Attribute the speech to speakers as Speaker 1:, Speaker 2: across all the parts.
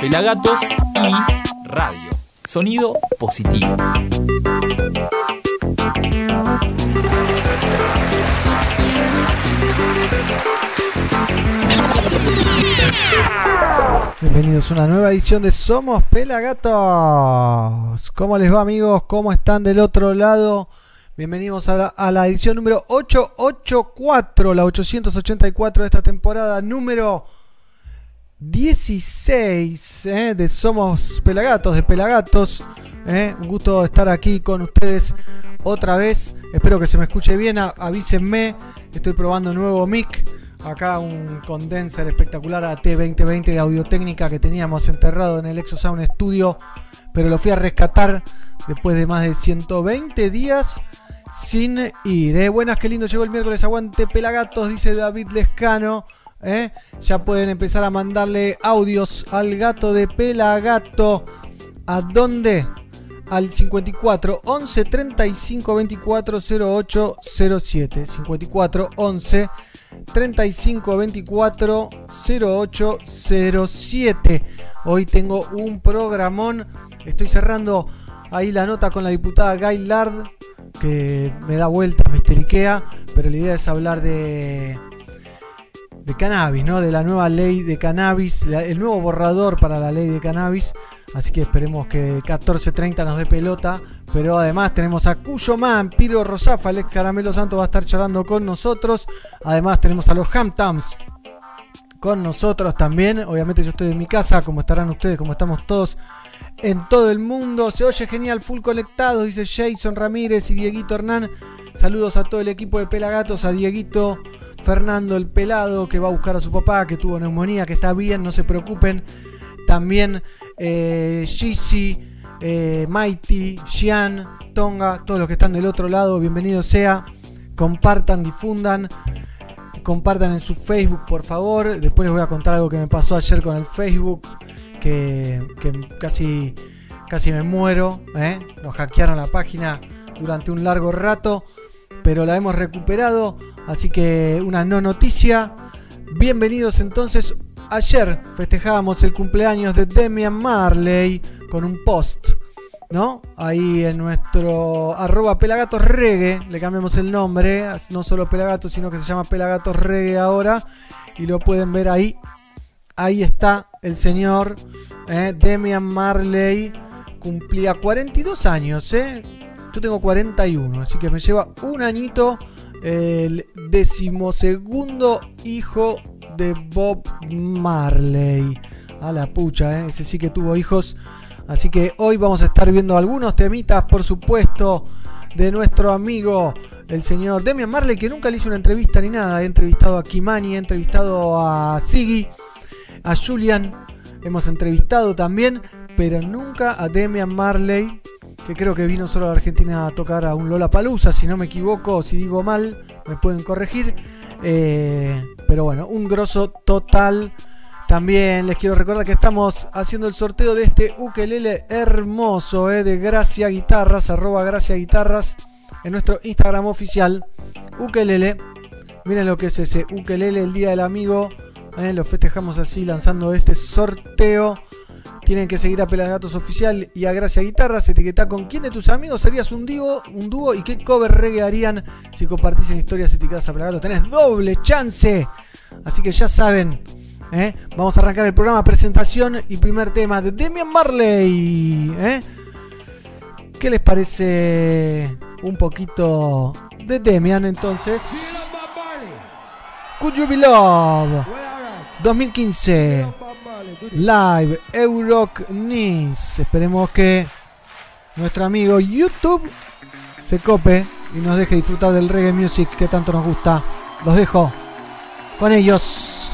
Speaker 1: Pelagatos y radio. Sonido positivo.
Speaker 2: Bienvenidos a una nueva edición de Somos Pelagatos. ¿Cómo les va amigos? ¿Cómo están del otro lado? Bienvenidos a la, edición número 884, la 884 de esta temporada, número 16 ¿eh? de Somos Pelagatos, de Pelagatos. ¿eh? Un gusto estar aquí con ustedes otra vez. Espero que se me escuche bien, avísenme. Estoy probando un nuevo mic. Acá un condenser espectacular AT2020 de audio técnica que teníamos enterrado en el Exosound Studio, pero lo fui a rescatar después de más de 120 días sin ir. ¿eh? Buenas, qué lindo llegó el miércoles. Aguante Pelagatos, dice David Lescano. ¿eh? Ya pueden empezar a mandarle audios al gato de Pelagato. ¿A dónde? Al 54 11 35 24 08 07. 54 11 35 24 08 07. Hoy tengo un programón. Estoy cerrando ahí la nota con la diputada Gaylard que me da vuelta, me pero la idea es hablar de, de cannabis, ¿no? De la nueva ley de cannabis, el nuevo borrador para la ley de cannabis. Así que esperemos que 14.30 nos dé pelota. Pero además tenemos a Cuyo Man, Piro Rosafa, Alex Caramelo Santo va a estar charlando con nosotros. Además tenemos a los Hamtams con nosotros también. Obviamente yo estoy en mi casa, como estarán ustedes, como estamos todos en todo el mundo. Se oye genial, full conectado, dice Jason Ramírez y Dieguito Hernán. Saludos a todo el equipo de Pelagatos, a Dieguito, Fernando el Pelado, que va a buscar a su papá, que tuvo neumonía, que está bien, no se preocupen. También eh, eh Mighty, Xian, Tonga, todos los que están del otro lado, bienvenido sea. Compartan, difundan. Compartan en su Facebook, por favor. Después les voy a contar algo que me pasó ayer con el Facebook que, casi, casi me muero. ¿eh? Nos hackearon la página durante un largo rato, pero la hemos recuperado. Así que una no noticia. Bienvenidos entonces. Ayer festejábamos el cumpleaños de Demian Marley con un post. ¿No? Ahí en nuestro arroba Pelagatos Reggae, le cambiamos el nombre, no solo Pelagatos, sino que se llama Pelagatos Reggae ahora, y lo pueden ver ahí ahí está el señor eh, Demian Marley. Cumplía 42 años, ¿eh? Yo tengo 41, así que me lleva un añito el decimosegundo hijo de Bob Marley. A la pucha, ¿eh? ese sí que tuvo hijos. Así que hoy vamos a estar viendo algunos temitas, por supuesto, de nuestro amigo el señor Demian Marley, que nunca le hizo una entrevista ni nada. He entrevistado a Kimani, he entrevistado a Siggy a Julian hemos entrevistado también, pero nunca a Demian Marley, que creo que vino solo a la Argentina a tocar a un Lola Palusa, si no me equivoco, si digo mal, me pueden corregir. Eh, pero bueno, un grosso total. También les quiero recordar que estamos haciendo el sorteo de este ukelele hermoso eh, de Gracia Guitarras, arroba Gracia Guitarras, en nuestro Instagram oficial. Ukelele. Miren lo que es ese ukelele, el día del amigo ¿eh? lo festejamos así lanzando este sorteo. Tienen que seguir a Pelagatos Oficial y a Gracia Guitarras. Etiqueta con quién de tus amigos serías un dúo, un dúo y qué cover reggae harían si compartís en historias etiquetadas a Pelagatos. Tenés doble chance. Así que ya saben. ¿eh? Vamos a arrancar el programa presentación y primer tema de Demian Marley. ¿eh? ¿Qué les parece un poquito de Demian entonces? Could you be love? 2015 Live Euroc Nice. Esperemos que nuestro amigo YouTube se cope y nos deje disfrutar del reggae music que tanto nos gusta. Los dejo con ellos.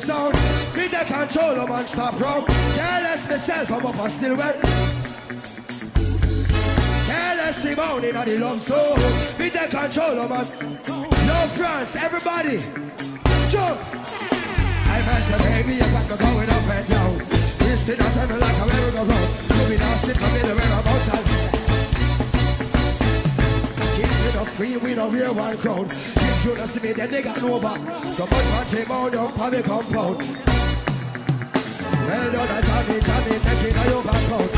Speaker 3: Sound. Me the control, man, stop round. Careless myself, I'm up, I still well. Careless moaning on the love sound. Me the control, of man. Love France, everybody. Jump. I man say, baby, you got me going up and down. Twisting and turning like a merry-go-round. Be nasty, come in the whereabouts and of queen, we don't wear one crown. If you don't see me, then they got no compound. Well done, a Johnny, Johnny, taking a your background.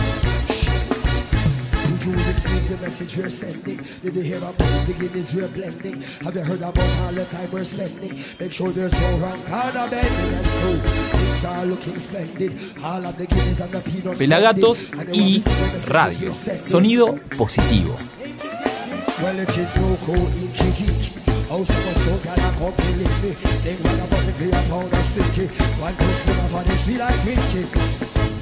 Speaker 3: Did you receive the message we're sending? Did you hear about the Guinness we're blending? Have you heard about all the time we're spending? Make sure there's no wrong kind of bending and so things are looking splendid. All of the Guinness and the peanuts.
Speaker 1: Pelagatos y radio. Sonido positivo.
Speaker 3: Well, it is no code in Kiki. How someone so can I come to live me? Then when I bought it, a pound of sticky. One goes to my body, sweet like Pinky.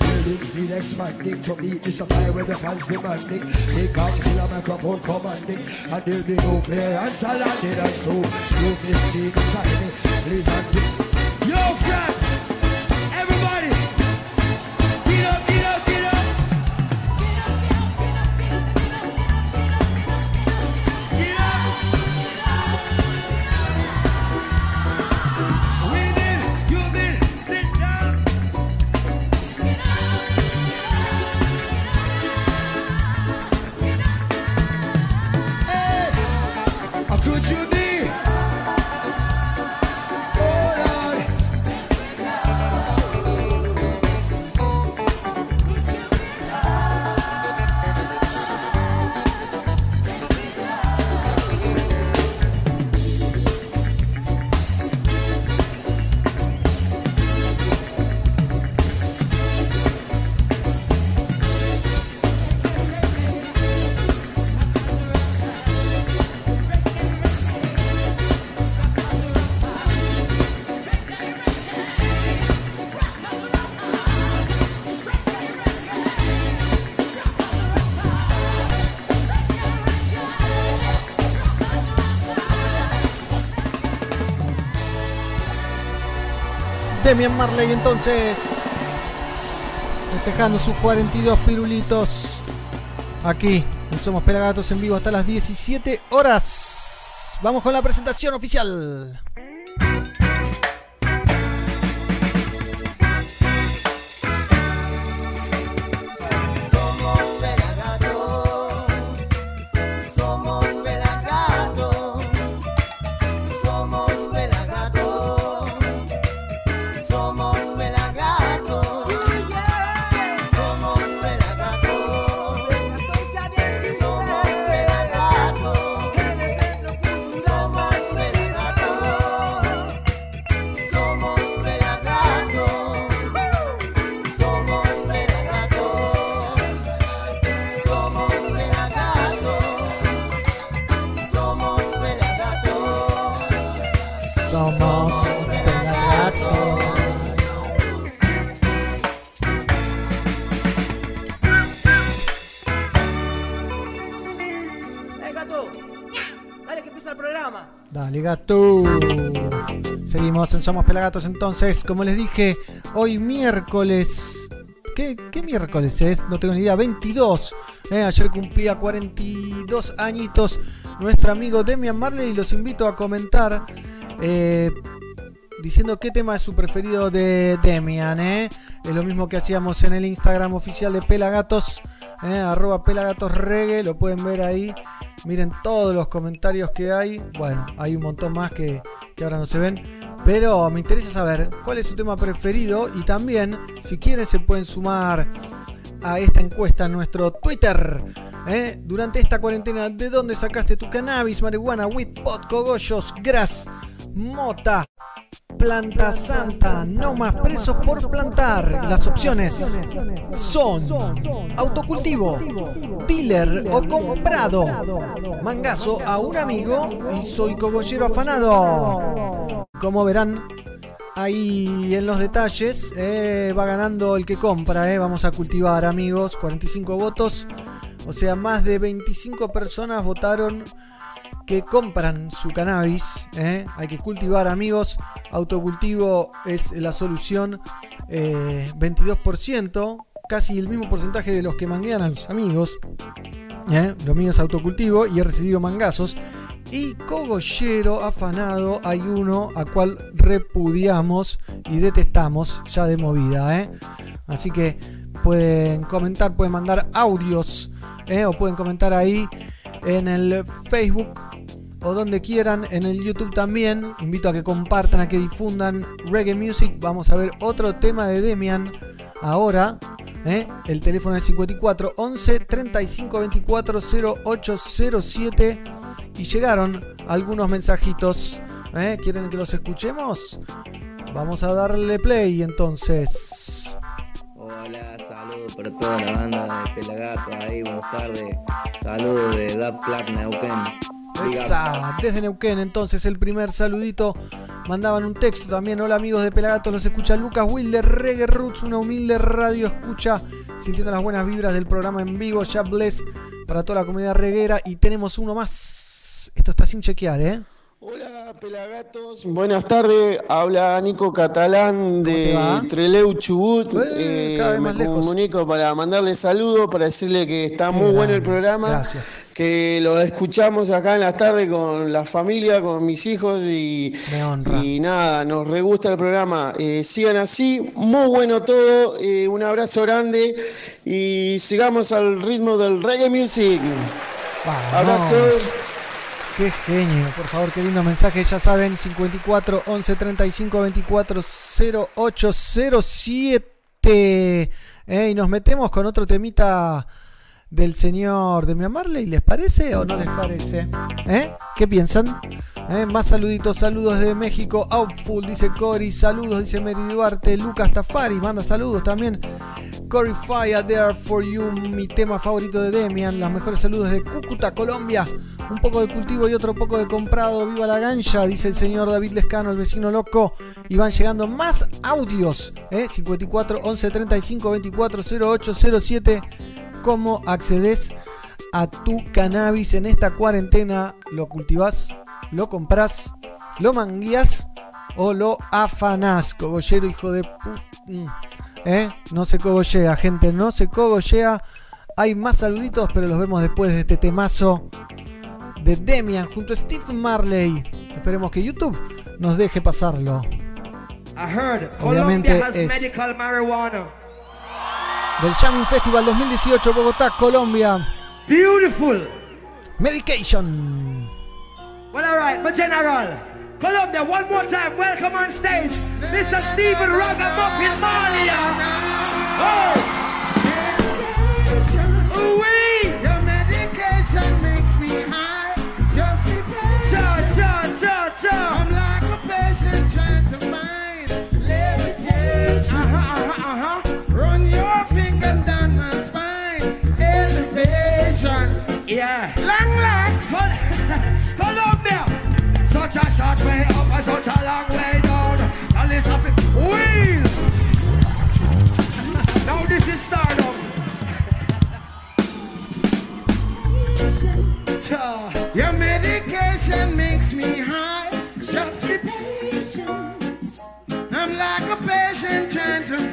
Speaker 3: Buildings need expanding to meet the supply where the fans demanding. Big bangs in a microphone commanding. And there'll be no clearance landing. And so, no mistake trying. Please and
Speaker 2: Demian Marley entonces festejando sus 42 pirulitos aquí en Somos Pelagatos en vivo hasta las 17 horas. Vamos con la presentación oficial.
Speaker 4: Somos Pelagatos
Speaker 2: entonces. Como les dije, hoy miércoles. ¿Qué, qué miércoles es? No tengo ni idea. 22. Eh, ayer cumplía 42 añitos nuestro amigo Demian Marley y los invito a comentar. eh, diciendo qué tema es su preferido de Demian. eh. Es lo mismo que hacíamos en el Instagram oficial de Pelagatos. eh, arroba Pelagatos Reggae. Lo pueden ver ahí. Miren todos los comentarios que hay. Bueno, hay un montón más que, que ahora no se ven. Pero me interesa saber cuál es su tema preferido. Y también, si quieren, se pueden sumar a esta encuesta en nuestro Twitter. ¿eh? Durante esta cuarentena, ¿de dónde sacaste tu cannabis, marihuana, weed, pot, cogollos, gras, mota? Planta Santa, no más presos por plantar. Las opciones son autocultivo, dealer o comprado. Mangazo a un amigo y soy cogollero afanado. Como verán, ahí en los detalles eh, va ganando el que compra. eh. Vamos a cultivar amigos, 45 votos. O sea, más de 25 personas votaron que compran su cannabis. ¿eh? Hay que cultivar, amigos. Autocultivo es la solución. eh, 22%, casi el mismo porcentaje de los que manguean a los amigos. ¿eh? Lo autocultivo y he recibido mangazos. Y cogollero afanado hay uno a cual repudiamos y detestamos ya de movida. ¿eh? Así que pueden comentar, pueden mandar audios ¿eh? o pueden comentar ahí en el Facebook o donde quieran, en el YouTube también. Invito a que compartan, a que difundan reggae music. Vamos a ver otro tema de Demian ahora. ¿eh? El teléfono es 54 11 35 24 0807 y llegaron algunos mensajitos. ¿eh? ¿Quieren que los escuchemos? Vamos a darle play entonces.
Speaker 5: Hola, saludos para toda la banda de Pelagato ahí, buenas tardes. Saludos de Dab Club Neuquén.
Speaker 2: Esa, desde Neuquén, entonces el primer saludito. Mandaban un texto también. Hola amigos de Pelagato, los escucha Lucas Wilder, Reggae Roots, una humilde radio escucha, sintiendo las buenas vibras del programa en vivo. Ya bless para toda la comunidad reguera. Y tenemos uno más. Esto está sin chequear, ¿eh?
Speaker 6: Hola Pelagatos, buenas tardes. Habla Nico Catalán de? Treleu Chubut.
Speaker 2: Eh,
Speaker 6: Eh,
Speaker 2: cada vez
Speaker 6: me
Speaker 2: más lejos.
Speaker 6: comunico para mandarle saludos, para decirle que está muy bueno el programa.
Speaker 2: Gracias.
Speaker 6: Que lo escuchamos acá en la tarde con la familia, con mis hijos y,
Speaker 2: Me honra.
Speaker 6: y nada, nos re gusta el programa. Eh, sigan así, muy bueno todo. eh, un abrazo grande y sigamos al ritmo del reggae music.
Speaker 2: Vamos.
Speaker 6: Abrazos.
Speaker 2: Qué genio, por favor, qué lindo mensaje. Ya saben, 54 11 35 24 08 07. Eh, y nos metemos con otro temita del señor de Marley. ¿Les parece o no les parece? ¿Eh? ¿Qué piensan? Eh, Más saluditos, saludos de México. Outful, dice Cory. Saludos, dice Mary Duarte. Lucas Tafari, manda saludos también. Cory Fire, There For You, mi tema favorito de Demian. Los mejores saludos de Cúcuta, Colombia. Un poco de cultivo y otro poco de comprado. Viva la gancha, dice el señor David Lescano, el vecino loco. Y van llegando más audios. ¿eh? 54 11 35 24 08 07. ¿Cómo accedes a tu cannabis en esta cuarentena? ¿Lo cultivás? ¿Lo compras? ¿Lo manguías? ¿O lo afanás? Cogollero, hijo de puta. ¿Eh? No se cogollea, gente, no se cogollea. Hay más saluditos, pero los vemos después de este temazo de Demian junto a Steve Marley. Esperemos que YouTube nos deje pasarlo.
Speaker 3: I heard
Speaker 2: Obviamente
Speaker 3: Colombia has
Speaker 2: es-
Speaker 3: medical marijuana.
Speaker 2: Del Jamming Festival 2018, Bogotá, Colombia.
Speaker 3: Beautiful.
Speaker 2: Medication.
Speaker 3: Well, all right, my general. Colombia, one more time. Welcome on stage, Mr. Stephen Ragamuffin Malia. Oh, ooh-wee.
Speaker 7: Your medication makes me high. Just be
Speaker 3: Cha,
Speaker 7: patient.
Speaker 3: cha, cha, cha.
Speaker 7: I'm like a patient trying to find levitation.
Speaker 3: Uh-huh, uh-huh, uh-huh.
Speaker 7: Fingers down my spine. Elevation.
Speaker 3: Yeah.
Speaker 7: Long legs.
Speaker 3: Col- Colombia. Such a short way up and such a long way down. Now listen up. Wheel. now this is stardom. Cha.
Speaker 7: Your medication makes me high. Just be patient. I'm like a patient trying to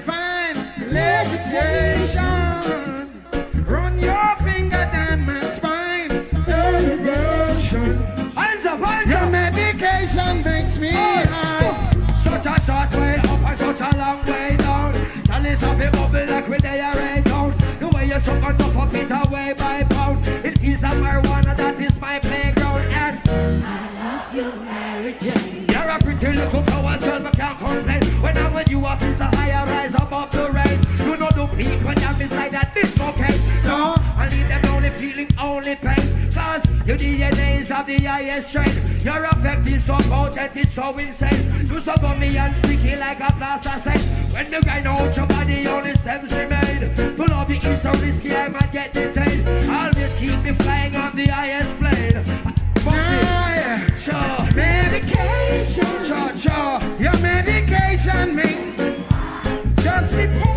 Speaker 7: levitation. Run your finger down my spine. Elevation.
Speaker 3: Hands up, hands
Speaker 7: Your medication makes me high.
Speaker 3: Such a short way up and such a long way down. Up, it bubble like we they are right down. The way you suck on top of it away by pound. It feels like marijuana, that is my playground. And I love You're a pretty little flower, girl, but can't complain. When I'm with you up, it's a higher rise above the rain. You know the when you're beside that disco cake. No, I leave them only feeling only pain. Cause your DNA is of the highest strength. Your effect is so potent, it's so insane. You so gummy and sticky like a plaster saint. When you grind out your body, only stems remain. To love you is so risky, I might get detained. Always keep me flying on the highest plane. Sure.
Speaker 7: Medication.
Speaker 3: Cha cha.
Speaker 7: Your medication makes just be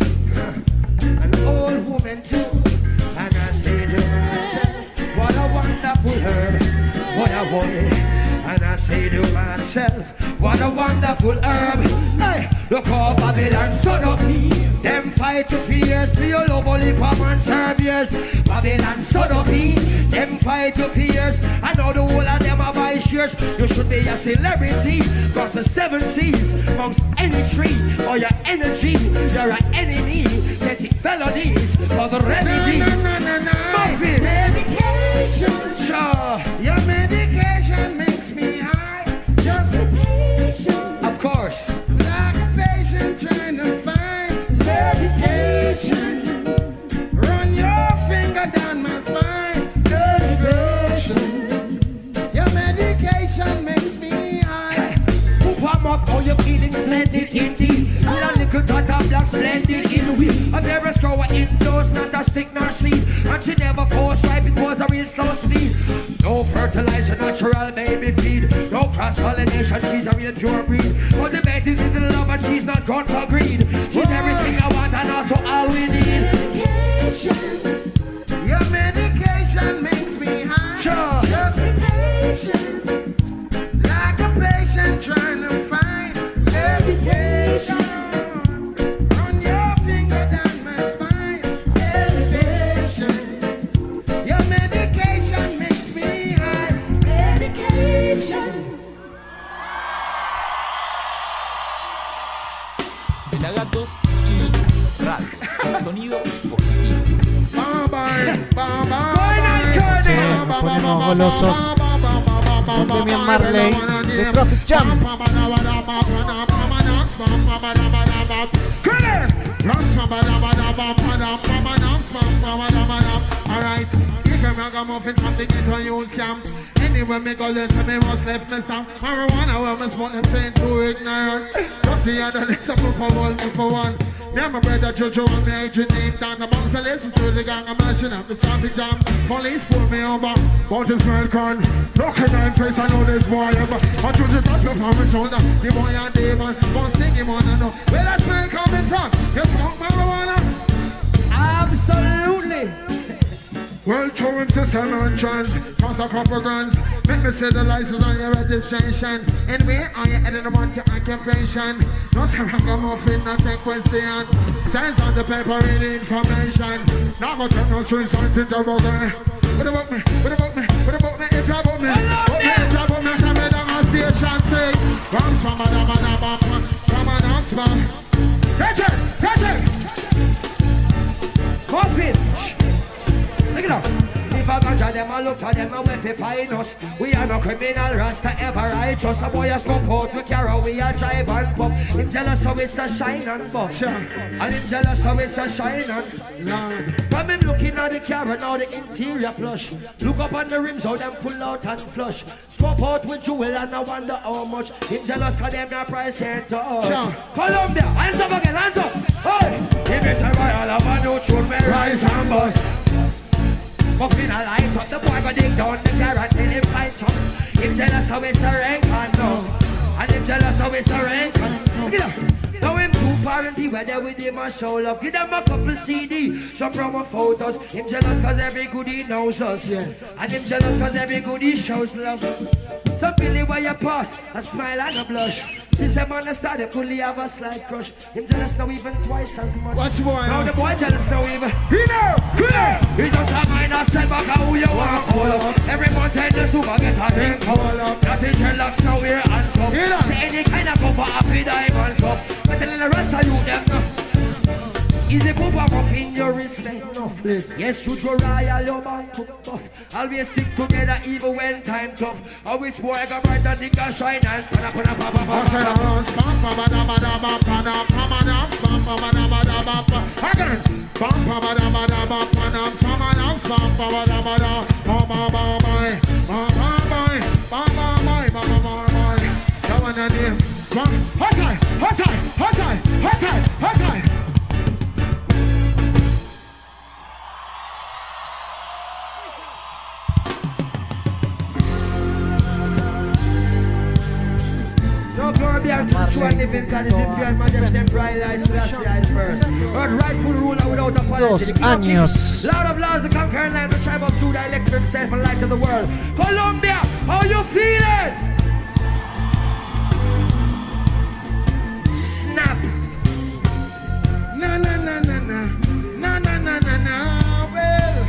Speaker 3: And I say to myself, what a wonderful herb. Hey, look how Babylon son up. Them fight to fears, me all over man serve years. Babylon son up. Them fight to fears. I know the whole of them are shares. You should be a celebrity. Cause the seven seas amongst any tree or your energy, you're an enemy. Getting felonies for the remedies. Splendid in we. A very straw indoors, not a stick nor seed. And she never force right, it was a real slow speed. No fertilizer, natural baby feed. No cross pollination, she's a real pure breed. But the baby with the love and she's not gone for greed. She's everything I want and also all we need.
Speaker 7: Medication. Your medication makes me high.
Speaker 3: Sure.
Speaker 7: If a ragamuffin from the ghetto you scam Anywhere me go, they say me must left me stamp Marijuana where me smoke them saying too ignorant Just see I it, some for me for one Me and my brother Jojo and me Adrian name down the bounce I listen to the gang, I'm mashing up the traffic jam Police pull me over, but it's well con Looking at face, I know this boy ever I just not look on my shoulder The boy and demon, one thing him wanna know Where that smell coming from? You smoke marijuana?
Speaker 3: Absolutely.
Speaker 7: Well, throw into some entrance, cost a couple grands. Make me see the license on your registration. Anyway, are you heading about your occupation? No ragamuffin, not take question. Signs on the paper in information. Now go take no strings on things about me. What about me? What about me? What about me? It's about me. What me? It's about me. Come down on station, say. From from a dam a dam a dam, from a dam from. Catch it! Catch it!
Speaker 3: Muffin. Look it up. If I ganja them, I look for them, and if they find us, we are no criminal rasta ever righteous. A boy a scope out, we carry, we a drive and pump. Him jealous how it's a shine and buck. And him jealous how it's a shine and Lord. From him looking at the car and all the interior plush. Look up on the rims, how them full out and flush. Scope out with jewel and I wonder how much. Him jealous cause them their price can't touch.
Speaker 7: Sure.
Speaker 3: Columbia, hands up again, hands up. Hey! If it's a royal of a new tune, me rise and bust. Muffin a light up, the boy go dig down the carrot till him find some. Him jealous how it's a rank and no. And him jealous how it's a rank and up. Now him two where they with him and show love. Give them a couple CD, some promo photos. Him jealous cause every goodie knows us. And him jealous cause every goodie shows love. Some Billy where you pass, a smile and a blush. Since them on the start, they fully have a slight crush. Him jealous now even twice as much.
Speaker 7: Watch boy,
Speaker 3: Now the boy jealous now even.
Speaker 7: You know, you know.
Speaker 3: He's just a minor step back who you want to call up. Every month in the super get a thing call up. That is dreadlocks now we're handcuffed.
Speaker 7: Yeah.
Speaker 3: Say any kind of cover happy diamond cup. But the rest of you them no. Easy poop up off in your respect enough. Yes, true to royal, your man to buff. Always stick together even when time tough. How which boy got bright and nigga shine and pana pana pa pa pa pa pa. No glory be a true and living God is impure majesty and pride lies last year first. Earth rightful ruler without apology.
Speaker 2: Dos años.
Speaker 3: Lord of laws, the conquering land, the tribe of Judah, elect himself and light of the world. Colombia, how you feeling? Snap.
Speaker 7: Na na na na na. Na na na na na. Well,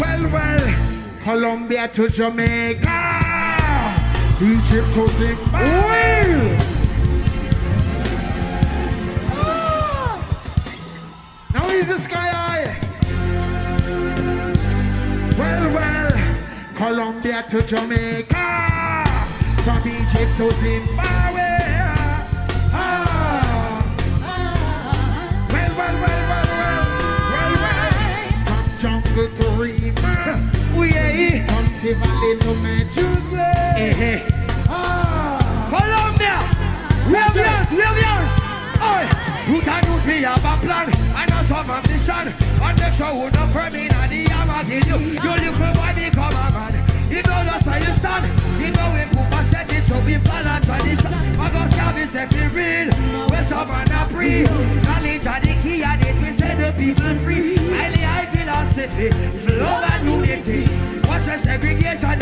Speaker 7: well, well. Colombia to Jamaica. Egypt to Zimbabwe. Ah. Now he's the sky high. Well, well. Colombia to Jamaica, from Egypt to Zimbabwe. Ah. Well, well, well, well, well, well, well. From jungle to river,
Speaker 3: We are
Speaker 7: from valley to Manchester.
Speaker 3: We we have yours. Oi, you can do me have a plan and a some ambition. And make sure you don't for me and the kill you. You little boy become a man. You know that's where you stand. You know when Papa said this, so we follow tradition. I go scab is you read. When someone a pre. Knowledge are the key and it we set the people free. Highly high philosophy is love and unity. The segregation?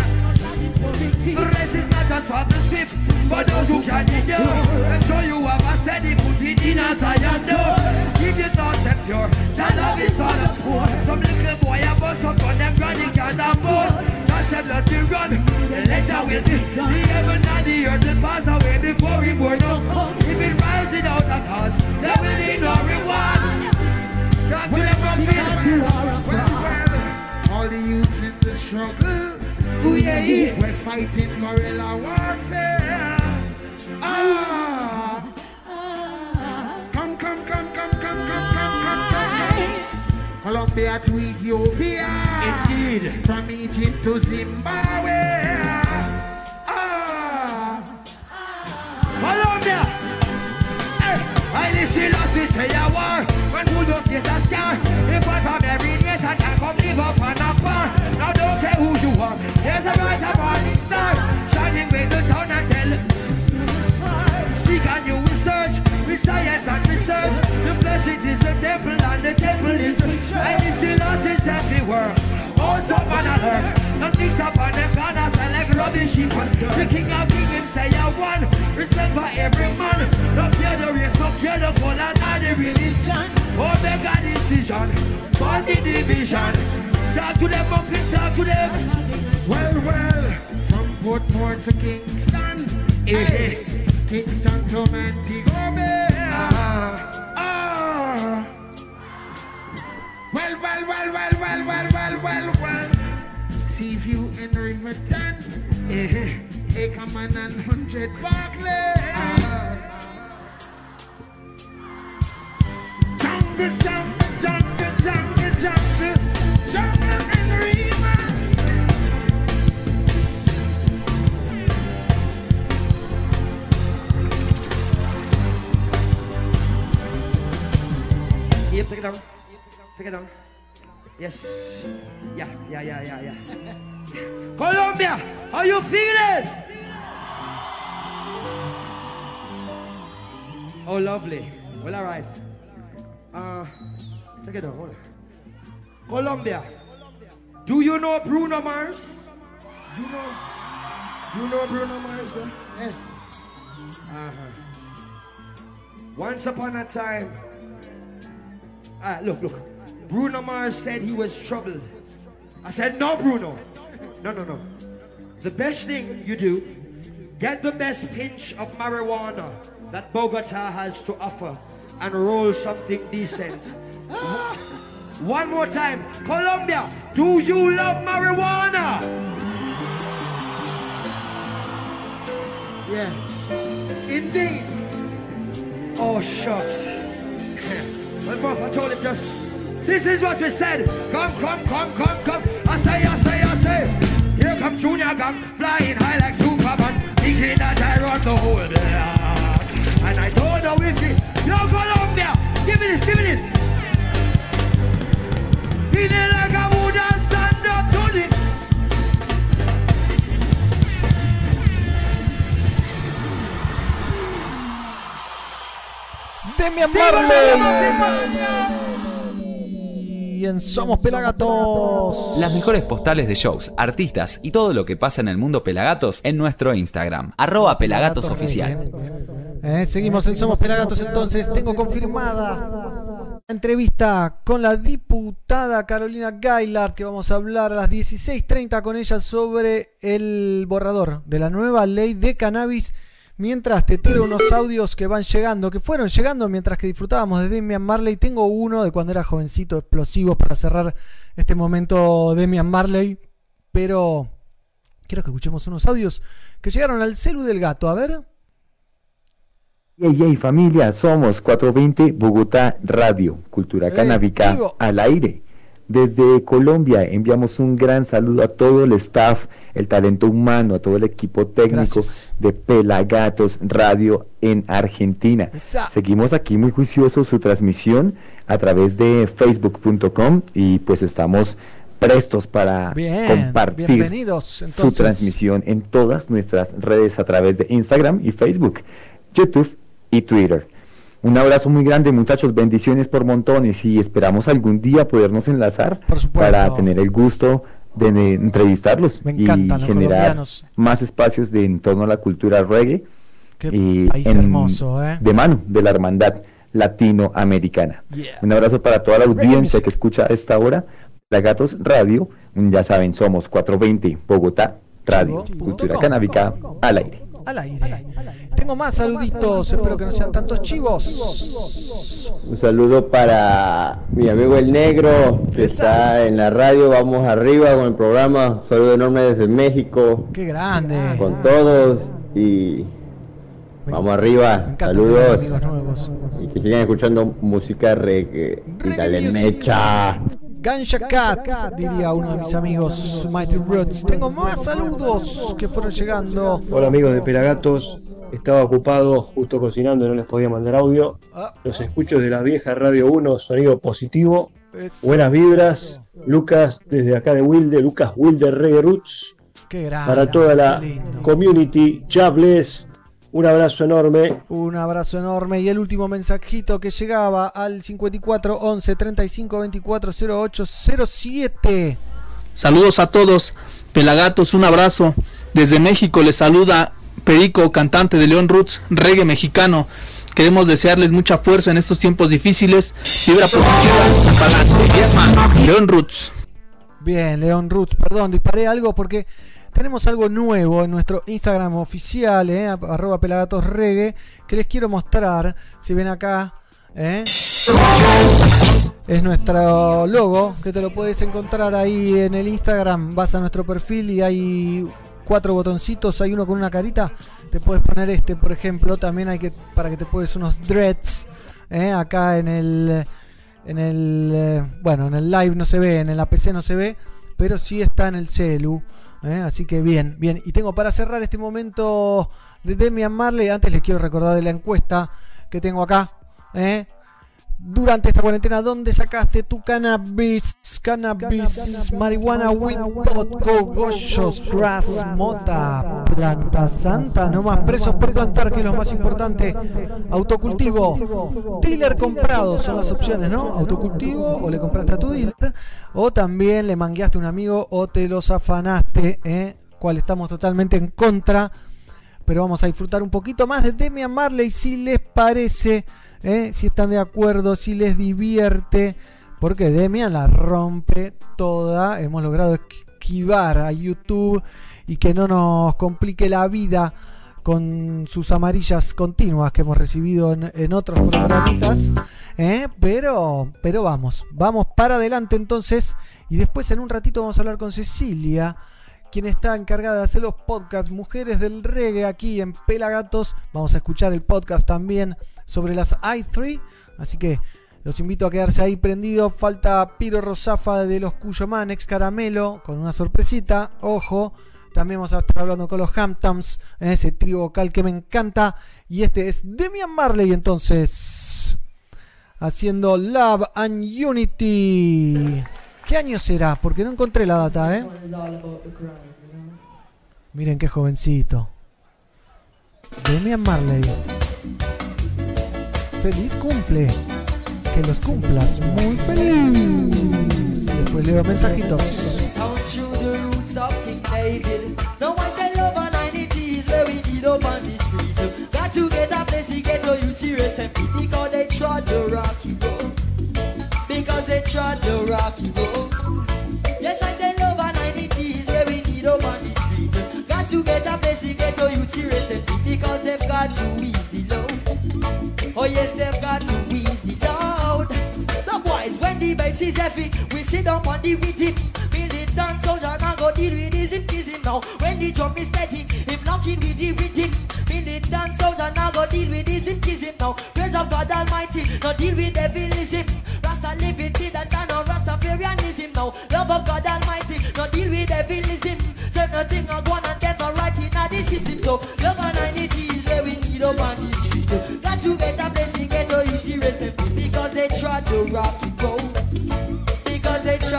Speaker 3: Race is not just for the swift, but those who can not endure. Make sure you have a steady footing in a Zion door. Keep your thoughts and pure. Child love is all the poor. Some little boy a bust up on them granny can't afford. Just them let me run. The ledger will be. Yeah.
Speaker 7: we're fighting guerrilla warfare. Ah, come, come, come, come, come, come, come, come, come, come. Colombia to Ethiopia.
Speaker 3: Indeed.
Speaker 7: From Egypt to Zimbabwe.
Speaker 3: Say a war. When who don't face a scar. One from every nation can come live up on a bar. Now don't care who you are. There's a brighter morning star. Shining with the town and tell. Seek and you will search. With science and research. The flesh it is the temple and the temple is the I listen losses everywhere. All some man alert. Nothing's up on them corners I like rubbish sheep. The king of kings him say I won. Respect for every man. No care the race, no care the color, nor the religion. Oh, they got decision. For the division. Talk to them, muffin, talk to them.
Speaker 7: well, well. From Portmore to Kingston.
Speaker 3: Eh.
Speaker 7: Kingston to Montego Bay. Ah. Well, well, well, well, well, well, well, well, well. Seaview and Riverton.
Speaker 3: Eh.
Speaker 7: Ackerman and Hundred Barclay. Jungle, jungle, jungle, jungle, jungle, jungle and river.
Speaker 3: Yep, take it down. Take it down. Yes. Yeah, yeah, yeah, yeah, yeah. Colombia, how you feeling? Oh, lovely. Well, all right. Uh, take it down. Hold on. Colombia. Do you know Bruno Mars? Do you know? Do you know Bruno Mars? yeah? Yes. Uh-huh. Once upon a time, Ah, look, look. Bruno Mars said he was troubled. I said, no, Bruno. No, no, no. The best thing you do, get the best pinch of marijuana that Bogota has to offer and roll something decent. One more time. Colombia, do you love marijuana? Yeah. Indeed. Oh, shucks. My brother told him just, this is what we said. Come, come, come, come, come. I say, I say, I say. Here come Junior Gang, flying high like Superman, thinking that I run the whole land. And I don't know if it, yo, Colombia, give me this, give me this. Feeling like I would stand up to this.
Speaker 2: Demian Marley. En Somos Pelagatos.
Speaker 1: Las mejores postales de shows, artistas y todo lo que pasa en el mundo Pelagatos en nuestro Instagram, arroba Pelagatos Oficial.
Speaker 2: Eh, seguimos en Somos Pelagatos entonces. Tengo confirmada la entrevista con la diputada Carolina Gailard que vamos a hablar a las 16.30 con ella sobre el borrador de la nueva ley de cannabis. Mientras te tiro unos audios que van llegando, que fueron llegando mientras que disfrutábamos de Demian Marley. Tengo uno de cuando era jovencito, explosivo, para cerrar este momento Demian Marley. Pero quiero que escuchemos unos audios que llegaron al celu del gato. A ver.
Speaker 8: Yay, yay, familia, somos 420 Bogotá Radio, Cultura
Speaker 2: Eh,
Speaker 8: Canábica al aire. Desde Colombia enviamos un gran saludo a todo el staff, el talento humano, a todo el equipo técnico
Speaker 2: Gracias.
Speaker 8: de Pelagatos Radio en Argentina.
Speaker 2: Esa.
Speaker 8: Seguimos aquí muy juiciosos su transmisión a través de facebook.com y pues estamos prestos para
Speaker 2: Bien,
Speaker 8: compartir su transmisión en todas nuestras redes a través de Instagram y Facebook, YouTube y Twitter. Un abrazo muy grande muchachos, bendiciones por montones y esperamos algún día podernos enlazar para tener el gusto de entrevistarlos y generar más espacios de en torno a la cultura reggae
Speaker 2: Qué
Speaker 8: y
Speaker 2: país
Speaker 8: en-
Speaker 2: hermoso, ¿eh?
Speaker 8: de mano de la hermandad latinoamericana.
Speaker 2: Yeah.
Speaker 8: Un abrazo para toda la audiencia que escucha a esta hora. La Gatos Radio, ya saben, somos 420 Bogotá Radio, Cultura. Canábica al aire.
Speaker 2: Al aire. Tengo más saluditos, espero que no sean tantos chivos.
Speaker 9: Un saludo para mi amigo el negro que
Speaker 2: Esa.
Speaker 9: está en la radio. Vamos arriba con el programa. Un saludo enorme desde México
Speaker 2: Qué grande.
Speaker 9: con todos y vamos arriba. Saludos
Speaker 2: tener amigos nuevos.
Speaker 9: y que sigan escuchando música reggae. Dale
Speaker 2: music.
Speaker 9: mecha.
Speaker 2: Ganja Cat, diría uno de mis amigos, Mighty Roots. Tengo más saludos que fueron llegando.
Speaker 10: Hola amigos de Pelagatos, estaba ocupado justo cocinando, no les podía mandar audio.
Speaker 2: Ah,
Speaker 10: Los escucho de la vieja Radio 1, sonido positivo, buenas vibras. Lucas, desde acá de Wilde, Lucas Wilde Reggae Roots,
Speaker 2: Qué grande.
Speaker 10: para toda la community. Chables, un abrazo enorme.
Speaker 2: Un abrazo enorme y el último mensajito que llegaba al 54 11 35 24 08 07.
Speaker 11: Saludos a todos, Pelagatos, un abrazo. Desde México les saluda Perico, cantante de León Roots, reggae mexicano. Queremos desearles mucha fuerza en estos tiempos difíciles. Vibra positiva. León Roots.
Speaker 2: Bien, León Roots, perdón, disparé algo porque tenemos algo nuevo en nuestro Instagram oficial, eh, arroba pelagatosregue, que les quiero mostrar. Si ven acá, eh, es nuestro logo, que te lo puedes encontrar ahí en el Instagram. Vas a nuestro perfil y hay cuatro botoncitos, hay uno con una carita. Te puedes poner este, por ejemplo. También hay que para que te puedes unos dreads eh, acá en el en el eh, bueno en el live no se ve en la PC no se ve pero sí está en el celu ¿eh? así que bien bien y tengo para cerrar este momento de Demian Marley antes les quiero recordar de la encuesta que tengo acá ¿eh? Durante esta cuarentena ¿dónde sacaste tu cannabis cannabis marihuana weed pot cogollos grass mota planta santa no más presos por plantar que es lo más importante. Autocultivo. Dealer comprado son las opciones no autocultivo o le compraste a tu dealer o también le mangueaste a un amigo o te los afanaste ¿eh? cual estamos totalmente en contra pero vamos a disfrutar un poquito más de Demian Marley si les parece, ¿eh? si están de acuerdo, si les divierte, porque Demian la rompe toda. Hemos logrado esquivar a YouTube y que no nos complique la vida con sus amarillas continuas que hemos recibido en, otros programitas. ¿eh? Pero, pero vamos, vamos para adelante entonces. Y después en un ratito vamos a hablar con Cecilia quien está encargada de hacer los podcasts Mujeres del Reggae aquí en Pelagatos. Vamos a escuchar el podcast también sobre las i3. Así que los invito a quedarse ahí prendidos. Falta Piro Rosafa de los Cuyoman, ex Caramelo, con una sorpresita. Ojo. También vamos a estar hablando con los Hamptons, en ese trío vocal que me encanta. Y este es Demian Marley entonces. Haciendo Love and Unity. ¿Qué año será? Porque no encontré la data, ¿eh? Miren qué jovencito. Demian Marley. Feliz cumple. Que los cumplas muy feliz. Después leo mensajitos.
Speaker 4: Is heavy, we sit down on the rhythm. Militant soldier now go deal with his him now. When the drum is steady, him knocking with the rhythm. Militant soldier now go deal with his him now. Praise of God Almighty, now deal with devilism. Rasta liberty that I know Rastafarianism now. Love of God Almighty, now deal with devilism. Say nothing I go on and not right in the system. So love and unity is where we need up on the street. Got to get a blessing, get to easy rest because they try to rock road. Because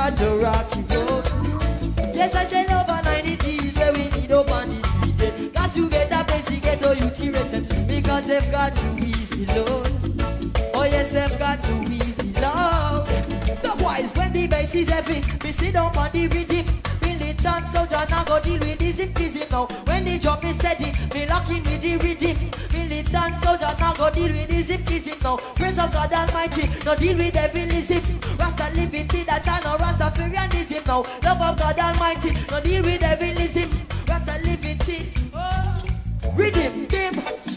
Speaker 4: at the rocky road. Yes, I said over 90 G's where we need up on the street. Got to get a place to get a UT rested because they've got to easy, the load. Oh, yes, they've got to easy, the load. The boys, when the bass is heavy, we sit up on the rhythm. We lit down, so John, I go deal with this in when is steady, me locking with the rhythm. Militant soldier now go deal with imprism now. Praise of God Almighty, now deal with devilism. Rasta liberty that I know Rastafarianism now. Love of God Almighty, now deal with devilism. Rasta liberty. Oh. Rhythm, dim,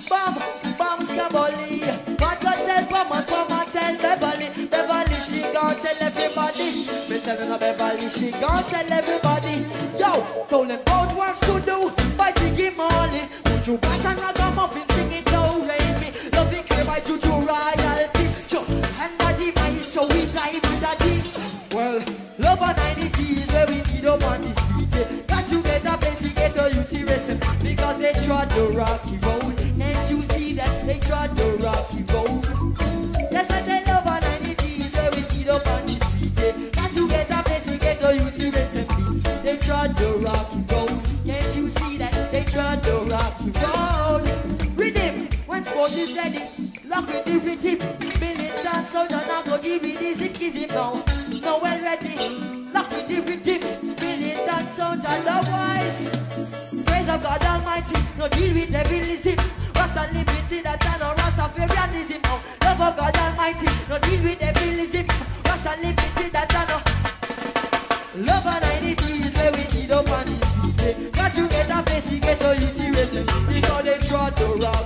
Speaker 4: bam, bam, scaboli. What God tell Pama, Pama tell Beverly. Beverly, she gon' tell everybody. Me her Beverly, she gon' tell everybody. Yo, told them both works to do by Ziggy Marley. Put you back and ragamuffin, sing it no rain me. Love it clear by Juju royalty. Yo, and body mice, so we dive with a deep. Well, love and unity is where we need up on the street. yeah. Got to get a place to get a youth because they trod the rocky road. Can't you see that they trod him ready. Lock it, dip it, dip. Billy dance, so John, I go give it easy, kiss him now. we're ready. Lock it, dip it, dip. Billy dance, so John, no wise. Praise of God Almighty. No deal with devilism. Rasta liberty that I know Rastafarianism now. Love of God Almighty. No deal with devilism. Rasta liberty that I know. Love and identity is where we need up and need Got to get a place, you get to eat, you Because they draw the
Speaker 1: rock.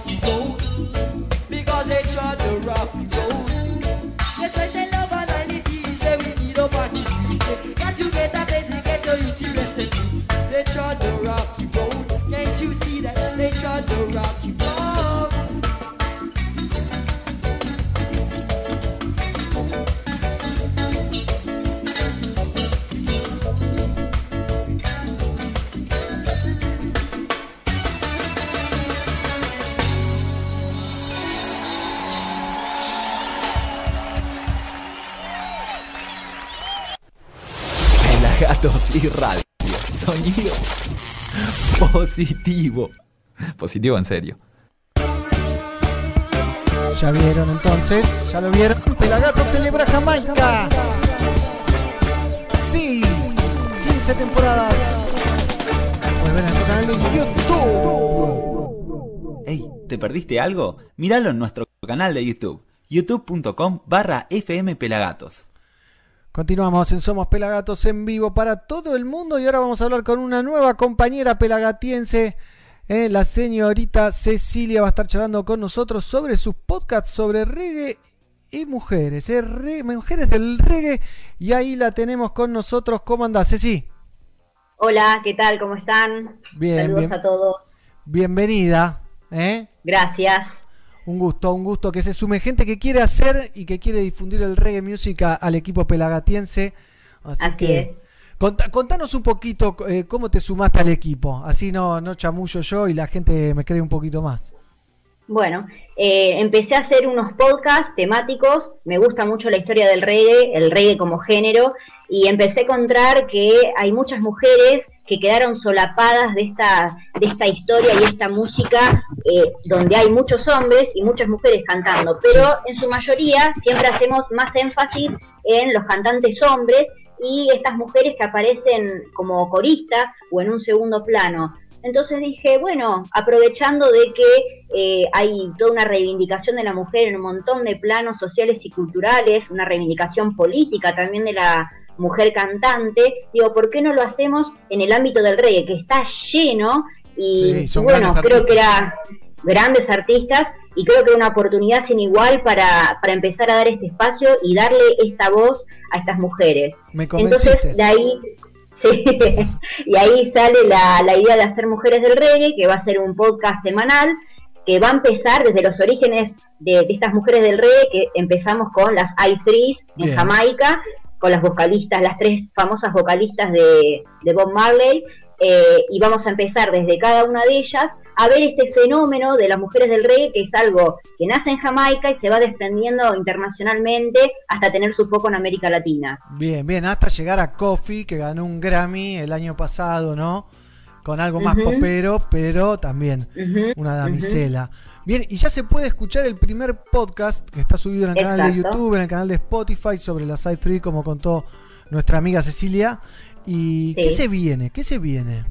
Speaker 1: Y radio. Sonido positivo. Positivo en serio.
Speaker 2: Ya vieron entonces, ya lo vieron. Pelagato celebra Jamaica. Sí, 15 temporadas. Puedes ver en nuestro canal de YouTube.
Speaker 1: Ey, ¿te perdiste algo? Míralo en nuestro canal de YouTube. youtube.com barra FM Pelagatos.
Speaker 2: Continuamos en Somos Pelagatos en vivo para todo el mundo y ahora vamos a hablar con una nueva compañera pelagatiense. eh, la señorita Cecilia va a estar charlando con nosotros sobre sus podcasts sobre reggae y mujeres. eh, re- mujeres del reggae. Y ahí la tenemos con nosotros. ¿Cómo andás, Ceci?
Speaker 12: Hola, ¿qué tal? ¿Cómo están?
Speaker 2: Bien,
Speaker 12: Saludos
Speaker 2: bien.
Speaker 12: a todos.
Speaker 2: Bienvenida. ¿eh?
Speaker 12: Gracias.
Speaker 2: Un gusto, un gusto que se sume gente que quiere hacer y que quiere difundir el reggae music al equipo pelagatiense. Así,
Speaker 12: Así
Speaker 2: que
Speaker 12: es.
Speaker 2: contanos un poquito eh, cómo te sumaste al equipo. Así no, no chamullo yo y la gente me cree un poquito más.
Speaker 12: Bueno, eh, empecé a hacer unos podcasts temáticos. Me gusta mucho la historia del reggae, el reggae como género, y empecé a encontrar que hay muchas mujeres que quedaron solapadas de esta, de esta historia y esta música eh, donde hay muchos hombres y muchas mujeres cantando, pero en su mayoría siempre hacemos más énfasis en los cantantes hombres y estas mujeres que aparecen como coristas o en un segundo plano. Entonces dije, bueno, aprovechando de que eh, hay toda una reivindicación de la mujer en un montón de planos sociales y culturales, una reivindicación política también de la mujer cantante, digo, ¿por qué no lo hacemos en el ámbito del reggae, que está lleno? Y, bueno, creo que eran grandes artistas y creo que era una oportunidad sin igual para, para empezar a dar este espacio y darle esta voz a estas mujeres.
Speaker 2: Me
Speaker 12: Entonces, de ahí Sí, y ahí sale la, la, idea de hacer Mujeres del Reggae, que va a ser un podcast semanal, que va a empezar desde los orígenes de, estas mujeres del reggae, que empezamos con las I3 en Jamaica, con las vocalistas, las tres famosas vocalistas de, de Bob Marley, eh, y vamos a empezar desde cada una de ellas a ver este fenómeno de las mujeres del reggae, que es algo que nace en Jamaica y se va desprendiendo internacionalmente hasta tener su foco en América Latina.
Speaker 2: Bien, bien, hasta llegar a Coffee, que ganó un Grammy el año pasado, ¿no? Con algo más popero, pero también una damisela. Bien, y ya se puede escuchar el primer podcast que está subido en el canal de YouTube, en el canal de Spotify sobre la Side 3, como contó nuestra amiga Cecilia. ¿Y qué se viene? ¿Qué se viene?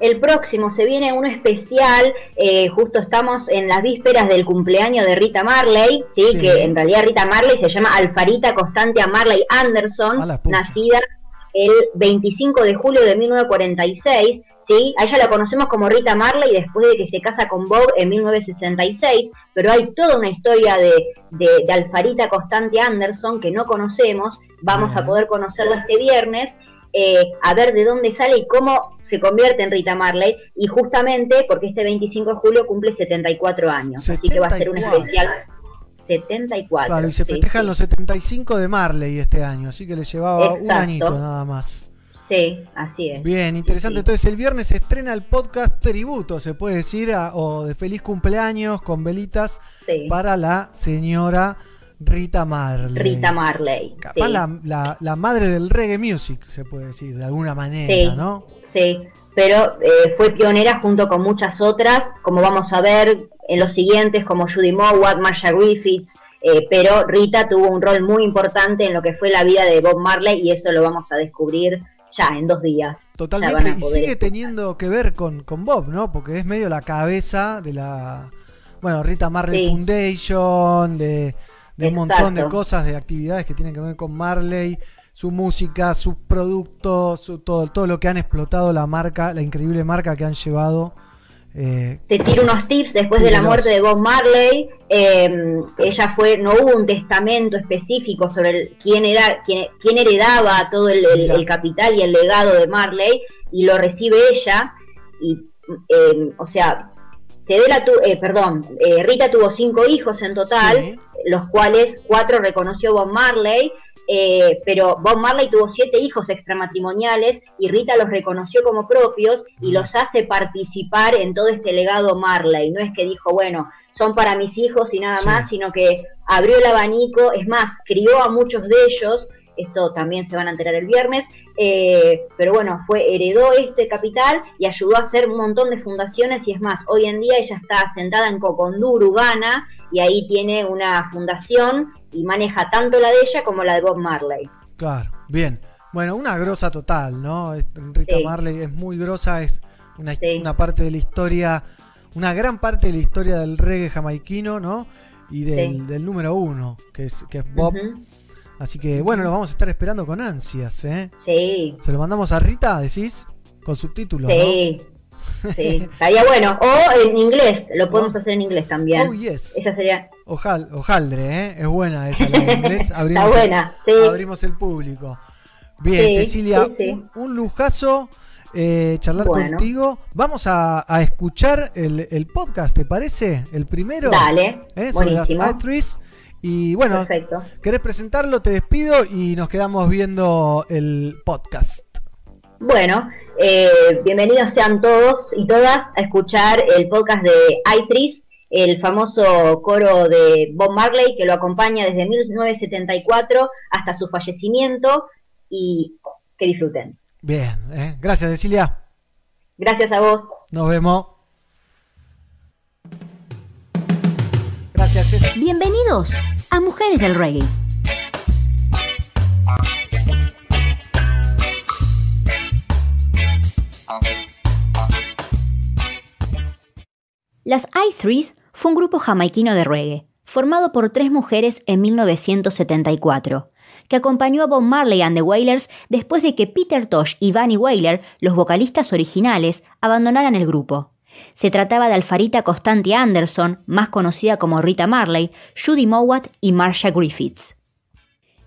Speaker 12: El próximo se viene uno especial, eh, justo estamos en las vísperas del cumpleaños de Rita Marley, ¿sí? que en realidad Rita Marley se llama Alfarita Constantia Marley Anderson, nacida el 25 de julio de 1946, ¿sí? A ella la conocemos como Rita Marley después de que se casa con Bob en 1966, pero hay toda una historia de, de, Alfarita Constantia Anderson que no conocemos, vamos a poder conocerla este viernes eh, a ver de dónde sale y cómo se convierte en Rita Marley. Y justamente porque este 25 de julio cumple 74 años. Así que va a ser un especial 74.
Speaker 2: Claro, y se festejan los 75 de Marley este año, así que le llevaba un añito nada más.
Speaker 12: Sí, así es.
Speaker 2: Bien, interesante. Entonces el viernes se estrena el podcast tributo, se puede decir, o de feliz cumpleaños con velitas para la señora Rita Marley.
Speaker 12: Rita Marley.
Speaker 2: Capaz la, la, madre del reggae music, se puede decir, de alguna manera, ¿no?
Speaker 12: Sí, pero eh, fue pionera junto con muchas otras, como vamos a ver en los siguientes, como Judy Mowat, Masha Griffiths, eh, pero Rita tuvo un rol muy importante en lo que fue la vida de Bob Marley y eso lo vamos a descubrir ya en dos días.
Speaker 2: Totalmente, y sigue teniendo que ver con, con Bob, ¿no? Porque es medio la cabeza de la, bueno, Rita Marley Foundation, de de un montón de cosas, de actividades que tienen que ver con Marley, su música, sus productos, todo, todo lo que han explotado la marca, la increíble marca que han llevado.
Speaker 12: Eh, Te tiro unos tips después de la muerte de Bob Marley. Eh, ella fue, no hubo un testamento específico sobre quién era, quién, quién heredaba todo el, capital y el legado de Marley y lo recibe ella. Y, eh, o sea, Cedela tu, perdón, Rita tuvo cinco hijos en total los cuales cuatro reconoció Bob Marley, eh, pero Bob Marley tuvo siete hijos extramatrimoniales y Rita los reconoció como propios y los hace participar en todo este legado Marley. No es que dijo, bueno, son para mis hijos y nada más, sino que abrió el abanico, es más, crió a muchos de ellos, esto también se van a enterar el viernes, eh, pero bueno, fue, heredó este capital y ayudó a hacer un montón de fundaciones y es más, hoy en día ella está sentada en Coconduru, Ghana, y ahí tiene una fundación y maneja tanto la de ella como la de Bob Marley.
Speaker 2: Claro, bien. Bueno, una grosa total, ¿no? Rita Marley es muy grosa, es una, parte de la historia, una gran parte de la historia del reggae jamaiquino, ¿no? Y del, número uno, que es, que es Bob. Así que bueno, lo vamos a estar esperando con ansias, ¿eh?
Speaker 12: Sí.
Speaker 2: ¿Se lo mandamos a Rita, decís? Con subtítulos. Sí.
Speaker 12: Sí, estaría bueno. O en inglés, lo podemos hacer en inglés también.
Speaker 2: Oh, yes.
Speaker 12: Esa sería.
Speaker 2: ojaldre, ¿eh? Es buena esa la en inglés.
Speaker 12: Abrimos Está buena,
Speaker 2: el, sí. Abrimos el público. Bien, Cecilia, un, lujazo eh, charlar contigo. Vamos a, escuchar el, podcast, ¿te parece? El primero.
Speaker 12: Dale.
Speaker 2: ¿eh? Sobre las Y bueno, Perfecto. ¿querés presentarlo? Te despido y nos quedamos viendo el podcast.
Speaker 12: Bueno, eh, bienvenidos sean todos y todas a escuchar el podcast de Itris, el famoso coro de Bob Marley que lo acompaña desde 1974 hasta su fallecimiento y que disfruten.
Speaker 2: Bien, ¿eh? gracias Cecilia.
Speaker 12: Gracias a vos.
Speaker 2: Nos vemos. Gracias. Ceci.
Speaker 13: Bienvenidos a Mujeres del Reggae. Las I-Threes fue un grupo jamaiquino de reggae, formado por tres mujeres en 1974, que acompañó a Bob Marley and the Wailers después de que Peter Tosh y Bunny Wailer, los vocalistas originales, abandonaran el grupo. Se trataba de Alfarita Constante Anderson, más conocida como Rita Marley, Judy Mowat y Marsha Griffiths.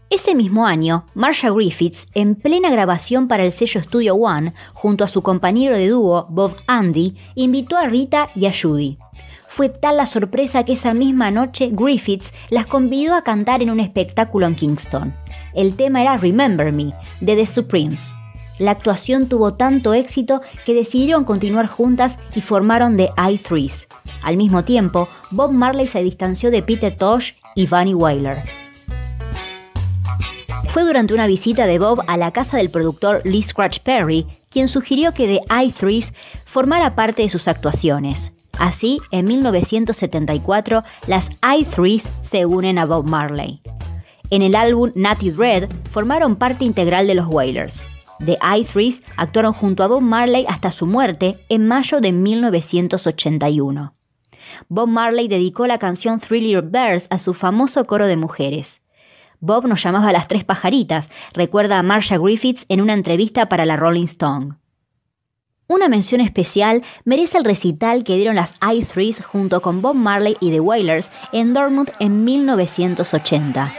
Speaker 13: Ese mismo año, Marsha Griffiths, en plena grabación para el sello Studio One, junto a su compañero de dúo Bob Andy, invitó a Rita y a Judy. Fue tal la sorpresa que esa misma noche Griffiths las convidó a cantar en un espectáculo en Kingston. El tema era Remember Me, de The Supremes. La actuación tuvo tanto éxito que decidieron continuar juntas y formaron The I-Threes. Al mismo tiempo, Bob Marley se distanció de Peter Tosh y Bunny Wailer. Fue durante una visita de Bob a la casa del productor Lee Scratch Perry quien sugirió que The I-Threes formara parte de sus actuaciones. Así, en 1974, las I-Threes se unen a Bob Marley. En el álbum Natty Red formaron parte integral de los Wailers. The I-Threes actuaron junto a Bob Marley hasta su muerte en mayo de 1981. Bob Marley dedicó la canción Three Little Birds a su famoso coro de mujeres. Bob nos llamaba las tres pajaritas, recuerda a Marsha Griffiths en una entrevista para la Rolling Stone. Una mención especial merece el recital que dieron las I-Threes junto con Bob Marley y The Wailers en Dortmund en 1980.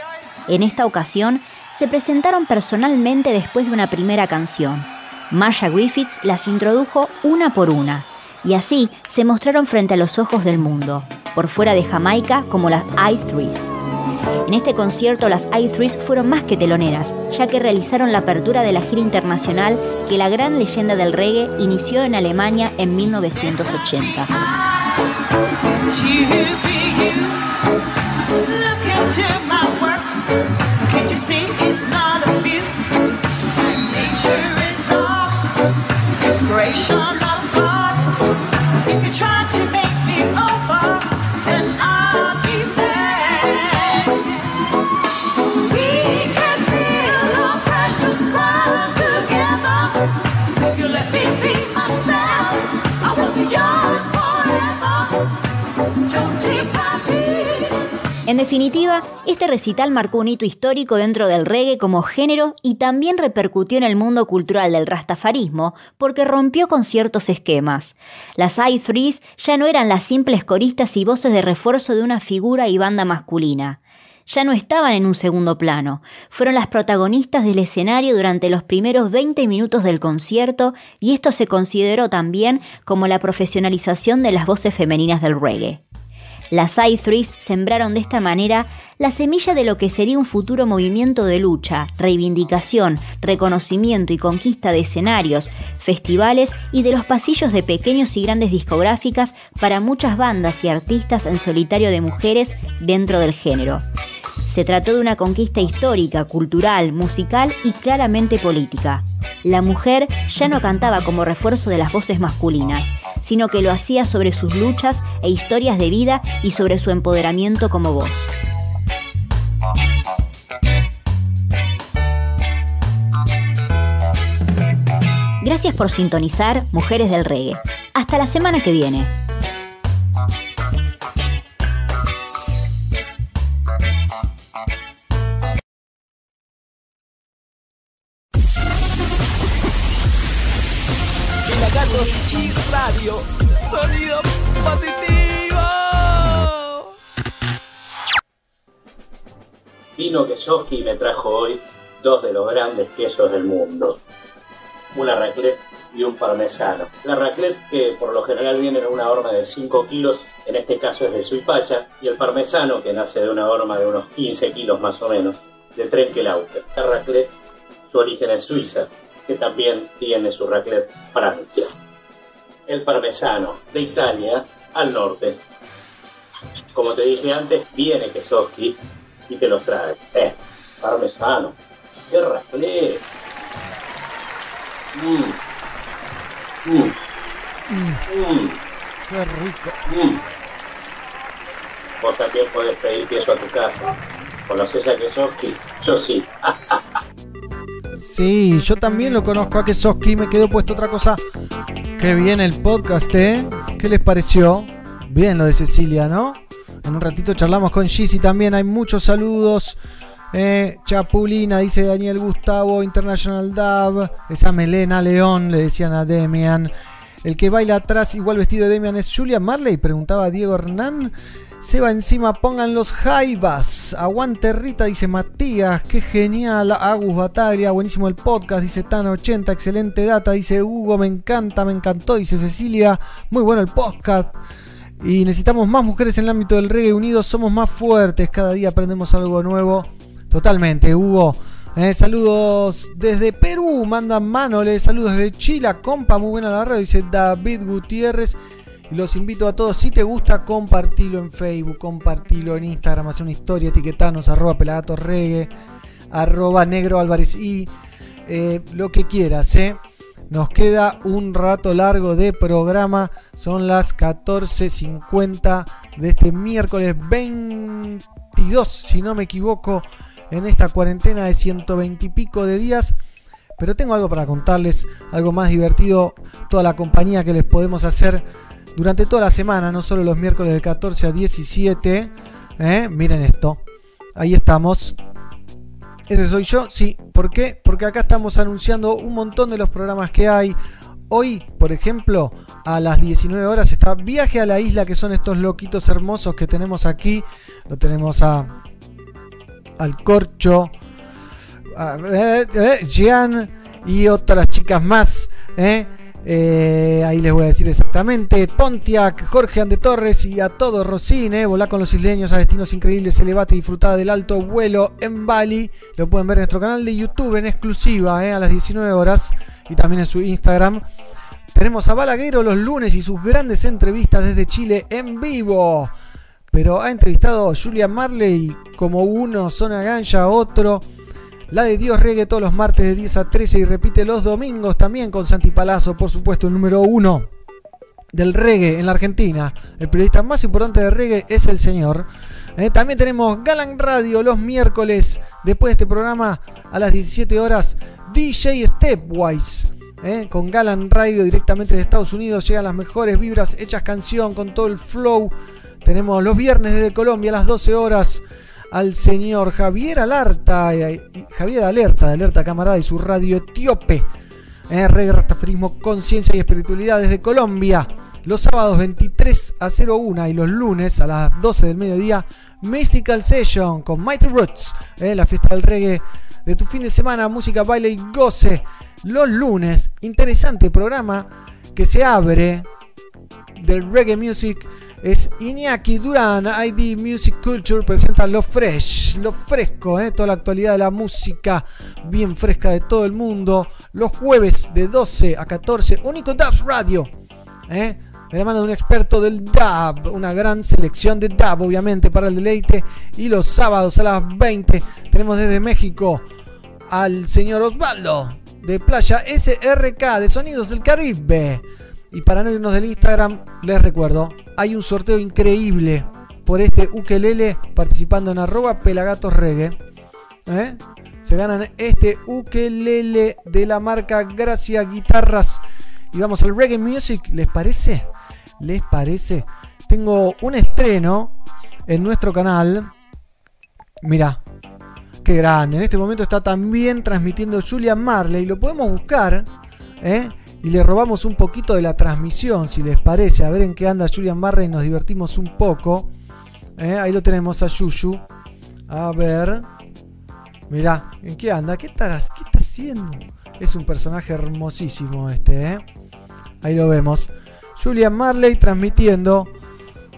Speaker 13: En esta ocasión, se presentaron personalmente después de una primera canción. Marsha Griffiths las introdujo una por una, y así se mostraron frente a los ojos del mundo, por fuera de Jamaica como las I-Threes. En este concierto las I-Threes fueron más que teloneras, ya que realizaron la apertura de la gira internacional que la gran leyenda del reggae inició en Alemania en 1980.
Speaker 14: Can't you see it's not a view? Nature is inspiration of God. If you try to make me over.
Speaker 13: En definitiva, este recital marcó un hito histórico dentro del reggae como género y también repercutió en el mundo cultural del rastafarismo porque rompió con ciertos esquemas. Las I-Threes ya no eran las simples coristas y voces de refuerzo de una figura y banda masculina. Ya no estaban en un segundo plano, fueron las protagonistas del escenario durante los primeros 20 minutos del concierto y esto se consideró también como la profesionalización de las voces femeninas del reggae. Las I-Threes sembraron de esta manera la semilla de lo que sería un futuro movimiento de lucha, reivindicación, reconocimiento y conquista de escenarios, festivales y de los pasillos de pequeños y grandes discográficas para muchas bandas y artistas en solitario de mujeres dentro del género. Se trató de una conquista histórica, cultural, musical y claramente política. La mujer ya no cantaba como refuerzo de las voces masculinas, sino que lo hacía sobre sus luchas e historias de vida y sobre su empoderamiento como voz. Gracias por sintonizar Mujeres del Reggae. Hasta la semana que viene.
Speaker 1: Y radio. Sonido positivo.
Speaker 15: Vino Kesoski me trajo hoy dos de los grandes quesos del mundo. Una raclette y un parmesano. La raclette que por lo general viene en una horma de 5 kilos, en este caso es de Suipacha, y el parmesano que nace de una horma de unos 15 kilos más o menos, de Trenkelauter. La raclette, su origen es Suiza, que también tiene su raclette Francia. El parmesano de Italia al norte. Como te dije antes, viene Kesoski y te los trae. Eh, parmesano. ¡Qué raclette! Mm.
Speaker 2: Qué rico.
Speaker 15: Mm. Vos también podés pedir queso a tu casa. ¿Conoces a Kesoski? Yo sí.
Speaker 2: Sí, yo también lo conozco a Kesoski. Me quedó puesto otra cosa. Qué bien el podcast, ¿eh? ¿Qué les pareció? Bien lo de Cecilia, ¿no? En un ratito charlamos con Gizzy también. Hay muchos saludos. Eh, Chapulina, dice Daniel Gustavo, International Dub. Esa melena León, le decían a Demian. El que baila atrás, igual vestido de Demian, es Julia Marley, preguntaba Diego Hernán. Se va encima, pongan los jaibas. Aguante Rita, dice Matías. Qué genial. Agus Bataglia, buenísimo el podcast, dice Tan80. Excelente data, dice Hugo. Me encanta, me encantó, dice Cecilia. Muy bueno el podcast. Y necesitamos más mujeres en el ámbito del reggae unidos. Somos más fuertes. Cada día aprendemos algo nuevo. Totalmente, Hugo. Eh, saludos desde Perú, mandan Manole. Saludos desde Chile, compa, muy buena la radio, dice David Gutiérrez. Los invito a todos, si te gusta, compartilo en Facebook, compartilo en Instagram, hacer una historia, etiquetanos, arroba pelagatos reggae, arroba negro álvarez y eh, lo que quieras, ¿eh? Nos queda un rato largo de programa, son las 14.50 de este miércoles 22, si no me equivoco, en esta cuarentena de 120 y pico de días. Pero tengo algo para contarles, algo más divertido, toda la compañía que les podemos hacer durante toda la semana, no solo los miércoles de 14 a 17. ¿eh? Miren esto, ahí estamos. Ese soy yo, sí. ¿Por qué? Porque acá estamos anunciando un montón de los programas que hay. Hoy, por ejemplo, a las 19 horas está Viaje a la Isla, que son estos loquitos hermosos que tenemos aquí. Lo tenemos a al Corcho, eh, eh, Jean y otras chicas más. ¿eh? Ahí les voy a decir exactamente. Pontiac, Jorge Ande Torres y a todo Rosín, eh, con los isleños a destinos increíbles, elevate y disfrutada del alto vuelo en Bali. Lo pueden ver en nuestro canal de YouTube en exclusiva a las 19 horas y también en su Instagram. Tenemos a Balaguero los lunes y sus grandes entrevistas desde Chile en vivo. Pero ha entrevistado a Julia Marley como uno, Zona Ganja, otro. La de Dios Reggae todos los martes de 10 a 13 y repite los domingos también con Santi Palazzo, por supuesto, el número uno del reggae en la Argentina. El periodista más importante de reggae es el señor. Eh, también tenemos Galan Radio los miércoles, después de este programa a las 17 horas, DJ Stepwise. eh, con Galan Radio directamente de Estados Unidos llegan las mejores vibras hechas canción con todo el flow. Tenemos los viernes desde Colombia a las 12 horas al señor Javier Alerta, eh, Javier Alerta, de Alerta Camarada y su radio etíope. Eh, reggae, rastafarismo, conciencia y espiritualidad desde Colombia. Los sábados 23 a 01 y los lunes a las 12 del mediodía, Mystical Session con Mighty Roots, eh, la fiesta del reggae de tu fin de semana, música, baile y goce. Los lunes, interesante programa que se abre del reggae music es Iñaki Durán, ID Music Culture, presenta lo fresh, lo fresco, eh, toda la actualidad de la música bien fresca de todo el mundo. Los jueves de 12 a 14, único Dubs Radio, eh, de la mano de un experto del dub, una gran selección de dub, obviamente, para el deleite. Y los sábados a las 20 tenemos desde México al señor Osvaldo de Playa SRK de Sonidos del Caribe. Y para no irnos del Instagram, les recuerdo, hay un sorteo increíble por este ukelele participando en arroba pelagatosreggae. ¿Eh? Se ganan este ukelele de la marca Gracia Guitarras. Y vamos al reggae music, ¿les parece? ¿Les parece? Tengo un estreno en nuestro canal. Mira, qué grande. En este momento está también transmitiendo Julian Marley. Lo podemos buscar. ¿eh? Y le robamos un poquito de la transmisión, si les parece. A ver en qué anda Julian Marley nos divertimos un poco. ¿Eh? Ahí lo tenemos a Yuyu. A ver. Mirá, ¿en qué anda? ¿Qué está, ¿Qué está haciendo? Es un personaje hermosísimo este, ¿eh? Ahí lo vemos. Julian Marley transmitiendo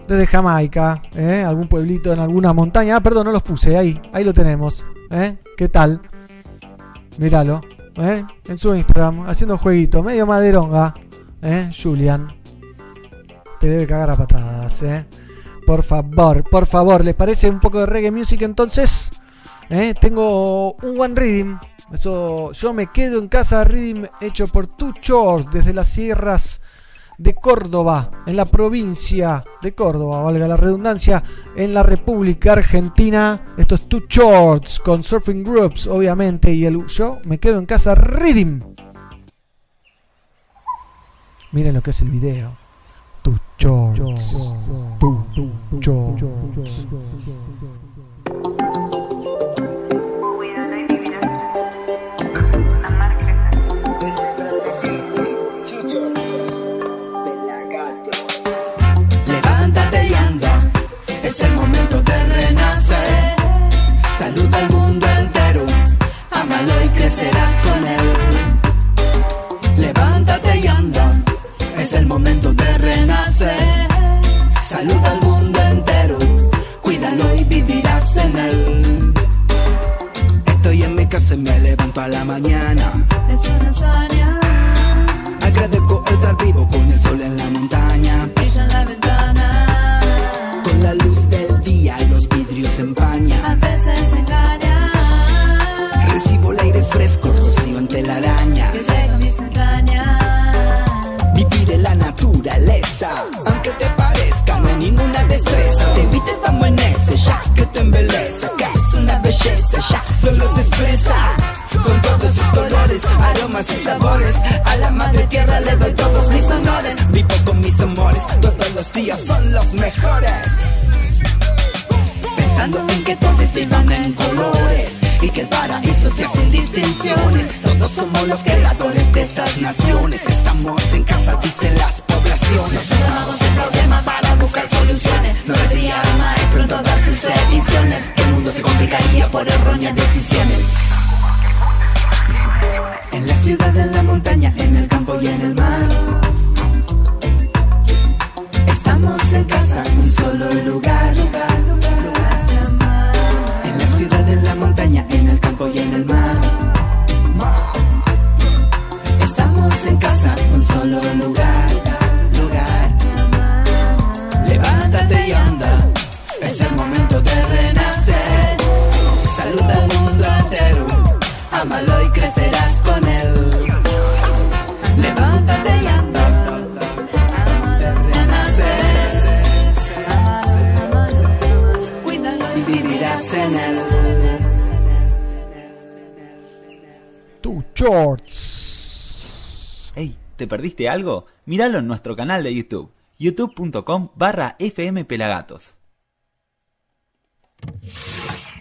Speaker 2: desde Jamaica, ¿eh? Algún pueblito en alguna montaña. Ah, perdón, no los puse. Ahí, ahí lo tenemos. ¿eh? ¿Qué tal? Míralo. ¿Eh? en su Instagram, haciendo jueguito, medio maderonga, ¿eh? Julian. Te debe cagar a patadas, ¿eh? Por favor, por favor, ¿les parece un poco de reggae music entonces? ¿Eh? Tengo un one reading, Eso, yo me quedo en casa Rhythm hecho por Two desde las sierras de Córdoba, en la provincia de Córdoba, valga la redundancia, en la República Argentina. Estos Two Shorts con Surfing Groups, obviamente, y el yo me quedo en casa Rhythm. Miren lo que es el video. Two Shorts.
Speaker 16: Crecerás con él. Levántate y anda, es el momento de renacer. Saluda al mundo entero, cuídalo y vivirás en él. Estoy en mi casa y me levanto a la mañana.
Speaker 17: Es una hazaña,
Speaker 16: Agradezco estar vivo con el sol en la montaña.
Speaker 17: brilla en la ventana,
Speaker 16: Con la luz del día los vidrios empañan. Ya que te embeleza, que es una belleza, ya solo se expresa. Con todos sus colores, aromas y sabores, a la madre tierra le doy todos mis honores. Vivo con mis amores, todos los días son los mejores. Pensando en que todos vivan en colores y que el paraíso sea sin distinciones. Todos somos los creadores de estas naciones. Estamos en casa, dicen las poblaciones. Estamos en problemas para buscar soluciones. Nos decía el maestro en todas sus ediciones. El mundo se complicaría por erróneas decisiones. En la ciudad, en la montaña, en el campo y en el mar. Estamos en casa, un solo lugar. En la ciudad, en la montaña, en el campo y en el mar. Estamos en casa, un solo lugar.
Speaker 1: Perdiste algo? Míralo en nuestro canal de YouTube, youtube.com barra fmpelagatos.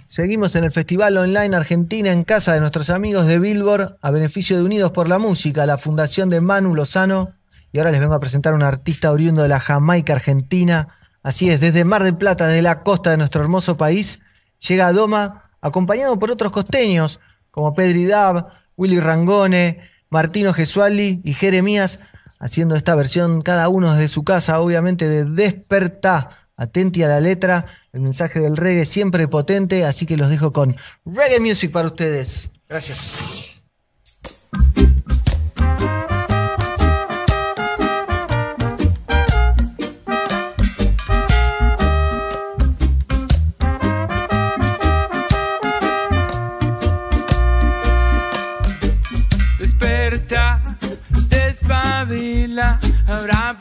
Speaker 2: Seguimos en el Festival Online Argentina en casa de nuestros amigos de Billboard a beneficio de Unidos por la Música, la fundación de Manu Lozano. Y ahora les vengo a presentar a un artista oriundo de la Jamaica Argentina. Así es, desde Mar del Plata, desde la costa de nuestro hermoso país, llega a Doma acompañado por otros costeños como Pedri Dab, Willy Rangone, Martino Gesualdi y Jeremías, haciendo esta versión cada uno desde su casa, obviamente de Despertá. Atenti a la letra, el mensaje del reggae siempre potente, así que los dejo con reggae music para ustedes. Gracias.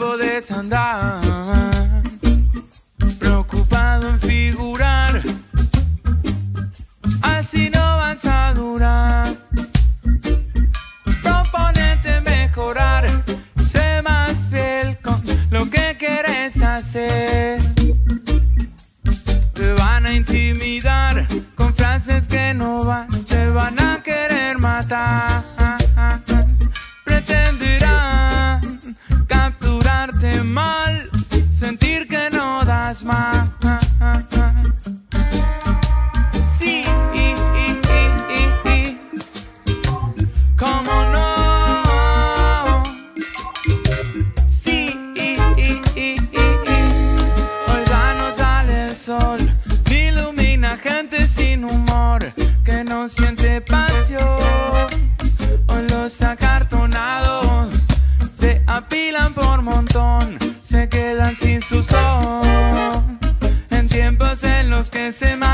Speaker 18: Podés andar. Preocupado en figurar, así no vas a durar. Proponete mejorar, sé más fiel con lo que quieres hacer. Te van a intimidar con frases que no van, te van a querer matar. En los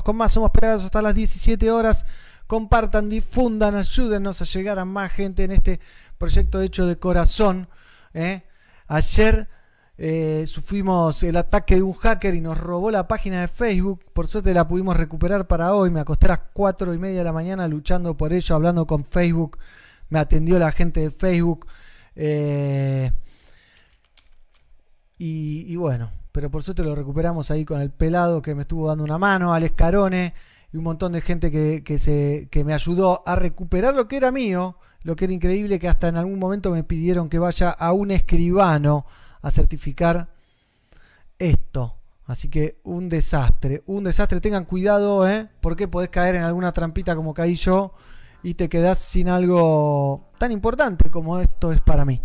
Speaker 2: con más, somos Pelagatos hasta las 17 horas. Compartan, difundan, ayúdenos a llegar a más gente en este proyecto hecho de corazón. ¿eh? Ayer eh, sufrimos el ataque de un hacker y nos robó la página de Facebook. Por suerte la pudimos recuperar para hoy. Me acosté a las 4 y media de la mañana luchando por ello, hablando con Facebook. Me atendió la gente de Facebook. Eh, y bueno, pero por suerte lo recuperamos ahí con el pelado que me estuvo dando una mano, Alex Carone y un montón de gente que, que se, que me ayudó a recuperar lo que era mío. Lo que era increíble que hasta en algún momento me pidieron que vaya a un escribano a certificar esto. Así que un desastre, un desastre. Tengan cuidado, ¿eh? Porque podés caer en alguna trampita como caí yo y te quedás sin algo tan importante como esto es para mí.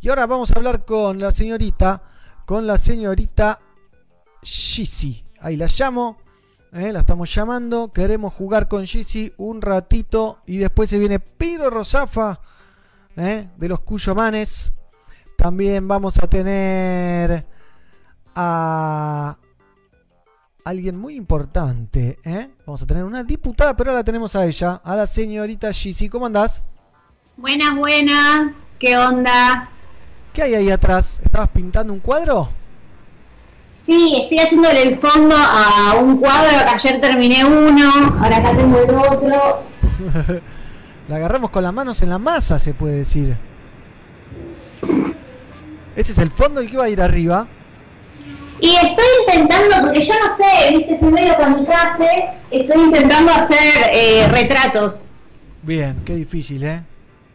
Speaker 2: Y ahora vamos a hablar con la señorita, con la señorita Shisi. Ahí la llamo, ¿eh? la estamos llamando. Queremos jugar con Shisi un ratito y después se viene Piro Rosafa ¿eh? de los Cuyomanes. También vamos a tener a alguien muy importante. ¿eh? Vamos a tener una diputada, pero ahora la tenemos a ella, a la señorita Shisi. ¿Cómo andás?
Speaker 19: Buenas, buenas. ¿Qué onda?
Speaker 2: ¿Qué hay ahí atrás? ¿Estabas pintando un cuadro?
Speaker 19: Sí, estoy haciéndole el fondo a un cuadro que ayer terminé uno, ahora acá tengo el otro.
Speaker 2: la agarramos con las manos en la masa, se puede decir. Ese es el fondo y qué va a ir arriba.
Speaker 19: Y estoy intentando, porque yo no sé, viste, soy medio kamikaze, estoy intentando hacer eh, retratos.
Speaker 2: Bien, qué difícil, ¿eh?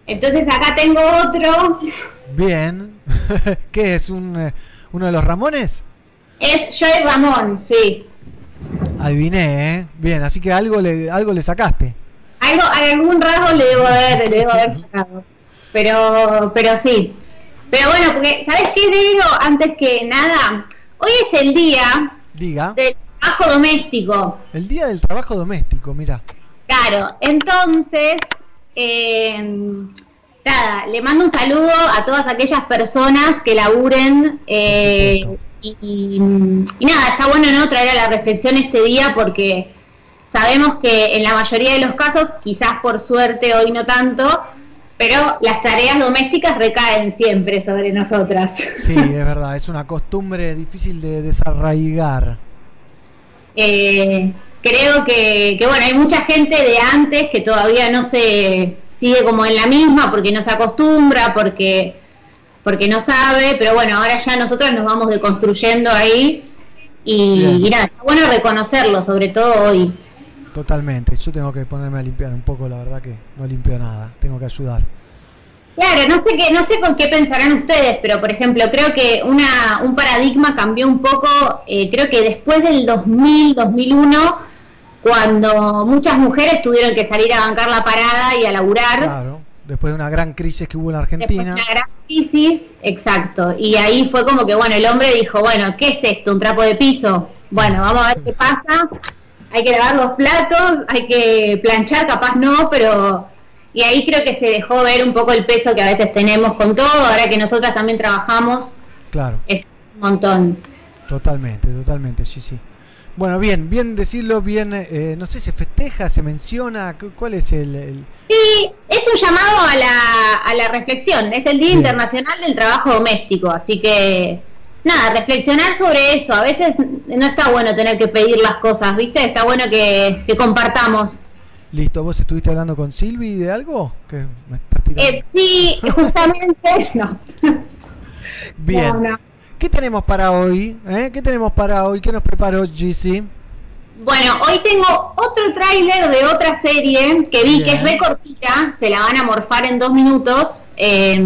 Speaker 19: Entonces acá tengo otro,
Speaker 2: Bien. ¿Qué es? ¿Un, eh, ¿Uno de los Ramones?
Speaker 19: es Joy Ramón, sí.
Speaker 2: Adiviné, ¿eh? Bien, así que algo le, algo le sacaste.
Speaker 19: Algo, algún rasgo le debo haber, le debo haber sacado. Pero, pero sí. Pero bueno, porque, ¿sabes qué digo? Antes que nada, hoy es el día
Speaker 2: Diga.
Speaker 19: del trabajo doméstico.
Speaker 2: El día del trabajo doméstico, mira.
Speaker 19: Claro, entonces, eh, nada, le mando un saludo a todas aquellas personas que laburen eh, y, y- y nada, está bueno no traer a la reflexión este día porque sabemos que en la mayoría de los casos, quizás por suerte hoy no tanto, pero las tareas domésticas recaen siempre sobre nosotras.
Speaker 2: Sí, es verdad, es una costumbre difícil de desarraigar.
Speaker 19: Eh, creo que, que, bueno, hay mucha gente de antes que todavía no se sigue como en la misma porque no se acostumbra, porque, porque no sabe, pero bueno, ahora ya nosotros nos vamos deconstruyendo ahí y, y nada, está bueno reconocerlo, sobre todo hoy.
Speaker 2: Totalmente. Yo tengo que ponerme a limpiar un poco, la verdad que no limpio nada. Tengo que ayudar.
Speaker 19: Claro, no sé qué, no sé con qué pensarán ustedes, pero por ejemplo, creo que una, un paradigma cambió un poco, eh, creo que después del 2000, 2001, cuando muchas mujeres tuvieron que salir a bancar la parada y a laburar,
Speaker 2: Claro. Después de una gran crisis que hubo en
Speaker 19: Después
Speaker 2: Argentina.
Speaker 19: una gran crisis, exacto. Y ahí fue como que, bueno, el hombre dijo, bueno, ¿qué es esto? ¿Un trapo de piso? Bueno, vamos a ver qué pasa. Hay que lavar los platos, hay que planchar, capaz no, pero... Y ahí creo que se dejó ver un poco el peso que a veces tenemos con todo, ahora que nosotras también trabajamos,
Speaker 2: Claro,
Speaker 19: es un montón.
Speaker 2: totalmente, totalmente, sí, sí. Bueno, bien, bien decirlo, bien, eh, no sé, se festeja, se menciona, ¿cu- ¿cuál es el...? el-
Speaker 19: Sí, es un llamado a la, a la reflexión. Es el Día Internacional del Trabajo Doméstico, así que nada, reflexionar sobre eso. A veces no está bueno tener que pedir las cosas, ¿viste? Está bueno que, que compartamos.
Speaker 2: Listo, ¿vos estuviste hablando con Silvi de algo? Que me estás tirando.
Speaker 19: Eh, sí, justamente, no.
Speaker 2: Bien.
Speaker 19: no, no.
Speaker 2: ¿Qué tenemos para hoy? eh? ¿Qué tenemos para hoy? ¿Qué nos preparó GC?
Speaker 19: Bueno, hoy tengo otro tráiler de otra serie que vi que es re cortita, se la van a morfar en dos minutos eh,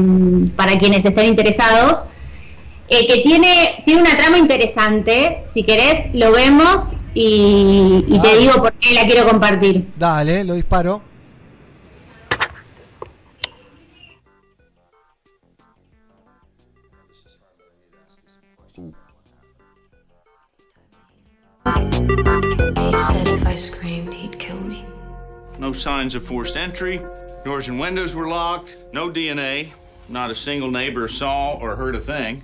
Speaker 19: para quienes estén interesados, eh, que tiene, tiene una trama interesante, si querés lo vemos y, y te digo por qué la quiero compartir.
Speaker 2: Dale, lo disparo.
Speaker 20: He said if I screamed, he'd kill me.
Speaker 21: No signs of forced entry. Doors and windows were locked. No DNA. Not a single neighbor saw or heard a thing.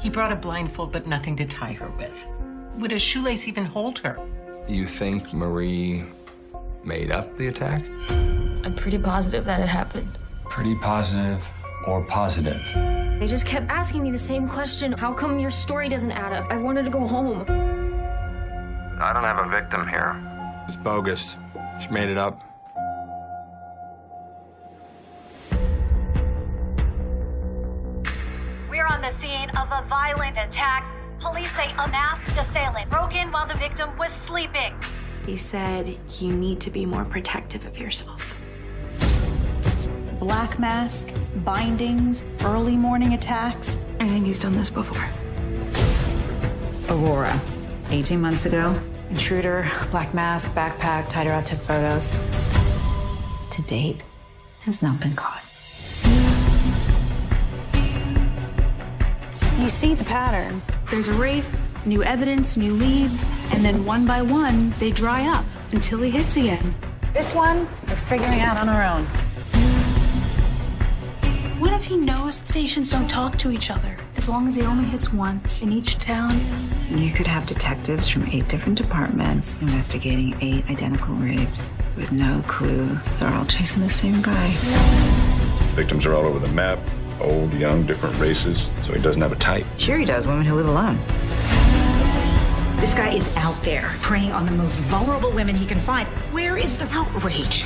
Speaker 22: He brought a blindfold, but nothing to tie her with. Would a shoelace even hold her?
Speaker 23: You think Marie made up the attack?
Speaker 20: I'm pretty positive that it happened.
Speaker 23: Pretty positive or positive?
Speaker 24: They just kept asking me the same question. How come your story doesn't add up? I wanted to go home.
Speaker 23: I don't have a victim here. It's bogus. She made it up.
Speaker 25: We're on the scene of a violent attack. Police say a masked assailant broke in while the victim was sleeping.
Speaker 20: He said you need to be more protective of yourself.
Speaker 14: Black mask, bindings, early morning attacks.
Speaker 20: I think he's done this before.
Speaker 26: Aurora, 18 months ago. Intruder, black mask, backpack, tied her out, took photos. To date, has not been caught.
Speaker 14: You see the pattern. There's a rape, new evidence, new leads, and then one by one, they dry up until he hits again.
Speaker 26: This one, we're figuring out on our own.
Speaker 14: What if he knows stations don't talk to each other? As long as he only hits once in each town.
Speaker 26: You could have detectives from eight different departments investigating eight identical rapes with no clue. They're all chasing the same guy.
Speaker 27: Victims are all over the map. Old, young, different races. So he doesn't have a type.
Speaker 26: Sure, he does. Women who live alone.
Speaker 28: This guy is out there preying on the most vulnerable women he can find. Where is the outrage?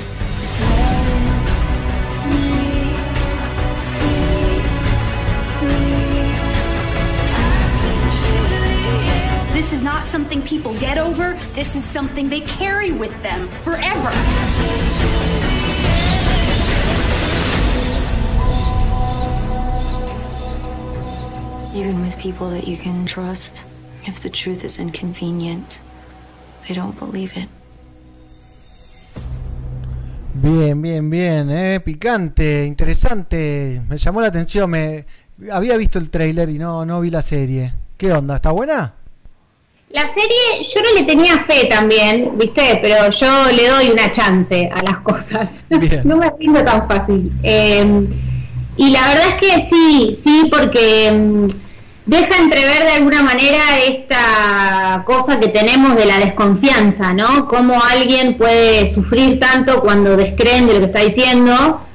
Speaker 14: This is not something people get over. This is something they carry with them forever.
Speaker 20: Even with people that you can trust, if the truth is inconvenient, they don't believe it.
Speaker 2: Bien, bien, bien, eh, picante, interesante. Me llamó la atención, me había visto el tráiler y no, no vi la serie. ¿Qué onda? ¿Está buena?
Speaker 19: La serie yo no le tenía fe también, ¿viste? Pero yo le doy una chance a las cosas. no me rindo tan fácil. Eh, y la verdad es que sí, sí, porque mm, deja entrever de alguna manera esta cosa que tenemos de la desconfianza, ¿no? Cómo alguien puede sufrir tanto cuando descreen de lo que está diciendo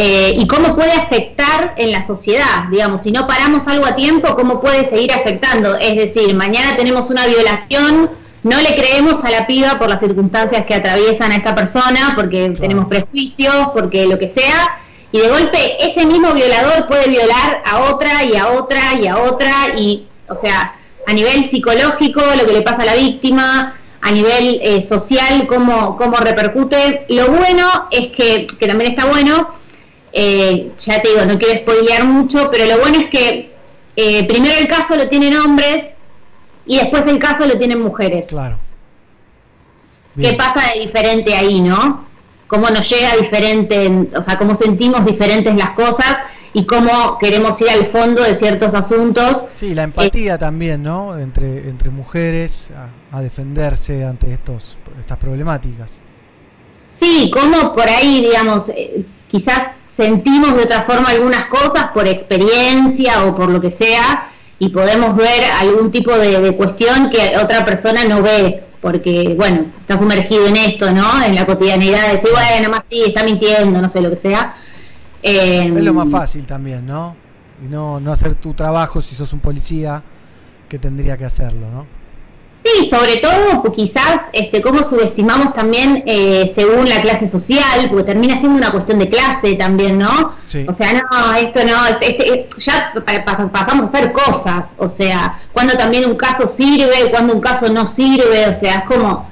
Speaker 19: eh, y cómo puede afectar en la sociedad, digamos, si no paramos algo a tiempo, cómo puede seguir afectando. Es decir, mañana tenemos una violación, no le creemos a la piba por las circunstancias que atraviesan a esta persona, porque tenemos prejuicios, porque lo que sea, y de golpe ese mismo violador puede violar a otra y a otra y a otra, y, o sea, a nivel psicológico, lo que le pasa a la víctima, a nivel eh, social, cómo, cómo repercute. Lo bueno es que, que también está bueno, eh, ya te digo, no quiero spoilear mucho, pero lo bueno es que eh, primero el caso lo tienen hombres y después el caso lo tienen mujeres.
Speaker 2: Claro.
Speaker 19: ¿Qué pasa de diferente ahí, no? cómo nos llega diferente, o sea, cómo sentimos diferentes las cosas y cómo queremos ir al fondo de ciertos asuntos.
Speaker 2: Sí, la empatía también, ¿no? Entre, entre mujeres a, a defenderse ante estos, estas problemáticas.
Speaker 19: Sí, cómo por ahí, digamos, eh, quizás sentimos de otra forma algunas cosas por experiencia o por lo que sea y podemos ver algún tipo de, cuestión que otra persona no ve porque, bueno, está sumergido en esto, ¿no? En la cotidianidad, de decir, bueno, más sí, está mintiendo, no sé lo que sea. Eh,
Speaker 2: Es lo más fácil también, ¿no? Y no, no hacer tu trabajo si sos un policía que tendría que hacerlo, ¿no?
Speaker 19: Sí, sobre todo pues, quizás este, cómo subestimamos también eh, según la clase social, porque termina siendo una cuestión de clase también, ¿no?
Speaker 2: Sí.
Speaker 19: O sea, no, esto no, este, ya pa- pa- pasamos a hacer cosas, o sea, cuando también un caso sirve, cuando un caso no sirve, o sea, es como,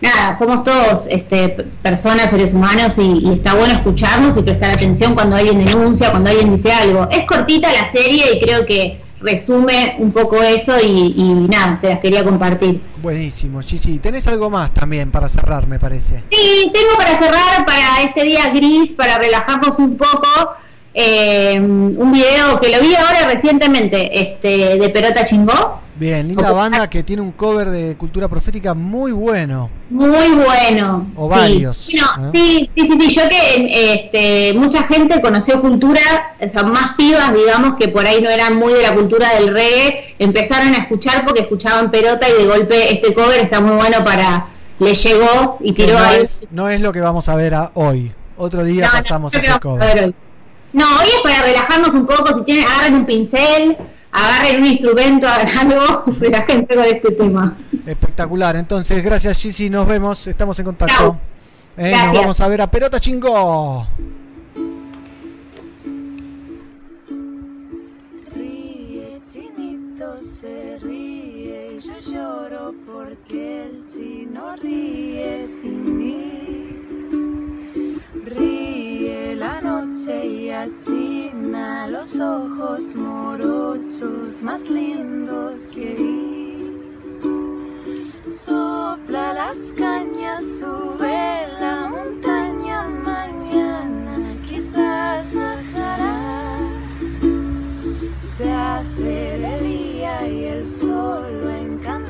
Speaker 19: nada, somos todos este, personas, seres humanos, y, y está bueno escucharnos y prestar atención cuando alguien denuncia, cuando alguien dice algo. Es cortita la serie y creo que resume un poco eso y, y nada, se las quería compartir.
Speaker 2: Buenísimo, Gigi. Tenés algo más también para cerrar, me parece.
Speaker 19: Sí, tengo para cerrar para este día gris, para relajarnos un poco, eh, un video que lo vi ahora recientemente, este, de Perota Chingó.
Speaker 2: Bien, linda banda que tiene un cover de cultura profética muy bueno.
Speaker 19: Muy bueno.
Speaker 2: O
Speaker 19: sí.
Speaker 2: varios, ¿eh?
Speaker 19: sí, sí, sí, sí, yo que este, mucha gente conoció cultura, o sea, más pibas, digamos, que por ahí no eran muy de la cultura del reggae, empezaron a escuchar porque escuchaban Perota y de golpe este cover está muy bueno para, le llegó y tiró
Speaker 2: no,
Speaker 19: ahí.
Speaker 2: es, no es lo que vamos a ver a- hoy. Otro día
Speaker 19: No,
Speaker 2: pasamos
Speaker 19: no
Speaker 2: ese
Speaker 19: creo que
Speaker 2: cover.
Speaker 19: No, hoy es para relajarnos un poco, si tienen, agarren un pincel, agarren un instrumento, hagan algo, relájense con este tema.
Speaker 2: Espectacular. Entonces, gracias Gigi, nos vemos, estamos en contacto. Eh, nos vamos a ver a Pelota Chingo.
Speaker 29: Ríe, chinito se ríe y yo lloro porque él si no ríe. Achina los ojos morochos más lindos que vi. Sopla las cañas, sube la montaña mañana, quizás bajará. Se hace de día y el sol lo encandila,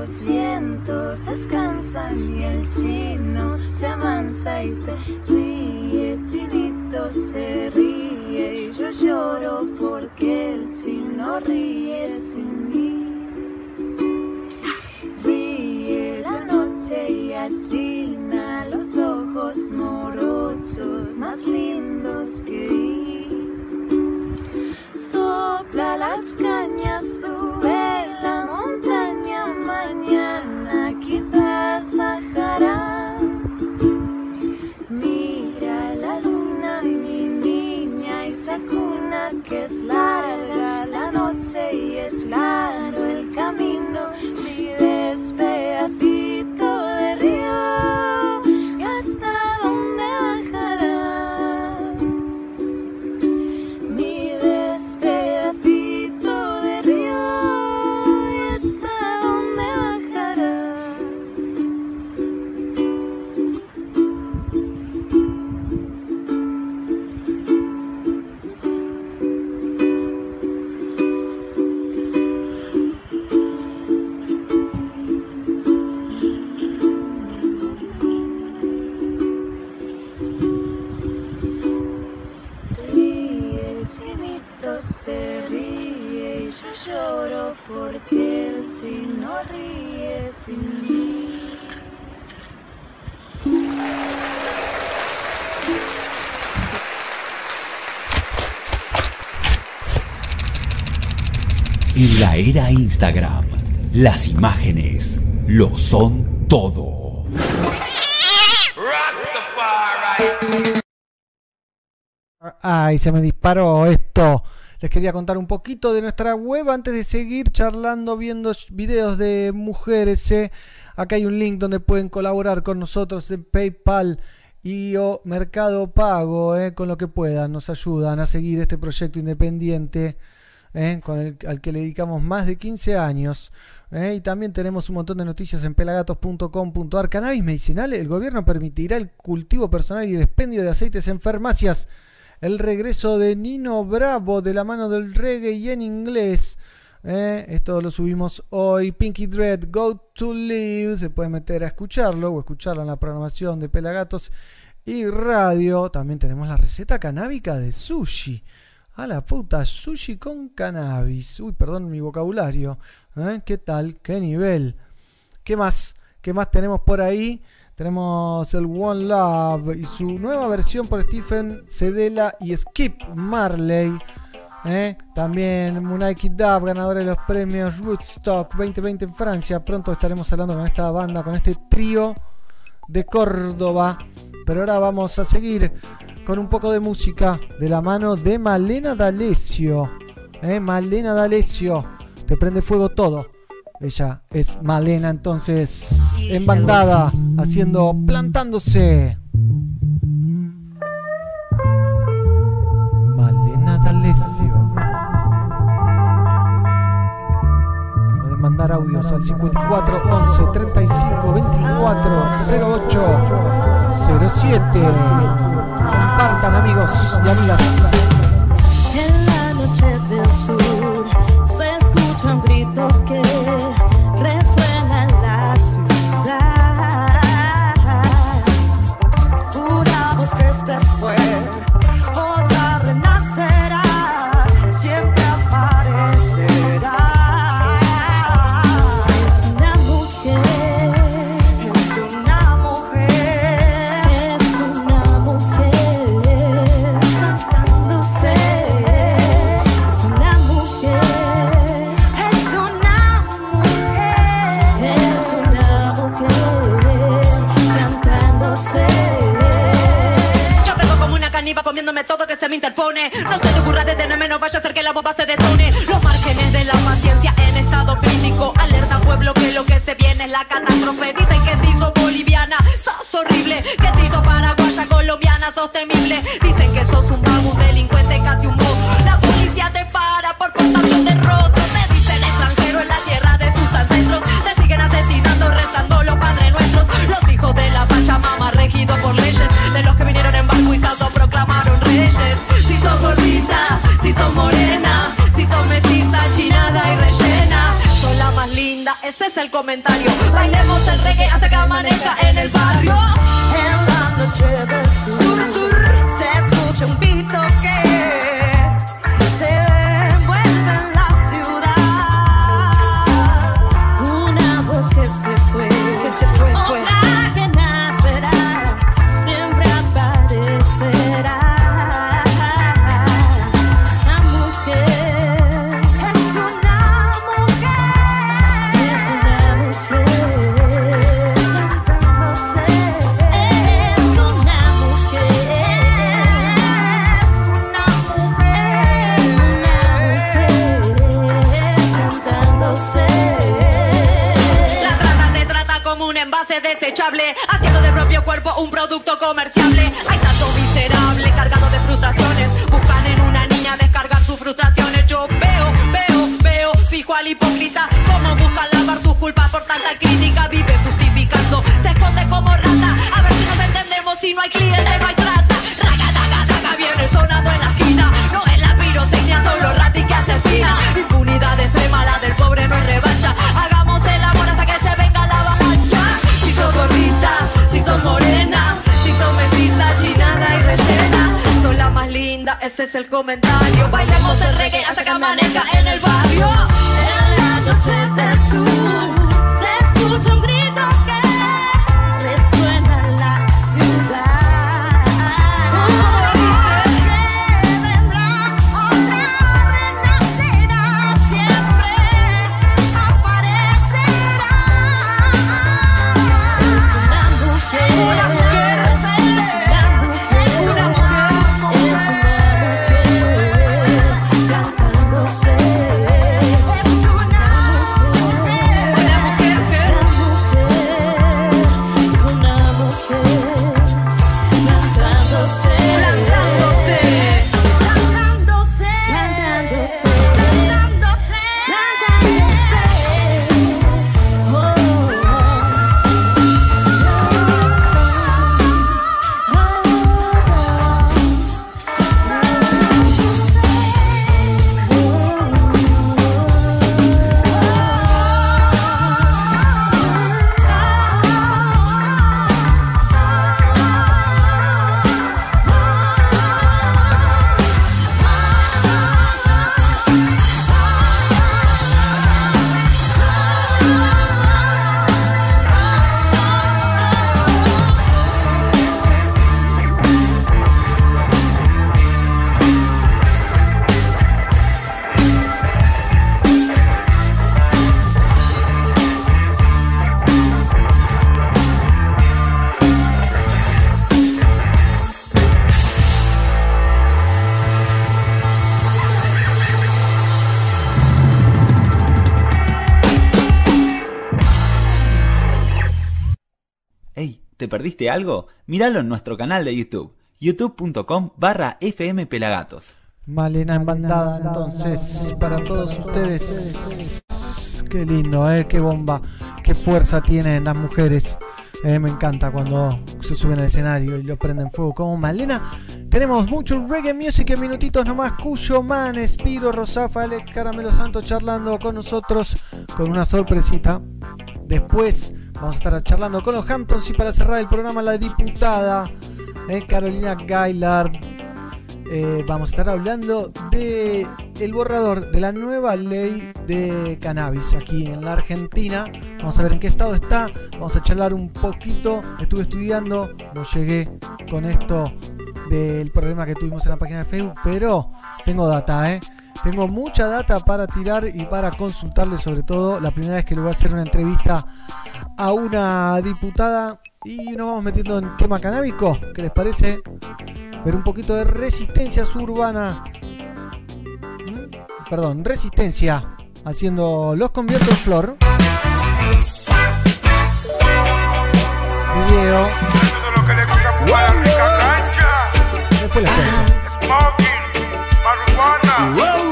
Speaker 29: los vientos descansan y el chino se amansa y se ríe, chinito se ríe y yo lloro porque el chino ríe sin mí. Ríe la noche y achina los ojos morochos más lindos que vi. Sopla las cañas, sube la montaña, mañana quizás bajará. Mira la luna, mi niña, y sacuna que es larga la noche y es largo el camino. Pides pedacito porque el chino ríe sin mí.
Speaker 27: En la era Instagram, las imágenes lo son todo.
Speaker 2: Ay, se me disparó esto. Les quería contar un poquito de nuestra web antes de seguir charlando, viendo videos de mujeres. ¿eh? Acá hay un link donde pueden colaborar con nosotros en PayPal y o Mercado Pago, ¿eh? con lo que puedan. Nos ayudan a seguir este proyecto independiente. ¿eh? con el, al que le dedicamos más de 15 años. ¿eh? Y también tenemos un montón de noticias en pelagatos.com.ar. Cannabis medicinal, el gobierno permitirá el cultivo personal y el expendio de aceites en farmacias. El regreso de Nino Bravo de la mano del reggae y en inglés. ¿eh? Esto lo subimos hoy. Pinky Dread, Go to Live. Se puede meter a escucharlo o escucharlo en la programación de Pelagatos y Radio. También tenemos la receta canábica de sushi. A la puta, sushi con cannabis. Uy, perdón mi vocabulario. ¿eh? ¿Qué tal? ¿Qué nivel? ¿Qué más? ¿Qué más tenemos por ahí? Tenemos el One Love y su nueva versión por Stephen Cedela y Skip Marley. ¿eh? También Munaiki Dub, ganadora de los premios Rootstock 2020 en Francia. Pronto estaremos hablando con esta banda, con este trío de Córdoba. Pero ahora vamos a seguir con un poco de música de la mano de Malena D'Alessio. ¿eh? Malena D'Alessio, te prende fuego todo. Ella es Malena, entonces en bandada, haciendo plantándose. Malena D'Alessio. Pueden mandar audios al 54 11 35 24 08 07. Compartan amigos y amigas.
Speaker 30: En la noche
Speaker 31: todo que se me interpone. No se te ocurra detenerme, no vaya a ser que la bomba se detone. Los márgenes de la paciencia en estado crítico. Alerta pueblo que lo que se viene es la catástrofe. Dicen que se hizo boliviana, sos horrible. Que se hizo paraguaya, colombiana, sos temible. Dicen que sos un ese es el comentario. Bailemos el reggae hasta que amanezca en el barrio. Haciendo del propio cuerpo un producto comerciable. Hay tanto miserable cargado de frustraciones, buscan en una niña descargar sus frustraciones. Yo veo, veo, veo, fijo al hipócrita, como busca lavar sus culpas por tanta crítica. Vive justificando, se esconde como rata. A ver si nos entendemos, si no hay cliente, no hay linda, ese es el comentario. Bailemos el reggae hasta que amanezca en el barrio.
Speaker 30: En la noche del
Speaker 1: perdiste algo? Míralo en nuestro canal de YouTube, youtube.com barra fmpelagatos.
Speaker 2: Malena en bandada, entonces, para todos ustedes. Qué lindo, ¿eh? Qué bomba, qué fuerza tienen las mujeres. Eh, me encanta cuando se suben al escenario y lo prenden fuego como Malena. Tenemos mucho reggae music en minutitos nomás. Cuyo Man, Espiro, Rosafa, Alex Caramelo Santo charlando con nosotros con una sorpresita. Después vamos a estar charlando con los Hamptons y para cerrar el programa la diputada eh, Carolina Gaillard. Eh, vamos a estar hablando de el borrador de la nueva ley de cannabis aquí en la Argentina. Vamos a ver en qué estado está. Vamos a charlar un poquito. Estuve estudiando, no llegué con esto del problema que tuvimos en la página de Facebook, pero tengo data, ¿eh? Tengo mucha data para tirar y para consultarle sobre todo. La primera vez que le voy a hacer una entrevista a una diputada y nos vamos metiendo en tema canábico. ¿Qué les parece? Ver un poquito de resistencia suburbana. ¿Mm? Perdón, resistencia. Haciendo los convierto en flor. Video. Después les cuento.
Speaker 3: Los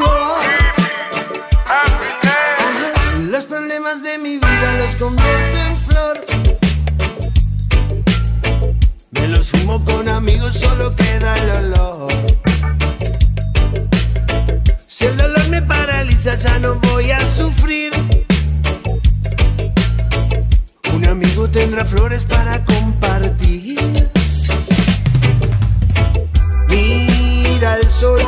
Speaker 3: Con amigos, solo queda el olor. Si el dolor me paraliza, ya no voy a sufrir. Un amigo tendrá flores para compartir. Mira el sol,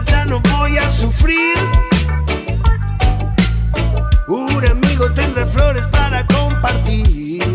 Speaker 3: ya no voy a sufrir. Un amigo tendrá flores para compartir.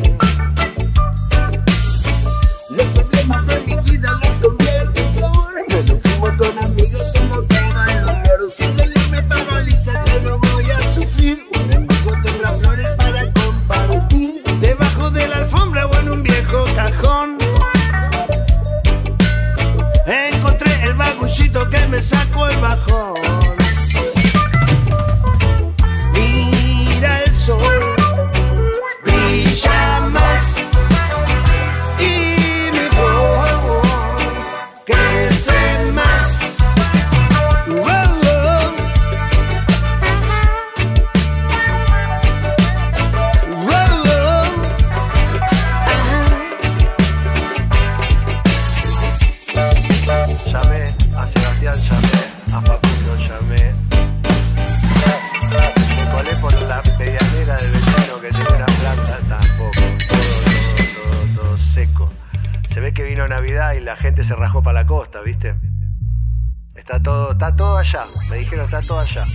Speaker 3: Me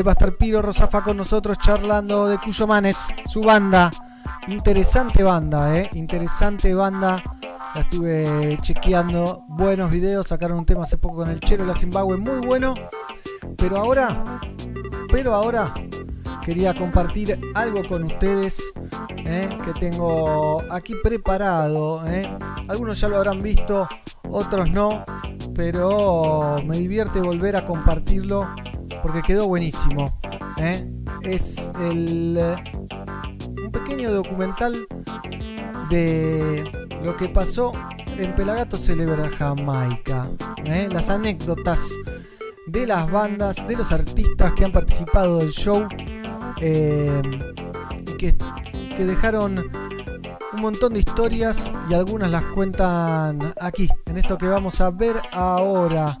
Speaker 2: eh, va a estar Piro Rosafa con nosotros charlando de Cuyomanes, su banda. Interesante banda, eh. Interesante banda. La estuve chequeando. Buenos videos. Sacaron un tema hace poco con el Chelo la Zimbabue. Muy bueno. Pero ahora. Pero ahora. Quería compartir algo con ustedes. eh, que tengo aquí preparado. Algunos ya lo habrán visto. Otros no. Pero me divierte volver a compartirlo. Porque quedó buenísimo. eh. Es el. eh, un pequeño documental de lo que pasó en Pelagato Celebra Jamaica. ¿eh? Las anécdotas de las bandas, de los artistas que han participado del show eh, que, que dejaron un montón de historias y algunas las cuentan aquí, en esto que vamos a ver ahora.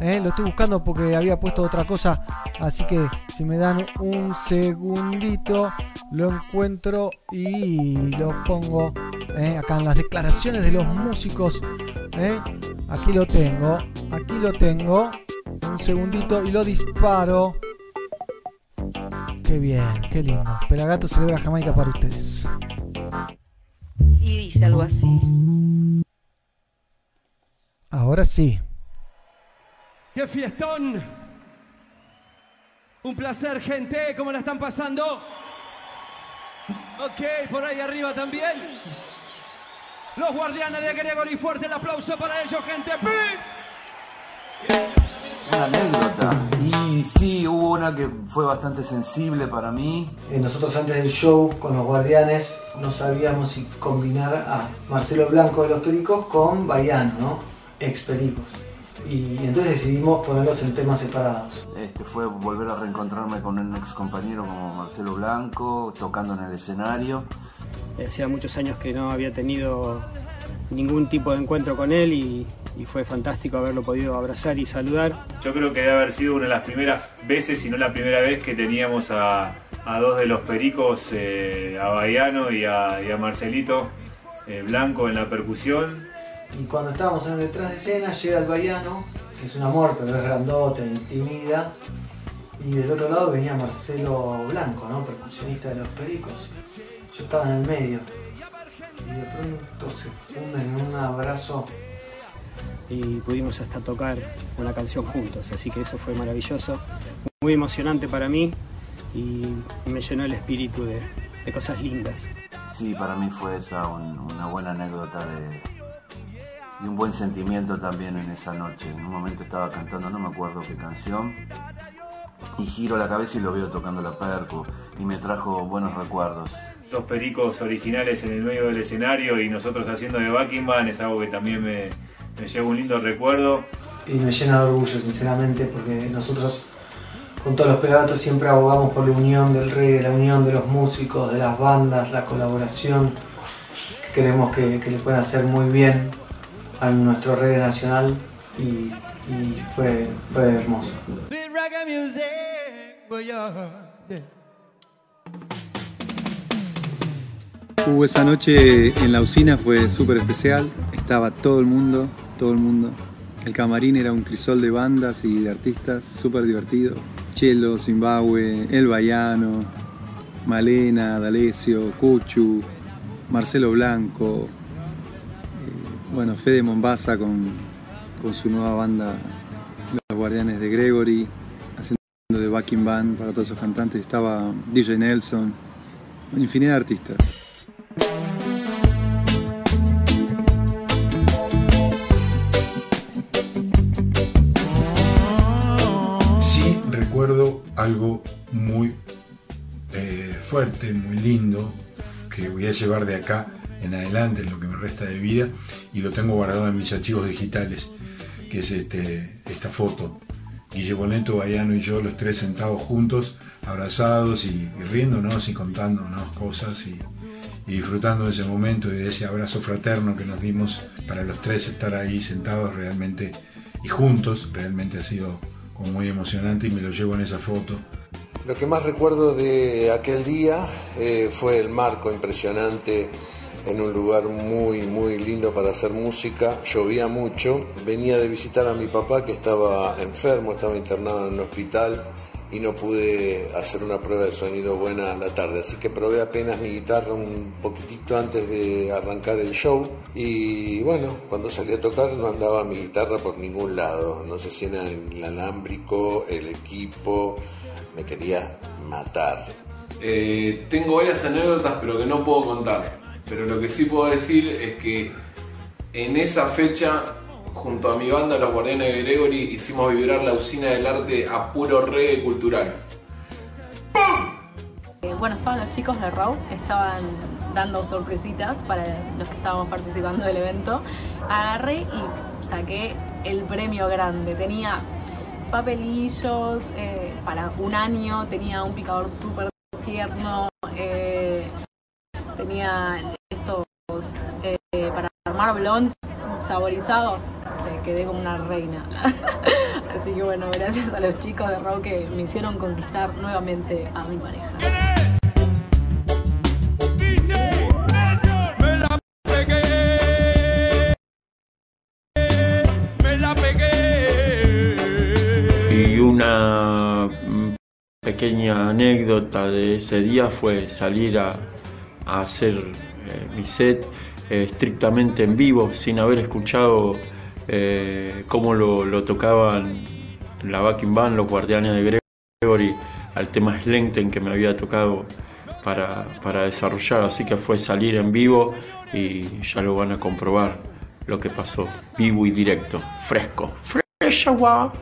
Speaker 2: ¿eh? Lo estoy buscando porque había puesto otra cosa, así que si me dan un segundito lo encuentro y lo pongo ¿eh? acá en las declaraciones de los músicos. ¿eh? Aquí lo tengo, aquí lo tengo. Un segundito y lo disparo. Qué bien, qué lindo. Pelagato celebra Jamaica para ustedes.
Speaker 32: Y dice algo así.
Speaker 2: Ahora sí.
Speaker 33: ¡Qué fiestón! Un placer, gente. ¿Cómo la están pasando? Ok, por ahí arriba también. Los guardianes de Gregory, fuerte el aplauso para ellos, gente.
Speaker 34: Una anécdota. Y sí, hubo una que fue bastante sensible para mí.
Speaker 2: Eh, nosotros antes del show con los guardianes no sabíamos si combinar a Marcelo Blanco de los Pericos con Baiano, ¿no? Ex Pericos. Y entonces decidimos ponerlos en temas separados.
Speaker 34: Este fue volver a reencontrarme con un ex compañero como Marcelo Blanco, tocando en el escenario.
Speaker 35: Hacía muchos años que no había tenido ningún tipo de encuentro con él y, y fue fantástico haberlo podido abrazar y saludar.
Speaker 36: Yo creo que debe haber sido una de las primeras veces, si no la primera vez, que teníamos a, a dos de los pericos, eh, a Baiano y a, y a Marcelito eh, Blanco en la percusión.
Speaker 2: Y cuando estábamos en el detrás de escena llega el Baiano, que es un amor, pero es grandote, intimida. Y del otro lado venía Marcelo Blanco, ¿no? Percusionista de los Pericos. Yo estaba en el medio. Y de pronto se funden en un abrazo.
Speaker 35: Y pudimos hasta tocar una canción juntos, así que eso fue maravilloso, muy emocionante para mí y me llenó el espíritu de, de cosas lindas.
Speaker 34: Sí, para mí fue esa un- una buena anécdota de, y un buen sentimiento también en esa noche. En un momento estaba cantando, no me acuerdo qué canción, y giro la cabeza y lo veo tocando la percu, y me trajo buenos recuerdos.
Speaker 36: Dos pericos originales en el medio del escenario y nosotros haciendo de backing band es algo que también me, me lleva un lindo recuerdo.
Speaker 2: Y me llena de orgullo, sinceramente, porque nosotros con todos los pelagatos siempre abogamos por la unión del reggae, la unión de los músicos, de las bandas, la colaboración, que creemos que, que le pueden hacer muy bien a nuestro reggae nacional y, y fue, fue hermoso.
Speaker 37: Hubo esa noche en la usina, fue súper especial. Estaba todo el mundo, todo el mundo. El camarín era un crisol de bandas y de artistas, súper divertido. Chelo, Zimbabue, El Baiano, Malena, D'Alessio, Cuchu, Marcelo Blanco, eh, bueno, Fede Mombasa con, con su nueva banda Los Guardianes de Gregory, haciendo de backing band para todos esos cantantes. Estaba DJ Nelson, infinidad de artistas.
Speaker 38: Algo muy eh, fuerte, muy lindo, que voy a llevar de acá en adelante en lo que me resta de vida y lo tengo guardado en mis archivos digitales, que es este, esta foto. Guille Boneto, Baiano y yo, los tres sentados juntos, abrazados y, y riéndonos y contándonos cosas y, y disfrutando de ese momento y de ese abrazo fraterno que nos dimos para los tres estar ahí sentados realmente y juntos, realmente ha sido muy emocionante y me lo llevo en esa foto.
Speaker 39: Lo que más recuerdo de aquel día eh, fue el marco impresionante en un lugar muy, muy lindo para hacer música. Llovía mucho. Venía de visitar a mi papá que estaba enfermo, estaba internado en un hospital y no pude hacer una prueba de sonido buena a la tarde. Así que probé apenas mi guitarra un poquitito antes de arrancar el show. Y bueno, cuando salí a tocar no andaba mi guitarra por ningún lado. No sé si era el alámbrico, el equipo. Me quería matar.
Speaker 40: Eh, tengo varias anécdotas, pero que no puedo contar. Pero lo que sí puedo decir es que en esa fecha, junto a mi banda Los Guardianes de Gregory, hicimos vibrar la usina del arte a puro reggae cultural.
Speaker 29: Eh, Bueno, estaban los chicos de Raw estaban dando sorpresitas para los que estábamos participando del evento. Agarré y saqué el premio grande. Tenía papelillos eh, para un año, tenía un picador súper tierno, eh, tenía eh, para armar blondes saborizados. No sé, quedé como una reina. Así que bueno, gracias a los chicos de Raw que me hicieron conquistar nuevamente a mi pareja.
Speaker 41: Y una pequeña anécdota de ese día fue salir a, hacer mi set eh, estrictamente en vivo, sin haber escuchado eh, cómo lo, tocaban la backing band, los guardianes de Gregory, al tema Slengten que me había tocado para, para desarrollar. Así que fue salir en vivo y ya lo van a comprobar lo que pasó, vivo y directo, fresco, fresh agua.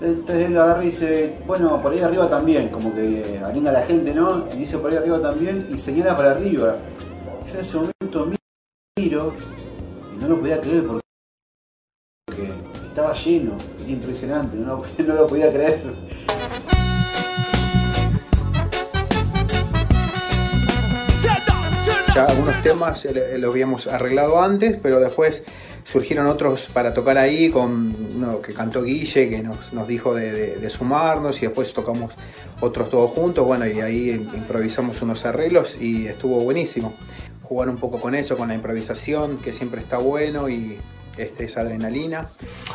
Speaker 42: Entonces él agarra y dice, bueno, por ahí arriba también, como que arenga a la gente, ¿no? Y dice por ahí arriba también y señala para arriba. Yo en ese momento miro y no lo podía creer porque estaba lleno, era impresionante, no, no lo podía creer.
Speaker 43: Ya algunos temas eh, los habíamos arreglado antes, pero después surgieron otros para tocar ahí con uno que cantó Guille, que nos, nos dijo de, sumarnos y después tocamos otros todos juntos. Bueno, y ahí improvisamos unos arreglos y estuvo buenísimo. Jugar un poco con eso, con la improvisación, que siempre está bueno y este, esa adrenalina.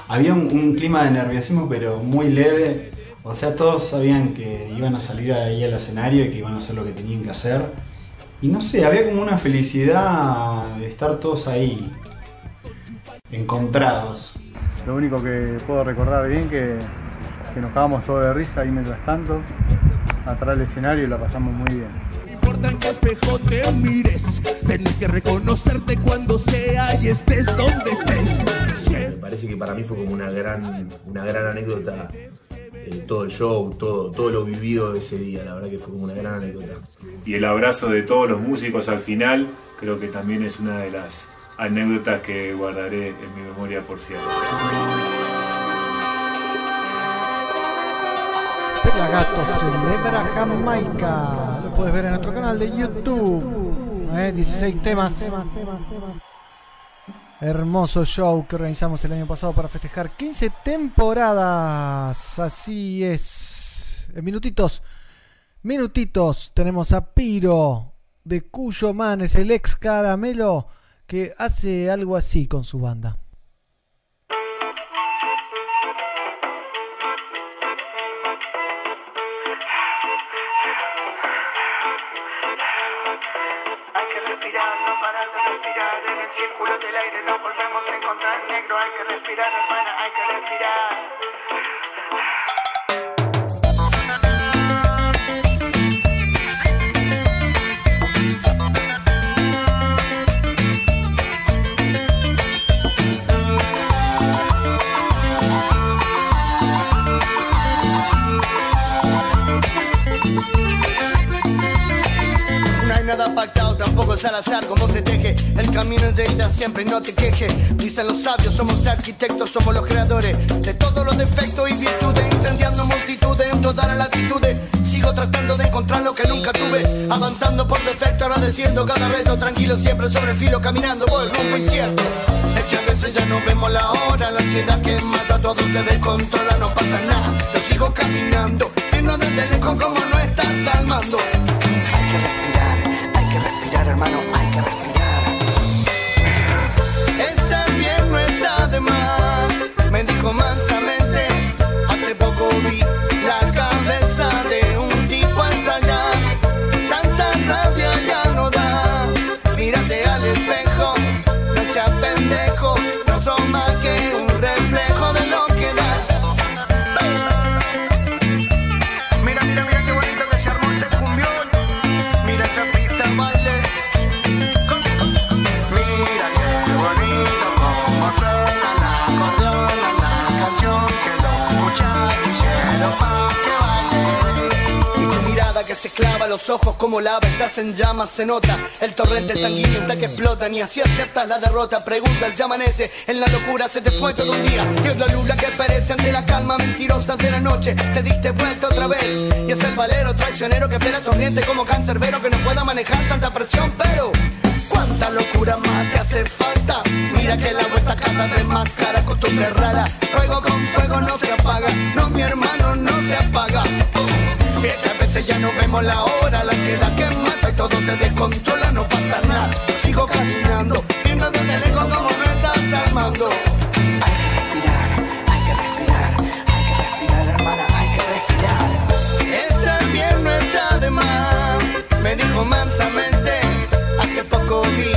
Speaker 44: Había un clima de nerviosismo, pero muy leve. O sea, todos sabían que iban a salir ahí al escenario y que iban a hacer lo que tenían que hacer. Y no sé, había como una felicidad de estar todos ahí, encontrados.
Speaker 45: Lo único que puedo recordar bien que, que nos cagamos todos de risa ahí mientras tanto, atrás del escenario y la pasamos muy bien.
Speaker 46: importa en qué espejo te mires. Tenés que reconocerte cuando sea y estés donde estés.
Speaker 47: Me parece que para mí fue como una gran, una gran anécdota eh, todo el show, todo, todo lo vivido ese día, la verdad que fue como una gran anécdota.
Speaker 36: Y el abrazo de todos los músicos al final, creo que también es una de las anécdotas que guardaré en mi memoria por siempre.
Speaker 2: Pelagato celebra Jamaica. Lo puedes ver en nuestro canal de YouTube. Eh, 16 temas. Hermoso show que organizamos el año pasado para festejar 15 temporadas. Así es. En minutitos. Minutitos. Tenemos a Piro de Cuyo Man. Es el ex caramelo que hace algo así con su banda.
Speaker 48: Círculo del aire nos volvemos a encontrar negro. Hay que respirar, hermana, hay que respirar.
Speaker 49: Tampoco es al se teje. El camino es de ida siempre no te queje. Dicen los sabios, somos arquitectos, somos los creadores de todos los defectos y virtudes. Incendiando multitudes en todas las latitudes. Sigo tratando de encontrar lo que nunca tuve. Avanzando por defecto, agradeciendo cada reto. Tranquilo siempre sobre el filo, caminando por el rumbo incierto. Es que a veces ya no vemos la hora. La ansiedad que mata a todos se descontrola, no pasa nada. Yo sigo caminando, viendo desde lejos como no estás al hermano, hay que respirar. Se clava los ojos como lava, estás en llamas, se nota el torrente sanguíneo está que explota, ni así aceptas la derrota. Preguntas, ya amanece, en la locura se te fue todo un día. Y es la lula que perece ante la calma mentirosa de la noche. Te diste vuelta otra vez, y es el valero traicionero que espera sonriente como cancerbero que no pueda manejar tanta presión, pero. ¿Cuánta locura más te hace falta? Mira que la vuelta cada vez más cara, costumbre rara. Fuego con fuego no se apaga, no mi hermano no se apaga. A ya no vemos la hora, la ansiedad que mata y todo te descontrola, no pasa nada. Sigo caminando, viendo desde lejos como me estás armando. Hay que respirar, hay que respirar, hay que respirar, hermana, hay que respirar. Estar bien no está de más, me dijo mansamente. Hace poco vi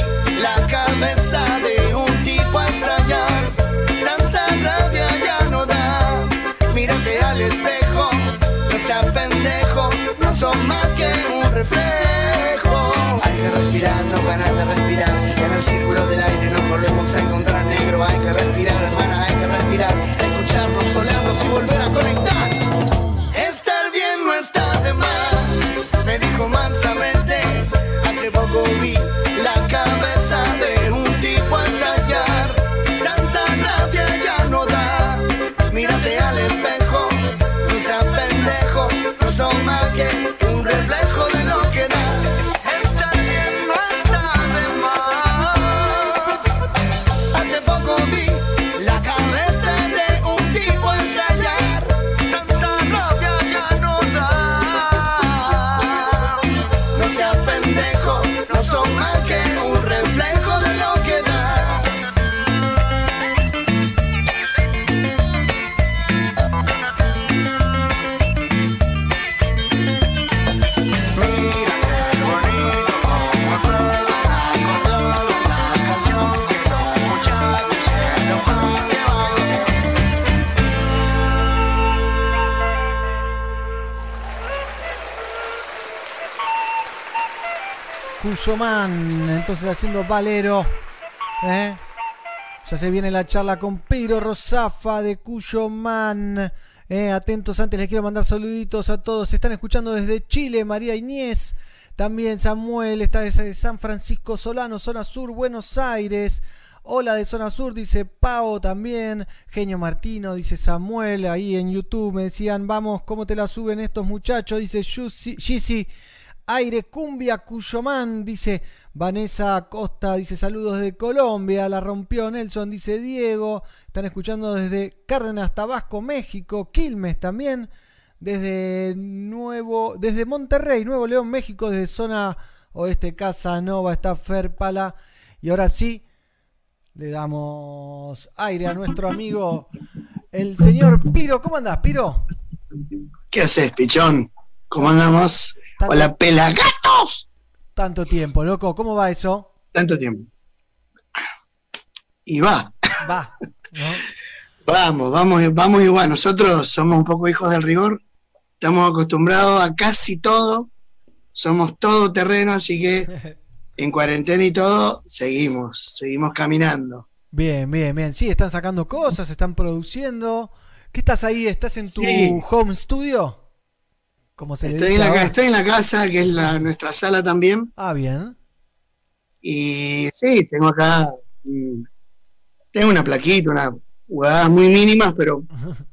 Speaker 49: ganas de respirar. En el círculo del aire nos volvemos a encontrar negro. Hay que respirar, hermana,
Speaker 2: Cuyomán, entonces haciendo Valero. ¿eh? Ya se viene la charla con Pedro Rosafa de Cuyomán. ¿eh? Atentos, antes les quiero mandar saluditos a todos. Se están escuchando desde Chile, María Inés. También Samuel está desde San Francisco Solano, zona sur, Buenos Aires. Hola de zona sur, dice Pau también. Genio Martino, dice Samuel. Ahí en YouTube me decían, vamos, ¿cómo te la suben estos muchachos? Dice Gizzy. Aire Cumbia Cuyomán, dice Vanessa Costa, dice saludos de Colombia, la rompió Nelson, dice Diego, están escuchando desde Cárdenas, Tabasco, México, Quilmes también, desde Nuevo, desde Monterrey, Nuevo León, México, desde zona oeste, Casa Nova, está Fer Pala, y ahora sí, le damos aire a nuestro amigo, el señor Piro, ¿cómo andás, Piro?
Speaker 50: ¿Qué haces, pichón? ¿Cómo andamos? Hola, pelagatos.
Speaker 2: Tanto tiempo, loco, ¿cómo va eso?
Speaker 50: Tanto tiempo. Y va.
Speaker 2: Va.
Speaker 50: Vamos, vamos, vamos igual. Nosotros somos un poco hijos del rigor. Estamos acostumbrados a casi todo. Somos todo terreno, así que en cuarentena y todo, seguimos, seguimos caminando.
Speaker 2: Bien, bien, bien. Sí, están sacando cosas, están produciendo. ¿Qué estás ahí? ¿Estás en tu
Speaker 50: Sí.
Speaker 2: home studio? Como se le
Speaker 49: Estoy en, la,
Speaker 2: ahora.
Speaker 49: ca- estoy en la casa, que es la, nuestra sala también.
Speaker 2: Ah, bien.
Speaker 49: Y sí, tengo acá. Tengo una plaquita, unas jugadas muy mínimas, pero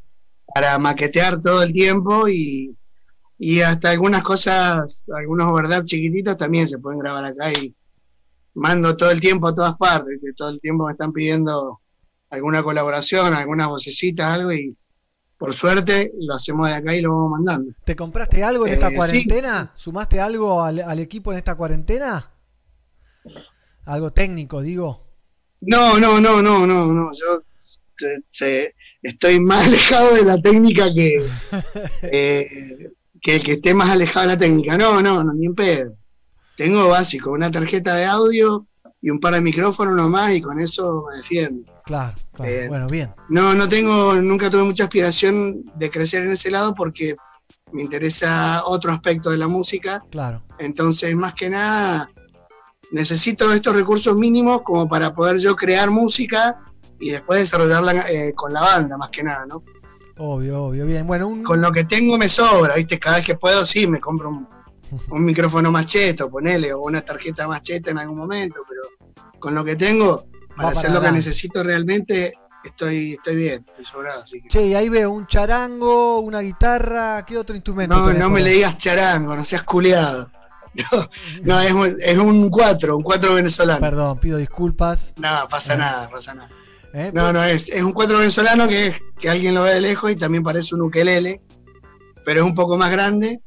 Speaker 49: para maquetear todo el tiempo y, y hasta algunas cosas, algunos verdad chiquititos también se pueden grabar acá y mando todo el tiempo a todas partes, que todo el tiempo me están pidiendo alguna colaboración, algunas vocecitas, algo y por suerte lo hacemos de acá y lo vamos mandando.
Speaker 2: ¿Te compraste algo en esta
Speaker 49: Eh, sí.
Speaker 2: cuarentena? ¿Sumaste algo al, al equipo en esta cuarentena? Algo técnico, digo.
Speaker 49: No, no, no, no, no, no. Yo este, se- estoy más alejado de la técnica que, eh, que el que esté más alejado de la técnica. No, no, no, ni en pedo. Tengo básico, una tarjeta de audio y un par de micrófonos nomás y con eso me defiendo.
Speaker 2: Claro, claro.
Speaker 49: Eh,
Speaker 2: bueno, bien.
Speaker 49: No, no tengo, nunca tuve mucha aspiración de crecer en ese lado porque me interesa otro aspecto de la música.
Speaker 2: Claro.
Speaker 49: Entonces, más que nada, necesito estos recursos mínimos como para poder yo crear música y después desarrollarla eh, con la banda, más que nada, ¿no?
Speaker 2: Obvio, obvio. Bien. Bueno, un.
Speaker 49: Con lo que tengo me sobra, ¿viste? Cada vez que puedo, sí, me compro un, un micrófono más cheto, ponele, o una tarjeta más cheta en algún momento, pero con lo que tengo, para hacer lo que necesito realmente, estoy, estoy bien, estoy sobrado, así que.
Speaker 2: Che, y ahí veo un charango, una guitarra, ¿qué otro instrumento?
Speaker 49: No, no me le digas charango, no seas culiado. No, no, es, un- es un 4, un 4 venezolano.
Speaker 2: Perdón, pido disculpas.
Speaker 49: No, pasa
Speaker 2: Eh.
Speaker 49: nada, pasa nada.
Speaker 2: ¿Eh?
Speaker 49: No, no, es, es un 4 venezolano que, es- que alguien lo ve de lejos y también parece un ukelele, pero es un poco más grande.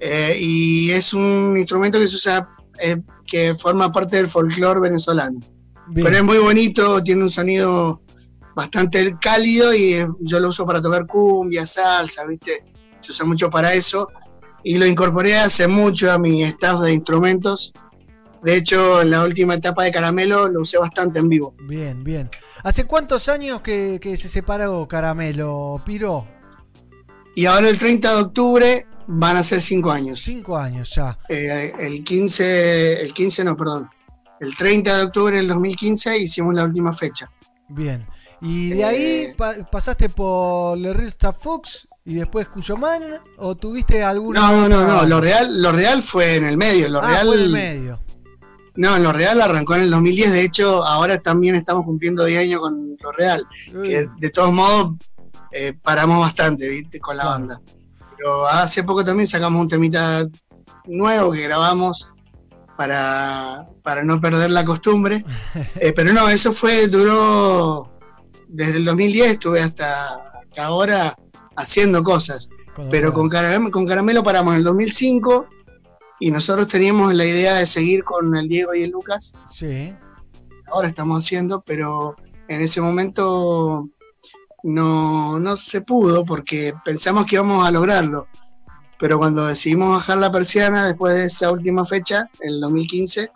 Speaker 49: eh, y es un instrumento que se usa, eh, que forma parte del folclore venezolano.
Speaker 2: Bien.
Speaker 49: Pero es muy bonito, tiene un sonido bastante cálido y eh, yo lo uso para tocar cumbia, salsa, ¿viste? Se usa mucho para eso. Y lo incorporé hace mucho a mi staff de instrumentos. De hecho, en la última etapa de Caramelo lo usé bastante en vivo.
Speaker 2: Bien, bien. ¿Hace cuántos años que, que se separó Caramelo, Piro?
Speaker 49: Y ahora el 30 de octubre van a ser 5 años.
Speaker 2: Cinco años ya.
Speaker 49: Eh, el 15, el 15 no, perdón. El 30 de octubre del 2015 hicimos la última fecha.
Speaker 2: Bien. Y de
Speaker 49: Eh.
Speaker 2: ahí pa- pasaste por Le Rista Fox y después Cuyomán o tuviste alguna
Speaker 49: No, no, no, no. Lo real, lo real fue en el medio. Lo
Speaker 2: Ah,
Speaker 49: real,
Speaker 2: fue en el medio.
Speaker 49: No, lo real arrancó en el 2010. De hecho, ahora también estamos cumpliendo 10 años con lo real. Que de todos modos eh, paramos bastante, ¿viste? Con la
Speaker 2: Claro.
Speaker 49: banda. Pero hace poco también sacamos un temita nuevo que grabamos para, para no perder la costumbre. Eh, pero no, eso fue, duró desde el 2010, estuve hasta, hasta ahora haciendo cosas.
Speaker 2: Con
Speaker 49: Pero con Caramelo, con Caramelo paramos en el 2005 y nosotros teníamos la idea de seguir con el Diego y el Lucas.
Speaker 2: Sí.
Speaker 49: Ahora estamos haciendo, pero en ese momento no, no se pudo porque pensamos que íbamos a lograrlo. Pero cuando decidimos bajar la persiana después de esa última fecha, en el 2015,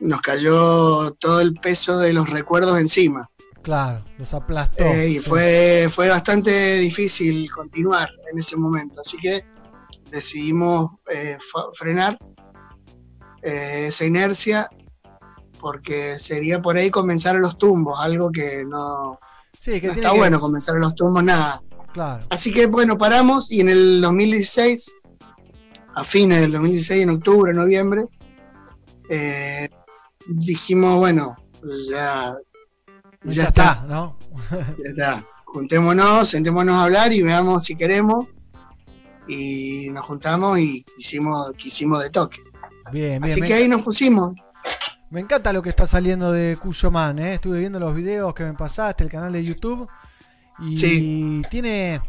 Speaker 49: nos cayó todo el peso de los recuerdos encima.
Speaker 2: Claro, los aplastó.
Speaker 49: Eh, y fue, fue bastante difícil continuar en ese momento. Así que decidimos eh, frenar eh, esa inercia porque sería por ahí comenzar a los tumbos, algo que no,
Speaker 2: Sí, que
Speaker 49: no
Speaker 2: tiene
Speaker 49: está
Speaker 2: que-
Speaker 49: bueno comenzar a los tumbos, nada.
Speaker 2: Claro.
Speaker 49: Así que bueno, paramos y en el 2016, a fines del 2016, en octubre, noviembre, eh, dijimos, bueno, ya, ya,
Speaker 2: Ya
Speaker 49: está,
Speaker 2: está, ¿no?
Speaker 49: ya está. Juntémonos, sentémonos a hablar y veamos si queremos. Y nos juntamos y hicimos, quisimos de toque.
Speaker 2: Bien, bien.
Speaker 49: Así que ahí nos pusimos.
Speaker 2: me encanta lo que está saliendo de Cuyoman, ¿eh? Estuve viendo los videos que me pasaste, el canal de YouTube. Y
Speaker 49: Sí.
Speaker 2: tiene,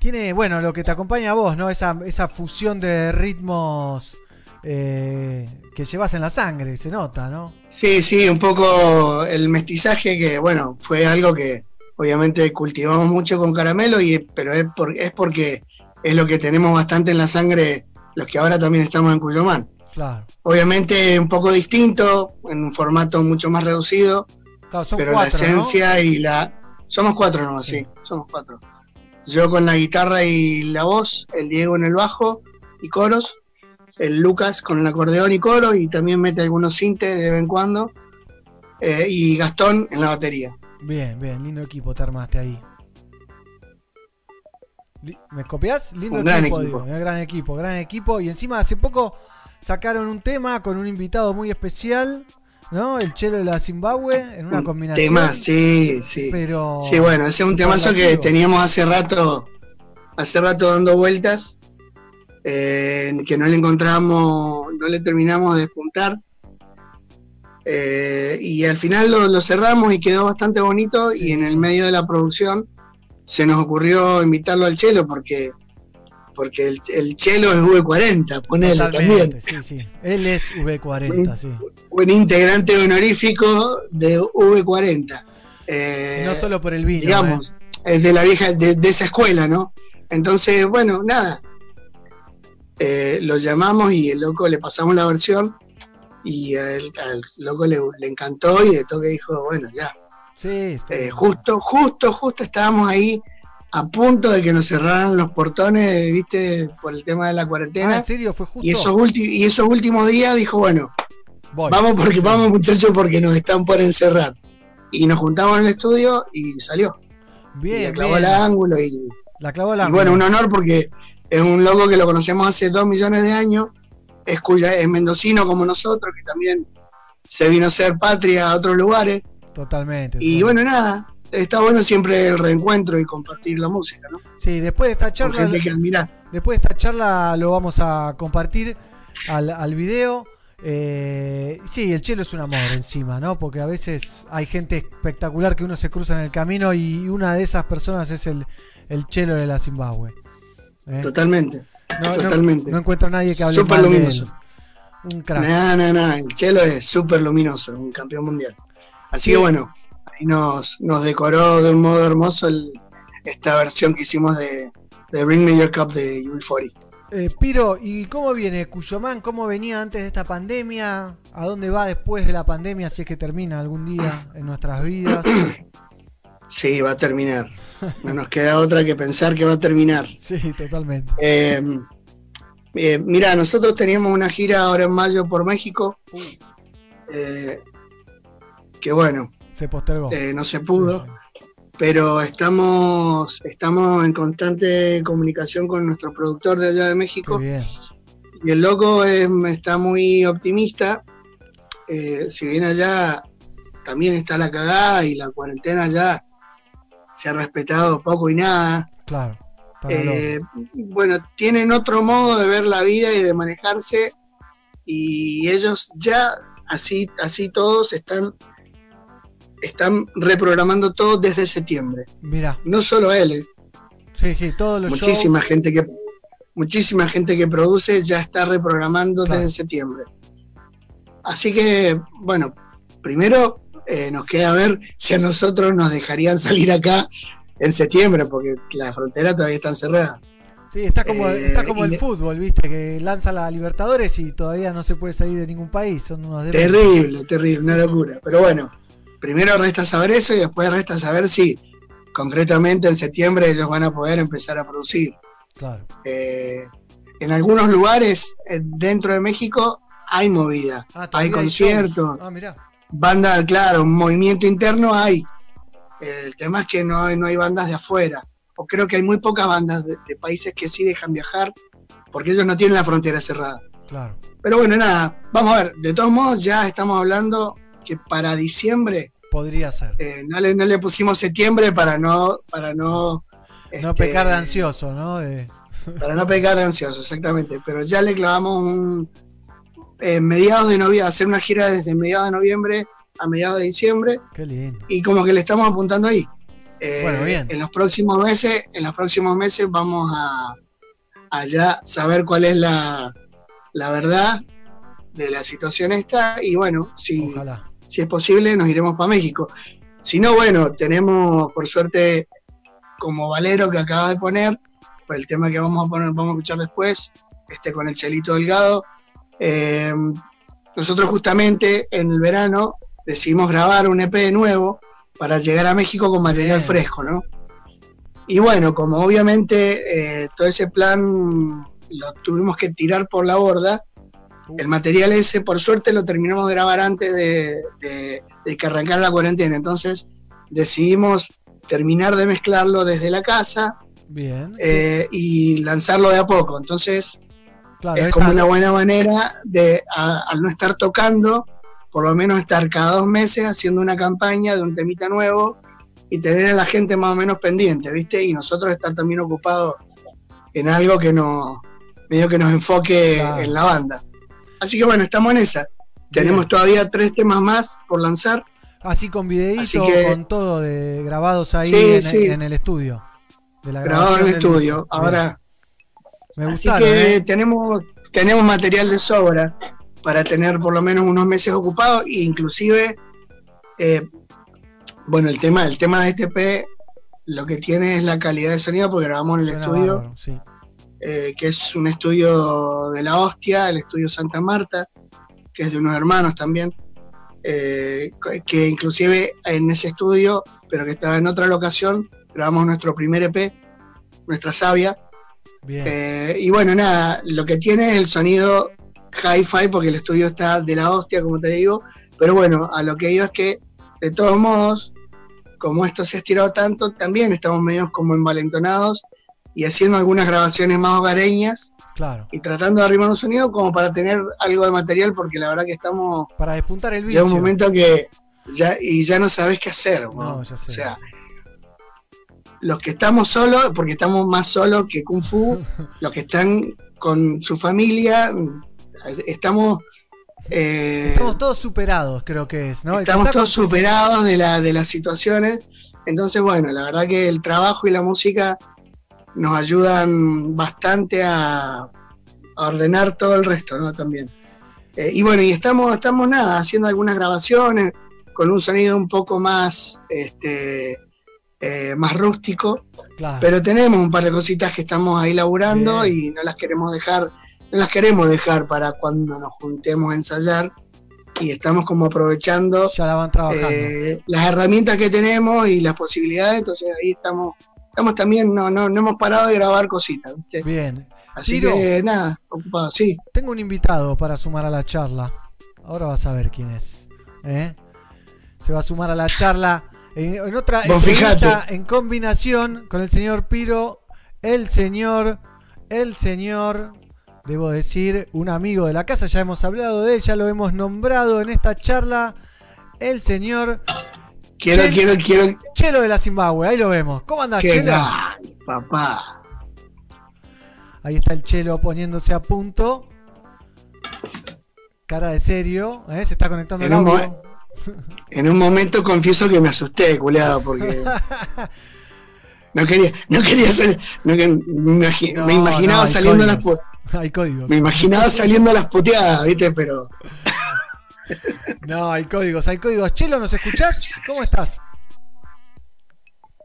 Speaker 2: tiene, bueno, lo que te acompaña a vos, ¿no? Esa, esa fusión de ritmos eh, que llevas en la sangre, se nota, ¿no?
Speaker 49: Sí, sí, un poco el mestizaje que, bueno, fue algo que obviamente cultivamos mucho con caramelo, y, pero es, por- es porque es lo que tenemos bastante en la sangre los que ahora también estamos en Cuyomán.
Speaker 2: Claro.
Speaker 49: Obviamente un poco distinto, en un formato mucho más reducido,
Speaker 2: Claro,
Speaker 49: pero
Speaker 2: cuatro,
Speaker 49: la esencia y la... Somos cuatro nomás, sí. somos cuatro. Yo con la guitarra y la voz, el Diego en el bajo y coros, el Lucas con el acordeón y coro y también mete algunos sintes de vez en cuando, eh, y Gastón en la batería.
Speaker 2: Bien, bien, lindo equipo te armaste ahí. ¿Me copias? Lindo
Speaker 49: Un gran
Speaker 2: equipo,
Speaker 49: equipo.
Speaker 2: digo, eh, gran equipo, gran equipo. Y encima hace poco sacaron un tema con un invitado muy especial, ¿no? El chelo de la Zimbabue, en una combinación.
Speaker 49: Tema, sí, sí.
Speaker 2: Pero
Speaker 49: Sí, bueno, ese es un temazo que teníamos hace rato, hace rato dando vueltas, eh, que no le encontramos, no le terminamos de despuntar. Eh, y al final lo, lo cerramos y quedó bastante bonito y en el medio de la producción se nos ocurrió invitarlo al chelo porque porque el, el chelo es V40, ponele
Speaker 2: Totalmente,
Speaker 49: también.
Speaker 2: sí, sí. Él es V40, sí.
Speaker 49: Un integrante honorífico de V40. Eh,
Speaker 2: No solo por el vino.
Speaker 49: digamos,
Speaker 2: ¿eh?
Speaker 49: es de la vieja, de, de esa escuela, ¿no? Entonces, bueno, nada. Eh, lo llamamos y el loco le pasamos la versión y al, al loco le, le encantó y de toque dijo, bueno, ya.
Speaker 2: Sí,
Speaker 49: Eh, justo, justo, justo estábamos ahí a punto de que nos cerraran los portones, viste, por el tema de la cuarentena.
Speaker 2: Ah, ¿en serio? ¿Fue justo?
Speaker 49: Y esos, y esos últimos días dijo, bueno,
Speaker 2: Voy.
Speaker 49: vamos porque vamos muchachos porque nos están por encerrar. Y nos juntamos en el estudio y salió.
Speaker 2: Bien,
Speaker 49: y le clavó
Speaker 2: bien.
Speaker 49: el ángulo y,
Speaker 2: La clavó
Speaker 49: y
Speaker 2: la
Speaker 49: bueno, un honor porque es un loco que lo conocemos hace dos millones de años, es, cuya, es mendocino como nosotros, que también se vino a ser patria a otros lugares.
Speaker 2: Totalmente.
Speaker 49: Y bueno, nada, está bueno siempre el reencuentro y compartir la música, ¿no?
Speaker 2: Sí, después de esta
Speaker 49: Con
Speaker 2: charla.
Speaker 49: gente que admirás.
Speaker 2: Después de esta charla lo vamos a compartir al, al video. Eh, sí, el chelo es un amor encima, ¿no? Porque a veces hay gente espectacular que uno se cruza en el camino y una de esas personas es el, el chelo de la Zimbabue. ¿eh?
Speaker 49: Totalmente.
Speaker 2: No, no-
Speaker 49: totalmente.
Speaker 2: No, encuentro a nadie que hable
Speaker 49: Súper
Speaker 2: mal de él.
Speaker 49: luminoso.
Speaker 2: Un crack.
Speaker 49: No, no, no, el Chelo es súper luminoso, un campeón mundial. Así
Speaker 2: Sí.
Speaker 49: que bueno, nos, nos decoró de un modo hermoso el- esta versión que hicimos de, de Bring Me Your Cup de UB40.
Speaker 2: Eh, Piro, ¿y cómo viene Cuyomán? ¿Cómo venía antes de esta pandemia? ¿A dónde va después de la pandemia si es que termina algún día en nuestras vidas?
Speaker 49: Sí, va a terminar. No nos queda otra que pensar que va a terminar.
Speaker 2: Sí, totalmente.
Speaker 49: Eh, eh, mira, nosotros teníamos una gira ahora en mayo por México. eh, que bueno,
Speaker 2: Se postergó.
Speaker 49: eh, no se pudo. Pero estamos, estamos en constante comunicación con nuestro productor de allá de México.
Speaker 2: Qué bien.
Speaker 49: Y el loco es- está muy optimista. Eh, si bien allá también está la cagada y la cuarentena ya se ha respetado poco y nada.
Speaker 2: Claro.
Speaker 49: Eh, bueno, tienen otro modo de ver la vida y de manejarse. Y ellos ya, así, así todos, están, están reprogramando todo desde septiembre.
Speaker 2: Mira.
Speaker 49: No solo él, eh.
Speaker 2: Sí, sí, todos los
Speaker 49: muchísima
Speaker 2: shows.
Speaker 49: gente que muchísima gente que produce ya está reprogramando
Speaker 2: Claro.
Speaker 49: desde septiembre. Así que, bueno, primero eh, nos queda ver si a nosotros nos dejarían salir acá en septiembre, porque la frontera todavía está cerrada.
Speaker 2: Sí, está como,
Speaker 49: Eh,
Speaker 2: está como el fútbol, ¿viste? Que lanza la Libertadores y todavía no se puede salir de ningún país. Son unos.
Speaker 49: Terrible, terrible, una locura. Pero bueno, primero resta saber eso y después resta saber si concretamente en septiembre ellos van a poder empezar a producir.
Speaker 2: Claro.
Speaker 49: Eh, en algunos lugares eh, dentro de México hay movida,
Speaker 2: Ah,
Speaker 49: hay conciertos.
Speaker 2: Ah,
Speaker 49: banda, claro, movimiento interno hay. Eh, el tema es que no hay, no hay bandas de afuera, o creo que hay muy pocas bandas de, de países que sí dejan viajar, porque ellos no tienen la frontera cerrada.
Speaker 2: Claro.
Speaker 49: Pero bueno, nada, vamos a ver, de todos modos ya estamos hablando que para diciembre
Speaker 2: Podría ser.
Speaker 49: eh, no, le, no le pusimos septiembre para no, para no,
Speaker 2: No
Speaker 49: este,
Speaker 2: pecar de ansioso, ¿no? De-
Speaker 49: para no pecar de ansioso, exactamente. Pero ya le clavamos un eh, mediados de noviembre, hacer una gira desde mediados de noviembre a mediados de diciembre
Speaker 2: Qué lindo.
Speaker 49: y como que le estamos apuntando ahí. Eh,
Speaker 2: Bueno, bien.
Speaker 49: En los próximos meses, en los próximos meses vamos a, a ya saber cuál es la, la verdad de la situación esta y bueno, si,
Speaker 2: Ojalá.
Speaker 49: Si es posible nos iremos para México. Si no, bueno, tenemos por suerte como Valero que acaba de poner, pues el tema que vamos a poner, vamos a escuchar después, este con el Chelito Delgado. Eh, nosotros justamente en el verano decidimos grabar un EP nuevo para llegar a México con material
Speaker 2: Bien.
Speaker 49: fresco, ¿no? Y bueno, como obviamente eh, todo ese plan lo tuvimos que tirar por la borda, el material ese por suerte lo terminamos de grabar antes de, de- de que arrancara la cuarentena, entonces decidimos terminar de mezclarlo desde la casa
Speaker 2: Bien.
Speaker 49: eh, y lanzarlo de a poco. Entonces,
Speaker 2: Claro,
Speaker 49: es como una buena manera de, a- al no estar tocando, por lo menos estar cada dos meses haciendo una campaña de un temita nuevo y tener a la gente más o menos pendiente, ¿viste? Y nosotros estar también ocupados en algo que nos, medio que nos enfoque
Speaker 2: Claro.
Speaker 49: en la banda. Así que bueno, estamos en esa. Tenemos todavía tres temas más por lanzar.
Speaker 2: Así con videíto,
Speaker 49: Así que-
Speaker 2: con todo de grabados ahí
Speaker 49: Sí,
Speaker 2: en,
Speaker 49: sí.
Speaker 2: en el estudio. De la
Speaker 49: grabado en el
Speaker 2: del
Speaker 49: estudio. Ahora,
Speaker 2: Me
Speaker 49: así
Speaker 2: gustaron,
Speaker 49: que
Speaker 2: ¿eh?
Speaker 49: tenemos, tenemos material de sobra para tener por lo menos unos meses ocupados e inclusive, eh, bueno, el tema, el tema de este P lo que tiene es la calidad de sonido porque grabamos en el
Speaker 2: Suena
Speaker 49: estudio,
Speaker 2: bárbaro, sí.
Speaker 49: Eh, que es un estudio de la hostia, el estudio Santa Marta, que es de unos hermanos también, eh, que inclusive en ese estudio, pero que estaba en otra locación, grabamos nuestro primer EP, nuestra.
Speaker 2: Bien.
Speaker 49: Eh, y bueno, nada, lo que tiene es el sonido hi-fi, porque el estudio está de la hostia, como te digo, pero bueno, a lo que digo es que, de todos modos, como esto se ha estirado tanto, también estamos medio como envalentonados y haciendo algunas grabaciones más hogareñas
Speaker 2: Claro.
Speaker 49: y tratando de arrimar un sonido como para tener algo de material, porque la verdad que estamos.
Speaker 2: Para despuntar el vicio.
Speaker 49: Llega un momento que ya, y ya no sabes qué hacer. ¿no?
Speaker 2: No, ya sé.
Speaker 49: O sea, los que estamos solos, porque estamos más solos que Kung Fu, los que están con su familia, estamos. eh,
Speaker 2: Estamos todos superados, creo que es, ¿no?
Speaker 49: Estamos todos superados de, la, de las situaciones. Entonces, bueno, la verdad que el trabajo y la música nos ayudan bastante a, a ordenar todo el resto, ¿no? También. Eh, y bueno, y estamos, estamos nada, haciendo algunas grabaciones con un sonido un poco más, este, eh, más rústico.
Speaker 2: Claro.
Speaker 49: Pero tenemos un par de cositas que estamos ahí laburando y no las queremos dejar, no las queremos dejar para cuando nos juntemos a ensayar. Y estamos como aprovechando
Speaker 2: Ya la van trabajando.
Speaker 49: eh, las herramientas que tenemos y las posibilidades, entonces ahí estamos, estamos también, no, no, no hemos parado de grabar cositas, ¿viste?
Speaker 2: Bien.
Speaker 49: Así
Speaker 2: Tiro.
Speaker 49: que nada, ocupado, sí.
Speaker 2: Tengo un invitado para sumar a la charla. Ahora vas a ver quién es. ¿eh? Se va a sumar a la charla en, en otra entrevista en combinación con el señor Piro, el señor, el señor, debo decir, un amigo de la casa. Ya hemos hablado de él, ya lo hemos nombrado en esta charla. El señor
Speaker 49: Quiero,
Speaker 2: Chel-
Speaker 49: quiero, quiero.
Speaker 2: Chelo de la Zimbabue. Ahí lo vemos. ¿Cómo andás,
Speaker 49: Qué
Speaker 2: Chelo?
Speaker 49: grande, papá.
Speaker 2: Ahí está el Chelo poniéndose a punto. Cara de serio, ¿eh? se está conectando el
Speaker 49: En un,
Speaker 2: audio.
Speaker 49: en un momento confieso que me asusté, culeado, porque no quería, no quería no que- me, imagi-
Speaker 2: No,
Speaker 49: me imaginaba
Speaker 2: no,
Speaker 49: saliendo las
Speaker 2: Hay códigos.
Speaker 49: me imaginaba saliendo las puteadas, viste, pero
Speaker 2: No, hay códigos, hay códigos. Chelo, ¿nos escuchás? ¿Cómo estás?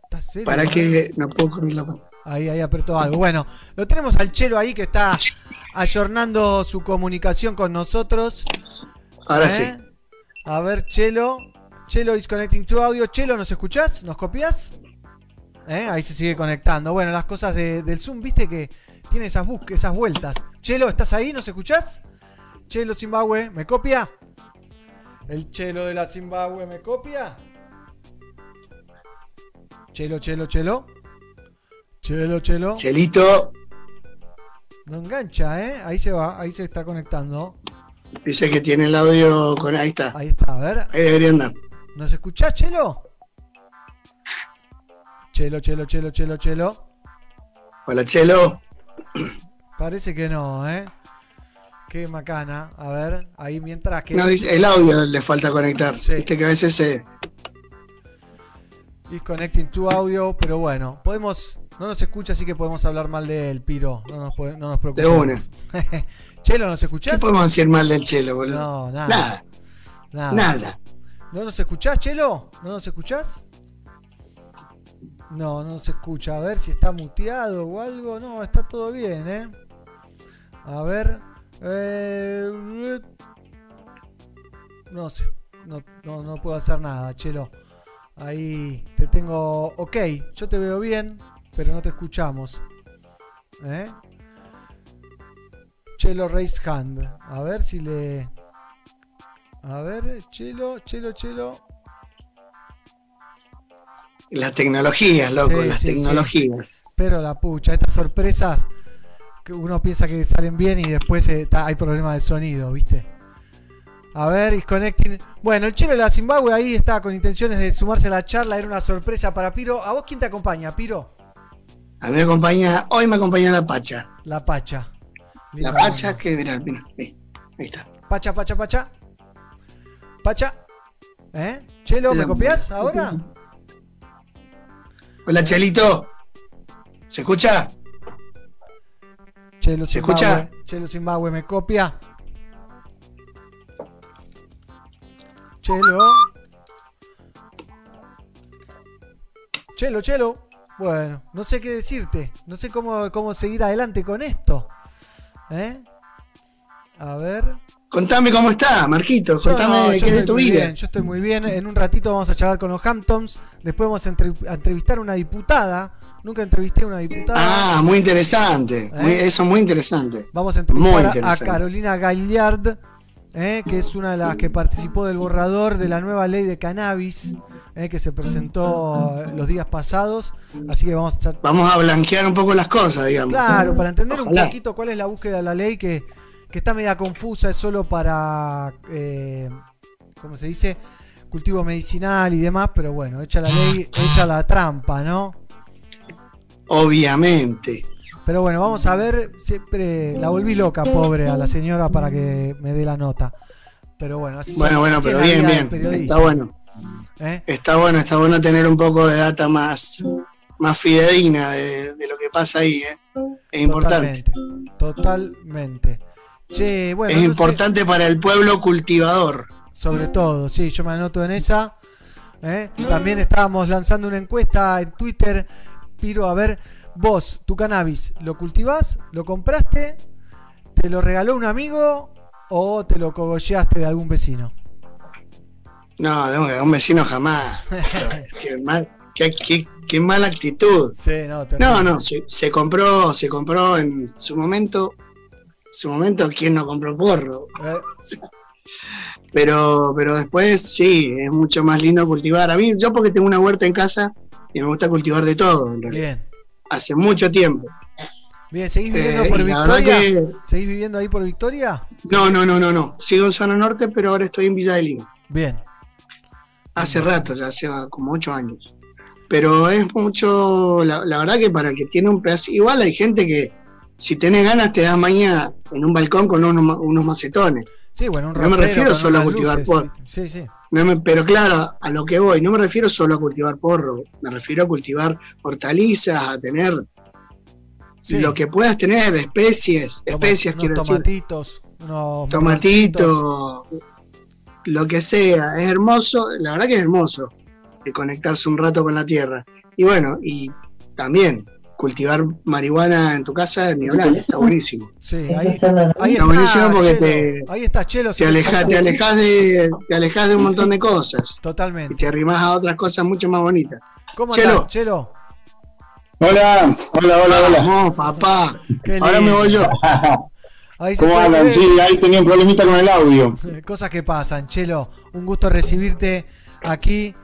Speaker 2: ¿Estás serio,
Speaker 49: para que no puedo correr la pantalla.
Speaker 2: Ahí, ahí apretó algo. Bueno, lo tenemos al Chelo ahí que está ayornando su comunicación con nosotros.
Speaker 49: Ahora
Speaker 2: ¿Eh?
Speaker 49: sí.
Speaker 2: A ver, Chelo. Chelo is connecting to audio. Chelo, ¿nos escuchás? ¿Nos copias? ¿Eh? Ahí se sigue conectando. Bueno, las cosas de- del Zoom, viste que tiene esas bus- esas vueltas. Chelo, ¿estás ahí? ¿Nos escuchás? Chelo Zimbabue, ¿me copia? El Chelo de la Zimbabue, ¿me copia? Chelo, Chelo, Chelo. Chelo, Chelo.
Speaker 49: Chelito
Speaker 2: No engancha, ¿eh? Ahí se va, ahí se está conectando.
Speaker 49: dice que tiene el audio con ahí está.
Speaker 2: Ahí está, a ver.
Speaker 49: Ahí debería andar.
Speaker 2: ¿Nos escuchás, Chelo? Chelo, Chelo, Chelo, Chelo, Chelo.
Speaker 49: Hola, Chelo.
Speaker 2: Parece que no, ¿eh? Qué macana. A ver, ahí mientras que.
Speaker 49: No, dice, el audio le falta conectar. Viste que a veces se.
Speaker 2: Is connecting to audio, pero bueno, podemos. No nos escucha, así que podemos hablar mal de él, Piro. No nos, puede- no nos preocupemos. Chelo, ¿nos escuchás?
Speaker 49: ¿Qué podemos decir mal del Chelo, boludo?
Speaker 2: No, nada.
Speaker 49: Nada.
Speaker 2: Nada.
Speaker 49: Nada.
Speaker 2: ¿No nos escuchás, Chelo? ¿No nos escuchás? No, no se escucha. A ver si está muteado o algo. No, está todo bien, ¿eh? A ver. Eh, no sé. No, no, no puedo hacer nada, Chelo. Ahí te tengo. Ok, yo te veo bien, pero no te escuchamos. ¿Eh? Chelo Raise Hand. A ver si le. A ver, Chelo, Chelo, Chelo.
Speaker 49: Las tecnologías, loco,
Speaker 2: Sí,
Speaker 49: las
Speaker 2: sí, sí.
Speaker 49: tecnologías.
Speaker 2: Pero la pucha, estas sorpresas que uno piensa que salen bien y después eh, ta- hay problemas de sonido, ¿viste? A ver, is connecting. Bueno, el chelo de la Zimbabue ahí está con intenciones de sumarse a la charla. Era una sorpresa para Piro. ¿A vos quién te acompaña, Piro?
Speaker 49: A mí me acompaña, hoy me acompaña la Pacha.
Speaker 2: La Pacha.
Speaker 49: La Pacha que, mira, mira, ahí, ahí está.
Speaker 2: Pacha, Pacha, Pacha. Pacha. ¿Eh? Chelo, ¿me copias ahora?
Speaker 49: Hola, Chelito. ¿Se escucha?
Speaker 2: Chelo
Speaker 49: ¿Se
Speaker 2: Zimbabue.
Speaker 49: escucha?
Speaker 2: Chelo Zimbabue, ¿me copia? Chelo. Chelo, Chelo. Bueno, no sé qué decirte. No sé cómo, cómo seguir adelante con esto. ¿Eh? A ver.
Speaker 49: Contame cómo está, Marquito. Contame
Speaker 2: no,
Speaker 49: qué es de tu vida.
Speaker 2: bien, yo estoy muy bien. En un ratito vamos a charlar con los Hamptons. Después vamos a, entre- a entrevistar a una diputada. Nunca entrevisté a una diputada.
Speaker 49: Ah, muy interesante. Muy- eso es muy interesante.
Speaker 2: Vamos a entrevistar a-. Carolina Gaillard, eh, que es una de las que participó del borrador de la nueva ley de cannabis, eh, que se presentó eh, los días pasados. Así que vamos a
Speaker 49: Vamos a blanquear un poco las cosas, digamos.
Speaker 2: Claro, para entender un poquito cuál es la búsqueda de la ley, que, que está media confusa, es solo para, eh, ¿cómo se dice? Cultivo medicinal y demás, pero bueno, echa la ley, echa la trampa, ¿no?
Speaker 49: Obviamente.
Speaker 2: Pero bueno, vamos a ver. Siempre la volví loca, pobre, a la señora para que me dé la nota. Pero bueno, así
Speaker 49: Bueno, bueno, pero bien, bien. Está bueno.
Speaker 2: ¿Eh?
Speaker 49: Está bueno, está bueno tener un poco de data más, más fidedigna de, de lo que pasa ahí. ¿eh? Es importante.
Speaker 2: Totalmente. Totalmente. Che, bueno.
Speaker 49: es
Speaker 2: no sé,
Speaker 49: importante para el pueblo cultivador.
Speaker 2: sobre todo, sí, yo me anoto en esa. ¿eh? También estábamos lanzando una encuesta en Twitter. Piro, a ver, vos, tu cannabis, ¿lo cultivás? ¿Lo compraste? ¿Te lo regaló un amigo? ¿O te lo cogolleaste de algún vecino?
Speaker 49: No, de un, vecino jamás. Eso, qué, mal, qué, qué- qué mala actitud.
Speaker 2: Sí, no.
Speaker 49: No, no, se, se compró, se compró en su momento. En su momento, ¿quién no compró porro?
Speaker 2: Eh,
Speaker 49: Pero, pero después sí, es mucho más lindo cultivar. A mí, yo porque tengo una huerta en casa y me gusta cultivar de todo, en realidad.
Speaker 2: Bien.
Speaker 49: Hace mucho tiempo.
Speaker 2: Bien, ¿seguís viviendo
Speaker 49: Eh,
Speaker 2: por Victoria?
Speaker 49: que-
Speaker 2: ¿Seguís viviendo ahí por Victoria?
Speaker 49: No, no, no, no, no. Sigo en zona norte, pero ahora estoy en Villa de Lima.
Speaker 2: Bien.
Speaker 49: Hace rato, ya hace como ocho años. Pero es mucho, la, la verdad que para el que tiene un pedazo, igual hay gente que si tenés ganas te das mañana en un balcón con unos, unos macetones.
Speaker 2: Sí, bueno, un
Speaker 49: No me refiero solo a cultivar
Speaker 2: luces,
Speaker 49: porro.
Speaker 2: Sí, sí.
Speaker 49: No me- pero claro, a lo que voy, no me refiero solo a cultivar porro, me refiero a cultivar hortalizas, a tener
Speaker 2: Sí.
Speaker 49: lo que puedas tener, especies,
Speaker 2: Toma- unos
Speaker 49: decir,
Speaker 2: tomatitos, unos
Speaker 49: tomatito, lo que sea, es hermoso, la verdad que es hermoso de conectarse un rato con la tierra. Y bueno, y también cultivar marihuana en tu casa, ni hablar, está buenísimo.
Speaker 2: Sí, ahí,
Speaker 49: Está
Speaker 2: está,
Speaker 49: buenísimo porque
Speaker 2: Chelo.
Speaker 49: te-
Speaker 2: ahí está Chelo.
Speaker 49: Te alejas, te alejas de, te alejas de un montón de cosas.
Speaker 2: Totalmente.
Speaker 49: Y te arrimas a otras cosas mucho más bonitas.
Speaker 2: ¿Cómo
Speaker 49: Chelo.
Speaker 2: andás, Chelo?
Speaker 51: Hola, hola, hola, hola.
Speaker 49: Papá. Ahora me voy yo.
Speaker 2: Ahí se
Speaker 51: ¿Cómo andan? Sí, ahí tenía un problemita con el audio.
Speaker 2: Cosas que pasan, Chelo. Un gusto recibirte aquí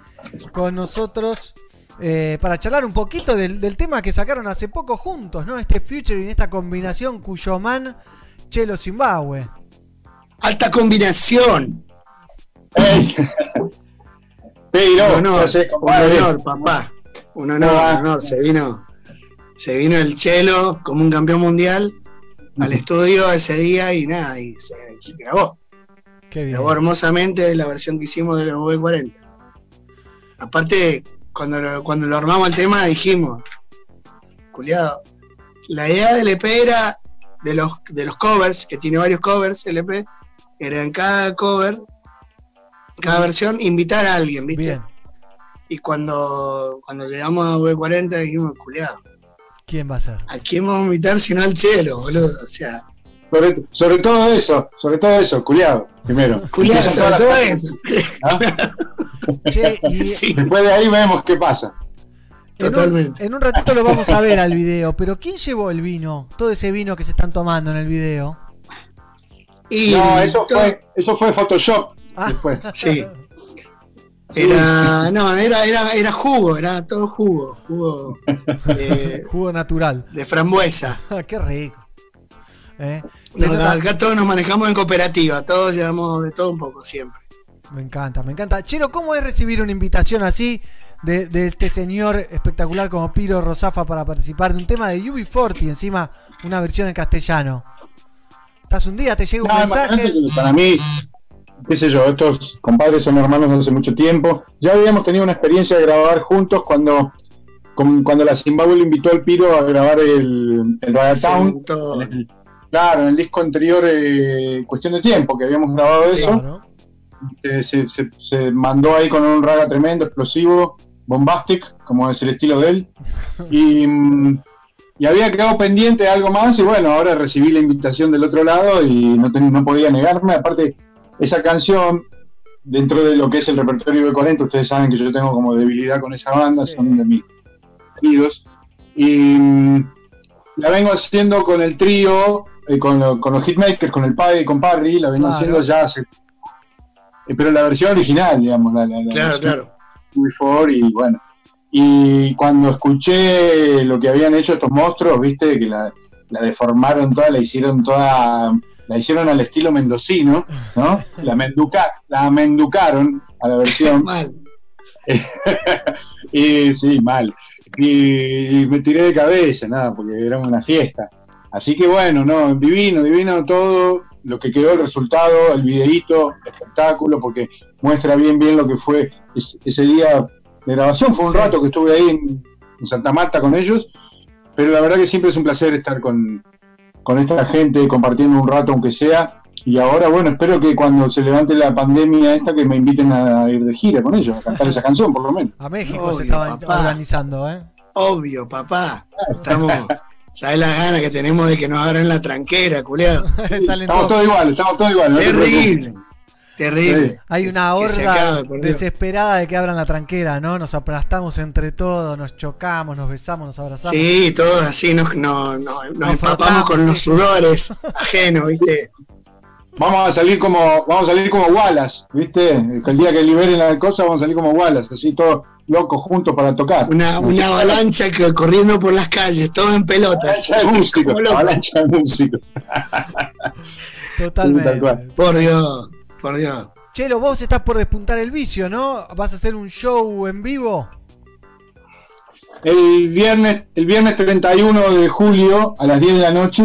Speaker 2: con nosotros eh, para charlar un poquito del, del tema que sacaron hace poco juntos, ¿no? Este featuring, esta combinación cuyo man Chelo Zimbabue.
Speaker 49: Alta combinación.
Speaker 51: Pero,
Speaker 49: un honor,
Speaker 51: no sé,
Speaker 49: un honor, papá. Un honor, un honor. Se vino, se vino el Chelo como un campeón mundial al estudio ese día y nada, y se, se grabó.
Speaker 2: Qué bien.
Speaker 49: Grabó hermosamente la versión que hicimos de la V40. Aparte, cuando lo, cuando lo armamos el tema dijimos, culiado, la idea del EP era de los, de los covers, que tiene varios covers el EP, era en cada cover, cada versión, invitar a alguien, ¿viste?
Speaker 2: Bien.
Speaker 49: Y cuando, cuando llegamos a V40 dijimos, culiado,
Speaker 2: ¿Quién va a ser?
Speaker 49: ¿a quién vamos a invitar si no al chelo, boludo? O sea,
Speaker 51: Sobre, sobre todo eso, sobre todo eso, culiado, primero.
Speaker 49: culiado, sobre todo eso.
Speaker 2: Che, y
Speaker 51: Después de ahí vemos qué pasa.
Speaker 2: en un, en un ratito lo vamos a ver al video, pero ¿quién llevó el vino? Todo ese vino que se están tomando en el video.
Speaker 49: Y
Speaker 51: no, eso fue, eso fue Photoshop después.
Speaker 49: Sí. Era, no, era, era, era jugo, era todo jugo, jugo de,
Speaker 2: Jugo natural.
Speaker 49: de frambuesa.
Speaker 2: Qué rico. ¿Eh?
Speaker 49: No, acá todos nos manejamos en cooperativa, todos llevamos de todo un poco siempre.
Speaker 2: Me encanta, me encanta. Chelo, ¿cómo es recibir una invitación así de, de este señor espectacular como Piro Rosafa para participar de un tema de UB40, encima una versión en castellano? ¿Estás un día? ¿Te llega un
Speaker 38: No,
Speaker 2: mensaje?
Speaker 38: para mí, qué sé yo, estos compadres son hermanos hace mucho tiempo. Ya habíamos tenido una experiencia de grabar juntos cuando, cuando la Zimbabue lo invitó al Piro a grabar el, el Ragatown. Claro, en el disco anterior, eh, Cuestión de Tiempo, que habíamos grabado eso. Se, se- se mandó ahí con un raga tremendo, explosivo, bombastic, como es el estilo de él. Y, y había quedado pendiente de algo más y bueno, ahora recibí la invitación del otro lado y no, ten- no podía negarme. Aparte, esa canción, dentro de lo que es el repertorio de 40, ustedes saben que yo tengo como debilidad con esa banda, son de mis queridos. Y mm, la vengo haciendo con el trío, eh, con, lo- con los hitmakers, con el padre y con Parry, la vengo
Speaker 49: Claro.
Speaker 38: haciendo ya hace pero la versión original, digamos, la, la- la
Speaker 49: Claro,
Speaker 38: versión
Speaker 49: claro.
Speaker 38: Y bueno. Y cuando escuché lo que habían hecho estos monstruos, viste, que la, la deformaron toda, la hicieron toda, la hicieron al estilo mendocino, ¿no? La, menduca, la menducaron a la versión. y sí, mal. Y, y me tiré de cabeza, nada, porque era una fiesta. Así que bueno, no, divino, divino todo lo que quedó el resultado, el videíto, espectáculo, porque muestra bien bien lo que fue es- ese día de grabación. Fue un rato que estuve ahí en, en Santa Marta con ellos, pero la verdad que siempre es un placer estar con, con esta gente compartiendo un rato, aunque sea. Y ahora, bueno, espero que cuando se levante la pandemia esta, que me inviten a ir de gira con ellos, a cantar esa canción, por lo menos.
Speaker 2: A México
Speaker 49: Obvio,
Speaker 2: se estaba
Speaker 49: papá.
Speaker 2: organizando, ¿eh?
Speaker 49: Obvio, papá. Estamos, ¿sabes las ganas que tenemos de que nos abran la tranquera, culiado?
Speaker 38: Estamos todos iguales, estamos todos iguales. no te
Speaker 49: Terrible, terrible.
Speaker 38: Sí.
Speaker 2: Hay una horda
Speaker 49: acabe,
Speaker 2: desesperada de que abran la tranquera, ¿no? Nos aplastamos entre todos, nos chocamos, nos besamos, nos abrazamos.
Speaker 49: Sí, todos así nos, no- no- nos
Speaker 2: Nos
Speaker 49: empapamos
Speaker 2: frotamos,
Speaker 49: con los
Speaker 2: sí.
Speaker 49: sudores ajenos, ¿viste?
Speaker 38: Vamos a salir como, vamos a salir como Wallace, ¿viste? El día que liberen la cosa vamos a salir como Wallace, así todos locos juntos para tocar.
Speaker 49: Una, una avalancha que, corriendo por las calles, todos en pelota.
Speaker 38: Avalancha de músicos, avalancha de músicos.
Speaker 2: Totalmente.
Speaker 49: Por Dios, por Dios.
Speaker 2: Chelo, vos estás por despuntar el vicio, ¿no? ¿Vas a hacer un show en vivo?
Speaker 38: El viernes, el viernes 31 de julio a las 10 de la noche